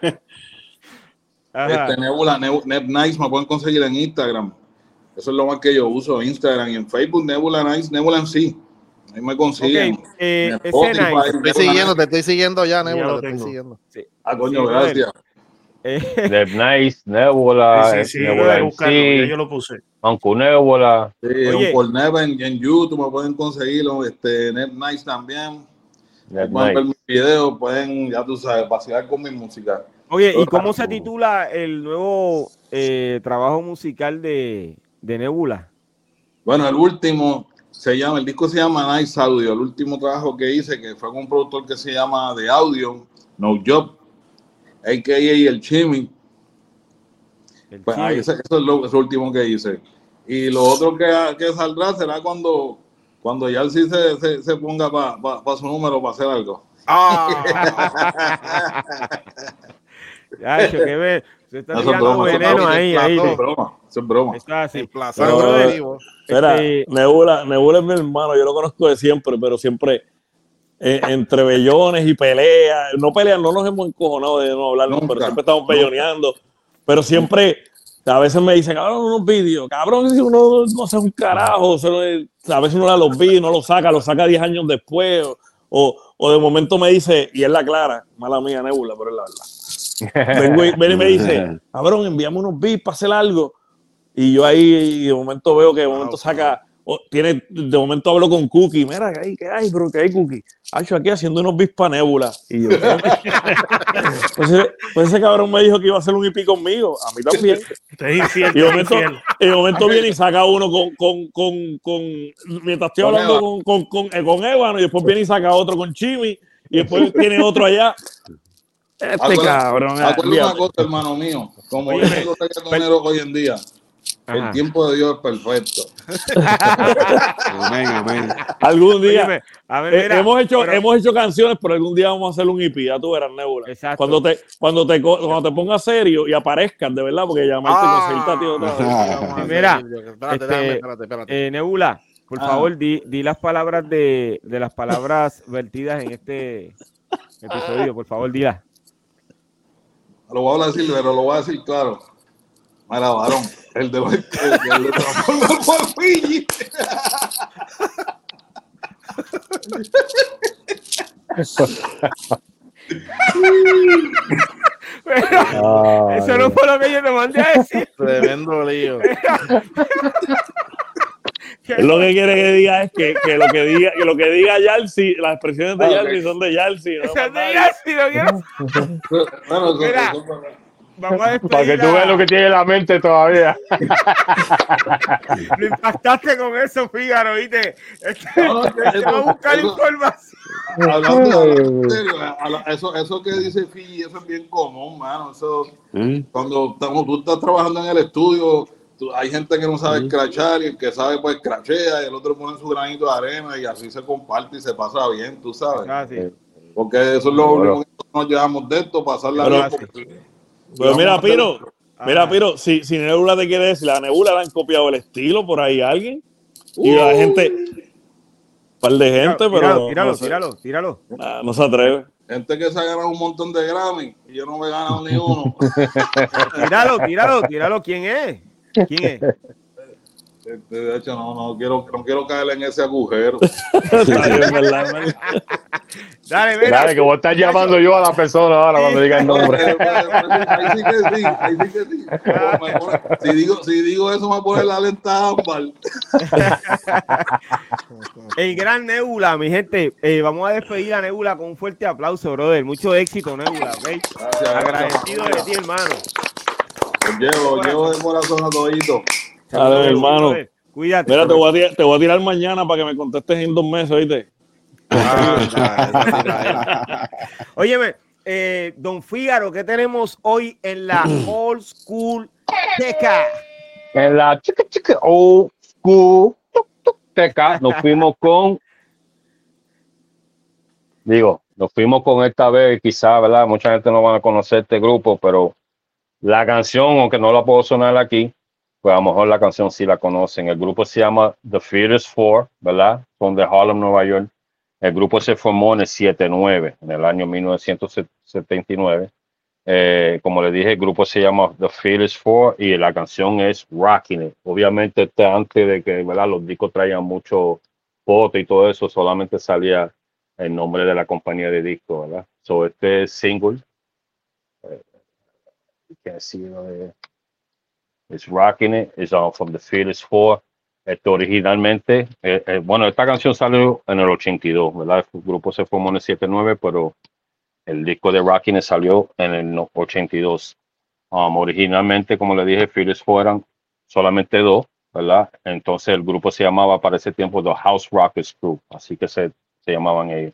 este, Nebula, Nice me pueden conseguir en Instagram. Eso es lo más que yo uso, Instagram y en Facebook, Nebula Nice, Nebula en sí. Ahí me consiguen. Eh, te estoy siguiendo, te estoy siguiendo ya, Nebula, te estoy siguiendo. Ah, coño, gracias. Neb Nice, Nebula, sí, sí, Nebula sí. yo lo puse. Uncle Nebula. Sí, Uncle Neb en, en, YouTube me pueden conseguirlo, este, Neb Nice también. Pueden ver mis videos, pueden, ya tú sabes, vacilar con mi música. Oye, ¿y cómo se titula el nuevo eh, trabajo musical de, Nebula? Bueno, el último se llama, el disco se llama Nice Audio. El último trabajo que hice, que fue con un productor que se llama The Audio, No Job, a.k.a. El Chimmy. pues eso es lo, último que hice. Y lo otro que, que saldrá será cuando, cuando ya sí se, se, se ponga para su número para hacer algo. Ah. Ya, que se está tirando veneno ahí, ahí. Eso es broma, eso es broma. Está así. Espera, este, Nebula, Nebula es mi hermano, yo lo conozco de siempre, pero siempre eh, entre bellones y peleas. No peleas, no nos hemos encojonado de no hablar, pero siempre estamos belloneando. Pero siempre, a veces me dicen, cabrón, unos vídeos, cabrón, si uno no hace un carajo, a veces uno da los vídeos, no lo saca, lo saca 10 años después, o, o, de momento me dice, y es la clara, mala mía, Nebula, pero es la verdad. Vengo y, y me dice, cabrón, envíame unos beats para hacer algo. Y yo ahí de momento veo que de momento saca tiene, de momento hablo con Cookie, mira, ¿qué hay? ¿Qué hay, bro? ¿Qué hay, Cookie? Hacho aquí haciendo unos bispa nébula. Y yo, pues, ese, pues, ese, cabrón me dijo que iba a hacer un IP conmigo. A mí también. y de momento, de momento viene y saca uno con, con, con, con mientras estoy hablando con, con, con, eh, con Evan, y después viene y saca otro con Chimi, y después tiene otro allá. Este cabrón. Acuérdate una cosa, hermano mío. Como yo tengo hoy en día el tiempo de Dios es perfecto. amén, amén. Algún día. Eh, hemos, hecho, hemos hecho canciones, pero algún día vamos a hacer un IP. Ya tú verás, Nebula. Exacto. Cuando te, cuando te, cuando te pongas serio y aparezcas, de verdad, porque llamaste ah, tío, otra vez. Mira, espérate, espérate, espérate. Eh, Nebula, por ah. favor, di, di, las palabras de, de las palabras vertidas en este episodio. Por favor, dilas. Lo voy a decir, pero lo voy a decir claro. Mira, varón, el de, el, el de por Fiji. Pero, eso no fue lo que yo te mandé a decir. Tremendo lío. lo que quiere que diga es que, que, lo que diga que lo que diga Yalsi, las expresiones de Yalsi son de Yalsi. ¿no? Son de Yalsi, no quiero. Bueno, Mira, Vamos a Para que tú veas lo que tiene en la mente todavía. Lo impactaste con eso, Fígaro, ¿viste? No, a buscar información. eso, eso que dice Fiji, eso es bien común, mano. Eso, ¿Mm? Cuando estamos, tú estás trabajando en el estudio, hay gente que no sabe escrachar y el que sabe, pues crachea y el otro pone su granito de arena y así se comparte y se pasa bien, tú sabes. Ah, Porque eso es lo único que nos llevamos de esto, pasar la vida. Pero mira, Piro, mira, Piro, si, si Nebula te quiere decir, la Nebula le han copiado el estilo por ahí a alguien. Y la gente, un par de gente, pero. Tíralo, no tíralo, tíralo. no se atreve. Gente que se ha ganado un montón de Grammy y yo no me he ganado ni uno. tíralo, tíralo, tíralo. ¿Quién es? ¿Quién es? Este, de hecho, no, no quiero, no quiero caer en ese agujero. Dale, mira. Dale, que vos estás llamando yo a la persona ahora cuando diga el nombre. ahí sí que sí, ahí sí que sí. si, digo, si digo eso, me va a poner la lenta ámbar. El gran Nebula, mi gente. Eh, vamos a despedir a Nebula con un fuerte aplauso, brother. Mucho éxito, Nebula. ¿okay? Agradecido de ti, hermano. Llevo, llevo de corazón a todito. A ver, hermano. Cuídate. Mira, te voy, a tirar, te voy, a tirar, mañana para que me contestes en dos meses, ¿oíste? Ah, Óyeme, eh, don Fígaro, ¿qué tenemos hoy en la Old School Teca? En la chica, chica, Old School Teca nos fuimos con. Digo, nos fuimos con esta vez, quizá, ¿verdad? Mucha gente no va a conocer este grupo, pero la canción, aunque no la puedo sonar aquí, pues a lo mejor la canción sí la conocen. El grupo se llama The Fearless Four, ¿verdad? Son de Harlem, Nueva York. El grupo se formó en el 79, en el año 1979. Eh, como le dije, el grupo se llama The Fearless Four y la canción es Rocking It. Obviamente, este, antes de que ¿verdad? los discos traían mucho foto y todo eso, solamente salía el nombre de la compañía de discos, ¿verdad? So, este single, que ha sido It's Rocking It, it's all from the Fearless Four. Esto originalmente, eh, eh, bueno, esta canción salió en el 82, ¿verdad? El grupo se formó en el 79, pero el disco de Rocking It salió en el 82. Um, originalmente, como le dije, Fearless Four eran solamente dos, ¿verdad? Entonces el grupo se llamaba para ese tiempo The House Rockers Group, así que se llamaban ellos.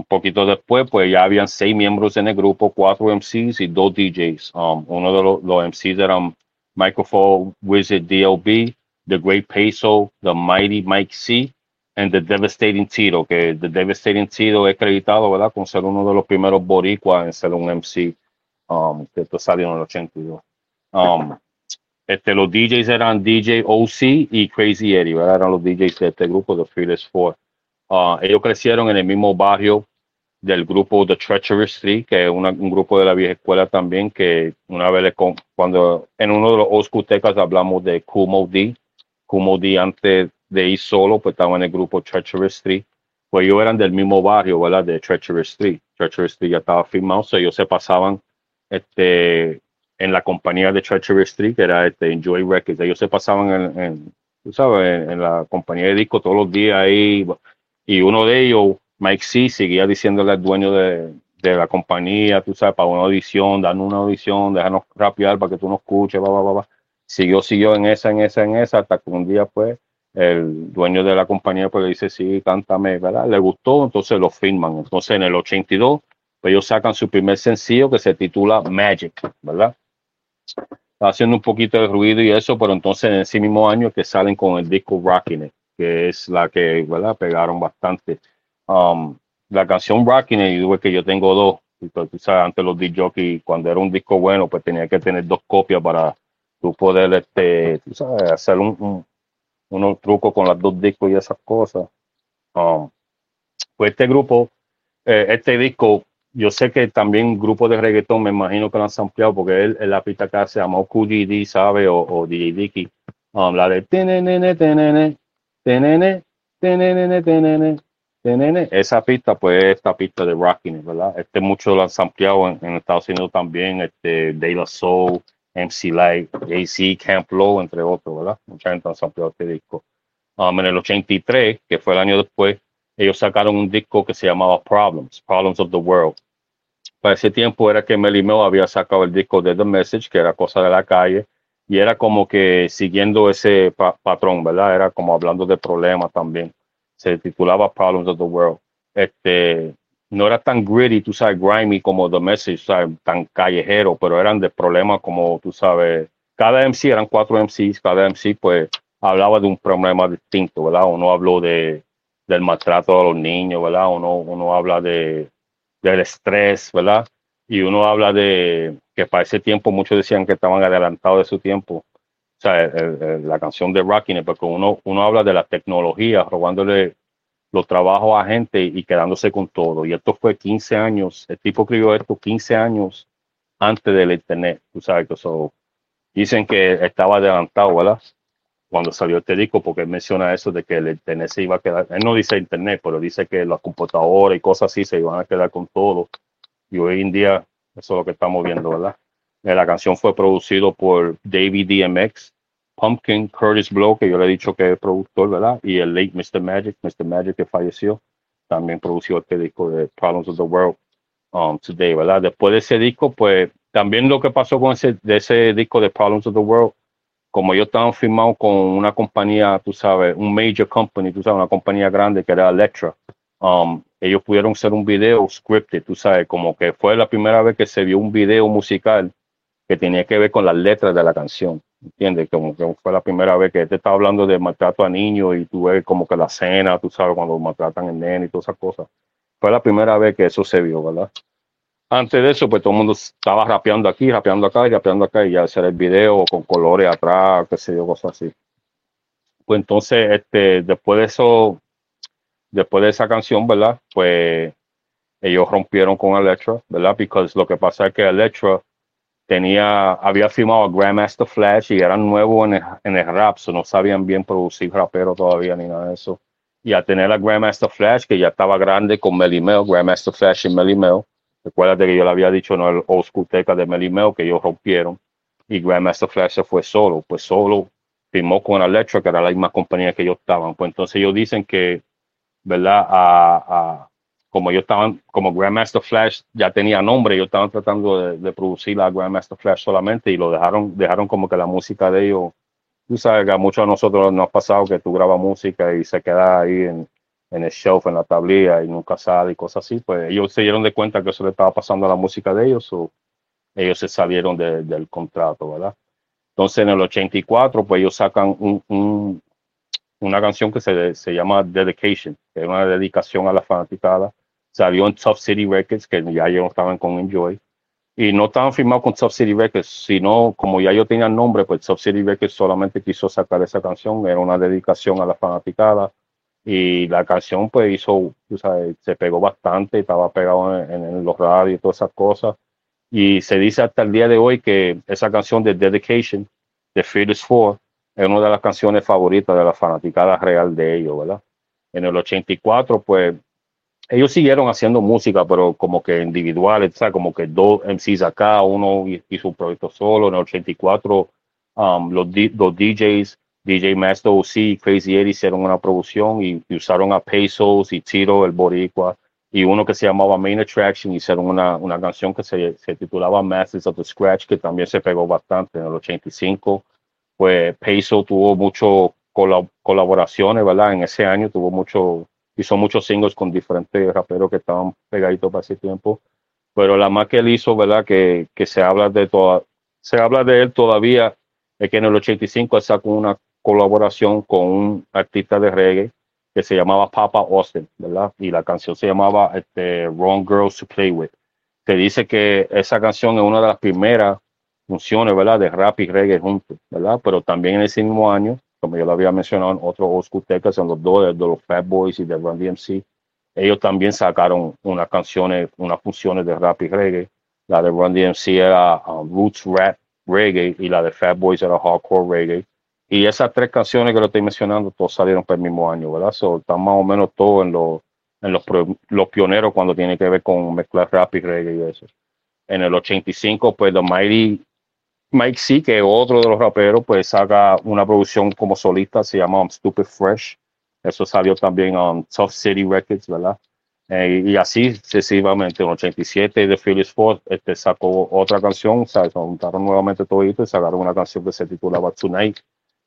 Un poquito después, pues ya habían seis miembros en el grupo, cuatro MCs y dos DJs. Um, uno de los, MCs eran Microphone Wizard DLB, The Great Peso, The Mighty Mike C, and The Devastating Tito, que The Devastating Tito es acreditado, ¿verdad?, con ser uno de los primeros boricuas en ser un MC, um, que esto salió en el 82. Um, este, los DJs eran DJ OC y Crazy Eddie, ¿verdad? Eran los DJs de este grupo, The Fearless Four. Uh, ellos crecieron en el mismo barrio del grupo The Treacherous Street, que es un grupo de la vieja escuela también, que una vez cuando en uno de los Oscutecas hablamos de Kumo D, Kumo D antes de ir solo, pues estaba en el grupo Treacherous Street, pues ellos eran del mismo barrio, ¿verdad? De Treacherous Street. Treacherous Street ya estaba firmado, so ellos se pasaban este, en la compañía de Treacherous Street, que era este, Enjoy Records, ellos se pasaban en, en sabes, en, la compañía de disco todos los días ahí, y uno de ellos Mike C seguía diciéndole al dueño de, de, la compañía, tú sabes, para una audición, dando una audición, déjanos rapear para que tú nos escuches, va, va, va, Siguió, siguió en esa, en esa, en esa, hasta que un día, pues, el dueño de la compañía, pues, le dice, sí, cántame, ¿verdad? Le gustó, entonces lo firman. Entonces, en el 82, pues, ellos sacan su primer sencillo que se titula Magic, ¿verdad? Está haciendo un poquito de ruido y eso, pero entonces en ese mismo año que salen con el disco Rockin' que es la que, ¿verdad? Pegaron bastante. Um, la canción Rocking It, que yo tengo dos. Tú sabes, antes los DJ, cuando era un disco bueno, pues tenía que tener dos copias para tú poder, este, tú sabes, hacer un, unos trucos con las dos discos y esas cosas. Um, pues este grupo, eh, este disco, yo sé que también grupos de reggaetón, me imagino que lo han ampliado porque él, la pista que se llama QGD, ¿sabe? O, DJ Dicky. Um, la de tenene, tenene, tenene, tenene, tenene, esa pista, pues, esta pista de Rocking, ¿verdad? Este mucho lo han ampliado en, Estados Unidos también, este, De La Soul, MC Light, AC, Camp Low, entre otros, ¿verdad? Mucha gente ha ampliado este disco. Um, en el 83, que fue el año después, ellos sacaron un disco que se llamaba Problems, Problems of the World. Para ese tiempo era que Melly Mel había sacado el disco de The Message, que era cosa de la calle, y era como que siguiendo ese patrón, ¿verdad? Era como hablando de problemas también se titulaba Problems of the World. Este, no era tan gritty, tú sabes, grimy como The Message, ¿sabes? tan callejero, pero eran de problemas como, tú sabes, cada MC, eran cuatro MCs, cada MC pues hablaba de un problema distinto, ¿verdad? Uno habló de, del maltrato a los niños, ¿verdad? Uno, uno habla de, del estrés, ¿verdad? Y uno habla de que para ese tiempo muchos decían que estaban adelantados de su tiempo, o sea, la canción de Rocking, porque uno, uno habla de la tecnología, robándole los trabajos a gente y quedándose con todo. Y esto fue 15 años, el tipo escribió esto 15 años antes del Internet, tú sabes que eso, dicen que estaba adelantado, ¿verdad? Cuando salió este disco, porque él menciona eso de que el Internet se iba a quedar, él no dice Internet, pero dice que las computadoras y cosas así se iban a quedar con todo. Y hoy en día, eso es lo que estamos viendo, ¿verdad? Eh, la canción fue producido por David DMX, Pumpkin, Curtis Blow, que yo le he dicho que es productor, ¿verdad? Y el late Mr. Magic, Mr. Magic que falleció, también produció este disco de Problems of the World um, Today, ¿verdad? Después de ese disco, pues también lo que pasó con ese, de ese disco de Problems of the World, como yo estaba firmado con una compañía, tú sabes, un major company, tú sabes, una compañía grande que era Electra, um, ellos pudieron hacer un video scripted, tú sabes, como que fue la primera vez que se vio un video musical que tenía que ver con las letras de la canción. ¿Entiendes? Como que fue la primera vez que te está hablando de maltrato a niños y tú ves como que la cena, tú sabes, cuando maltratan al nene y todas esas cosas. Fue la primera vez que eso se vio, ¿verdad? Antes de eso, pues todo el mundo estaba rapeando aquí, rapeando acá y rapeando acá y ya hacer el video con colores atrás, qué sé yo, cosas así. Pues entonces, este, después de eso, después de esa canción, ¿verdad? Pues ellos rompieron con Electra, ¿verdad? Porque lo que pasa es que Electra tenía, había firmado a Grandmaster Flash y eran nuevos en el, en el rap, so no sabían bien producir rapero todavía ni nada de eso. Y a tener a Grandmaster Flash, que ya estaba grande con Melly Mel, Grandmaster Flash y Melly Mel. Recuerda que yo le había dicho, no, el old school teca de Melly Mel, que ellos rompieron. Y Grandmaster Flash se fue solo, pues solo firmó con Electra, que era la misma compañía que ellos estaban. Pues entonces ellos dicen que, ¿verdad? a, como ellos estaban, como Grandmaster Flash ya tenía nombre, ellos estaban tratando de, producir la Grandmaster Flash solamente y lo dejaron, dejaron como que la música de ellos, tú sabes que a muchos de nosotros nos ha pasado que tú grabas música y se queda ahí en, en el shelf, en la tablilla y nunca sale y cosas así, pues ellos se dieron de cuenta que eso le estaba pasando a la música de ellos, o ellos se salieron del contrato, ¿verdad? Entonces en el 84, pues ellos sacan un, una canción que se, se llama Dedication, que es una dedicación a la fanaticada salió en Top City Records, que ya ellos estaban con Enjoy. Y no estaban firmados con Top City Records, sino como ya yo tenía el nombre, pues Top City Records solamente quiso sacar esa canción. Era una dedicación a la fanaticada. y la canción pues hizo, se pegó bastante, estaba pegado en, los radios y todas esas cosas. Y se dice hasta el día de hoy que esa canción de Dedication, de Fearless Four, es una de las canciones favoritas de la fanaticada real de ellos, ¿verdad? En el 84, pues, ellos siguieron haciendo música, pero como que individuales, sea, Como que dos MCs acá, uno hizo un proyecto solo. En el 84, um, los, los DJs DJ Master OC Crazy Eddie hicieron una producción y, usaron a Pesos y Tiro, el Boricua, y uno que se llamaba Main Attraction, hicieron una, una canción que se, se, titulaba Masters of the Scratch, que también se pegó bastante en el 85. Pues Peso tuvo mucho colaboraciones, ¿verdad? En ese año tuvo mucho, hizo muchos singles con diferentes raperos que estaban pegaditos para ese tiempo. Pero la más que él hizo, ¿verdad? Que, que se habla de toda, se habla de él todavía, es que en el 85 él sacó una colaboración con un artista de reggae que se llamaba Papa Austin, ¿verdad? Y la canción se llamaba este, Wrong Girls to Play With. Se dice que esa canción es una de las primeras funciones, ¿verdad? De rap y reggae juntos, ¿verdad? Pero también en ese mismo año, como yo lo había mencionado en otros oscutecas, en los dos, de, los Fat Boys y de Run DMC, ellos también sacaron unas canciones, unas funciones de rap y reggae. La de Run DMC era um, Roots Rap Reggae y la de Fat Boys era Hardcore Reggae. Y esas tres canciones que lo estoy mencionando, todos salieron para el mismo año, ¿verdad? So, están más o menos todos en, los, en los, los pioneros cuando tiene que ver con mezclar rap y reggae y eso. En el 85, pues The Mighty Mike C, que otro de los raperos, pues saca una producción como solista, se llama Stupid Fresh. Eso salió también en Tough City Records, ¿verdad? Eh, y así sucesivamente, en el 87 de Phyllis Ford este, sacó otra canción, o sea, se juntaron nuevamente toditos y sacaron una canción que se titulaba Tonight,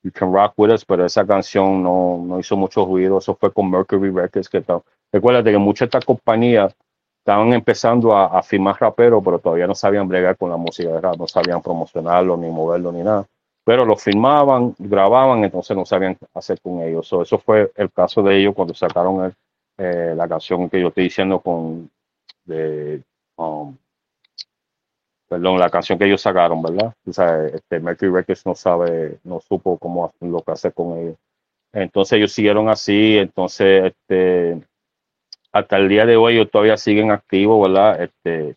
You Can Rock With Us, pero esa canción no, no hizo mucho ruido, eso fue con Mercury Records, que. Recuerda que muchas de estas compañías estaban empezando a, a firmar raperos, pero todavía no sabían bregar con la música de rap, no sabían promocionarlo, ni moverlo, ni nada. Pero lo firmaban, grababan, entonces no sabían hacer con ellos. eso fue el caso de ellos cuando sacaron eh, la canción que yo estoy diciendo con de, um, perdón, la canción que ellos sacaron, ¿verdad? O sea, este Mercury Records no sabe, no supo cómo lo que hacer con ellos. Entonces ellos siguieron así, entonces este, hasta el día de hoy ellos todavía siguen activos, ¿verdad? Este,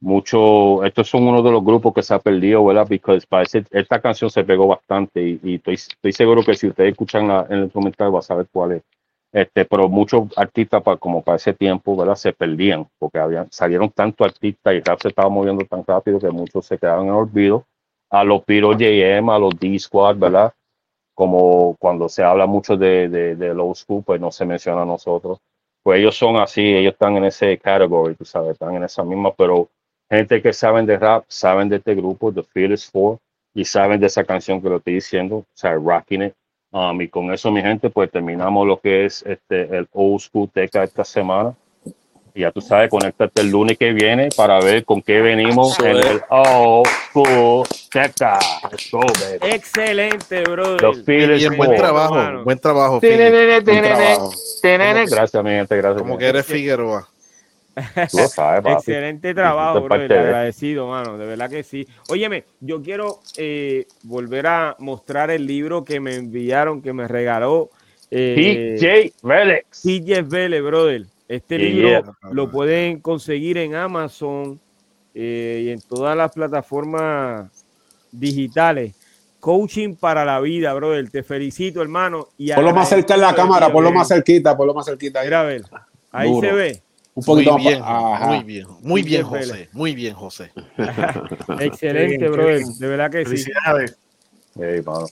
mucho, estos son uno de los grupos que se ha perdido, ¿verdad? Porque parece, esta canción se pegó bastante y, estoy, estoy, seguro que si ustedes escuchan la, en el instrumental va a saber cuál es. Este, pero muchos artistas, para, como para ese tiempo, ¿verdad? Se perdían, porque habían, salieron tantos artistas y rap se estaba moviendo tan rápido que muchos se quedaban en olvido. A los Piro JM, a los D-Squad, ¿verdad? Como cuando se habla mucho de, de, de low school, pues no se menciona a nosotros. Pues ellos son así, ellos están en ese category, tú sabes, están en esa misma, pero gente que saben de rap, saben de este grupo, The Fearless Four, y saben de esa canción que lo estoy diciendo, o sea, Rocking It, Um, y con eso, mi gente, pues terminamos lo que es este, el Old School Teca esta semana. Y ya tú sabes, conéctate el lunes que viene para ver con qué venimos en el School Teca. Excelente, bro. Bien, buen trabajo, buen trabajo. Gracias, mi gente, gracias. Como que eres Figueroa. Excelente trabajo, bro. Agradecido, mano. De verdad que sí. Óyeme, yo quiero eh, volver a mostrar el libro que me enviaron, que me regaló. Eh, TJ Vélez. TJ Vélez, brother. Este libro lo pueden conseguir en Amazon eh, y en todas las plataformas digitales. Coaching para la vida, brother. Te felicito, hermano. Y por lo más cerca en la cámara, por lo más cerquita, por lo más cerquita. Mira, a ver. Ahí se ve. Un poquito muy bien, muy bien, muy bien, José, muy bien, José. Excelente, brother, de verdad que sí.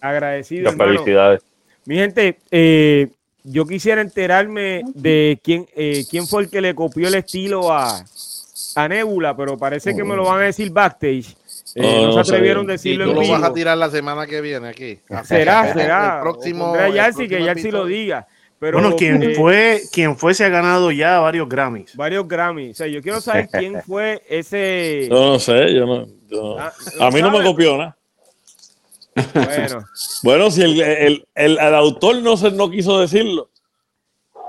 Agradecido. Felicidades. Mi gente, eh, yo quisiera enterarme de quién, eh, quién fue el que le copió el estilo a, a Nebula, pero parece que me lo van a decir backstage. Eh, oh, no, se atrevieron a decirlo en vivo. lo vas a tirar la semana que viene aquí. Será, será. El próximo. que ya sí lo diga bueno, quien eh, fue, quien fue se ha ganado ya varios Grammys. Varios Grammys. O sea, yo quiero saber quién fue ese. No, no sé, yo no. Ah, a mí no me copió nada. Bueno. bueno, si el, el, el, autor no, se, no quiso decirlo.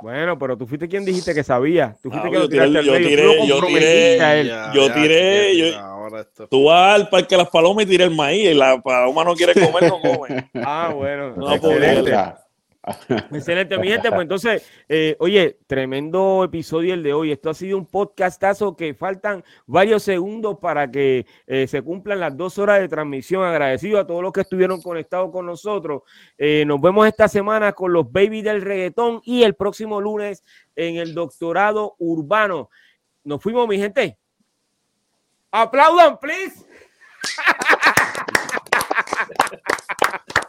Bueno, pero tú fuiste quien dijiste que sabía. Tú fuiste ah, que lo tiraste yo, tiré, yo tiré, yo tiré, yo, tú vas al parque de las palomas y tiré el maíz y la paloma no quiere comer, no come. ah, bueno. No, pues, Excelente, mi gente. Pues entonces, eh, oye, tremendo episodio el de hoy. Esto ha sido un podcastazo que faltan varios segundos para que eh, se cumplan las dos horas de transmisión. Agradecido a todos los que estuvieron conectados con nosotros. Eh, nos vemos esta semana con los baby del reggaetón y el próximo lunes en el doctorado urbano. Nos fuimos, mi gente. Aplaudan, please.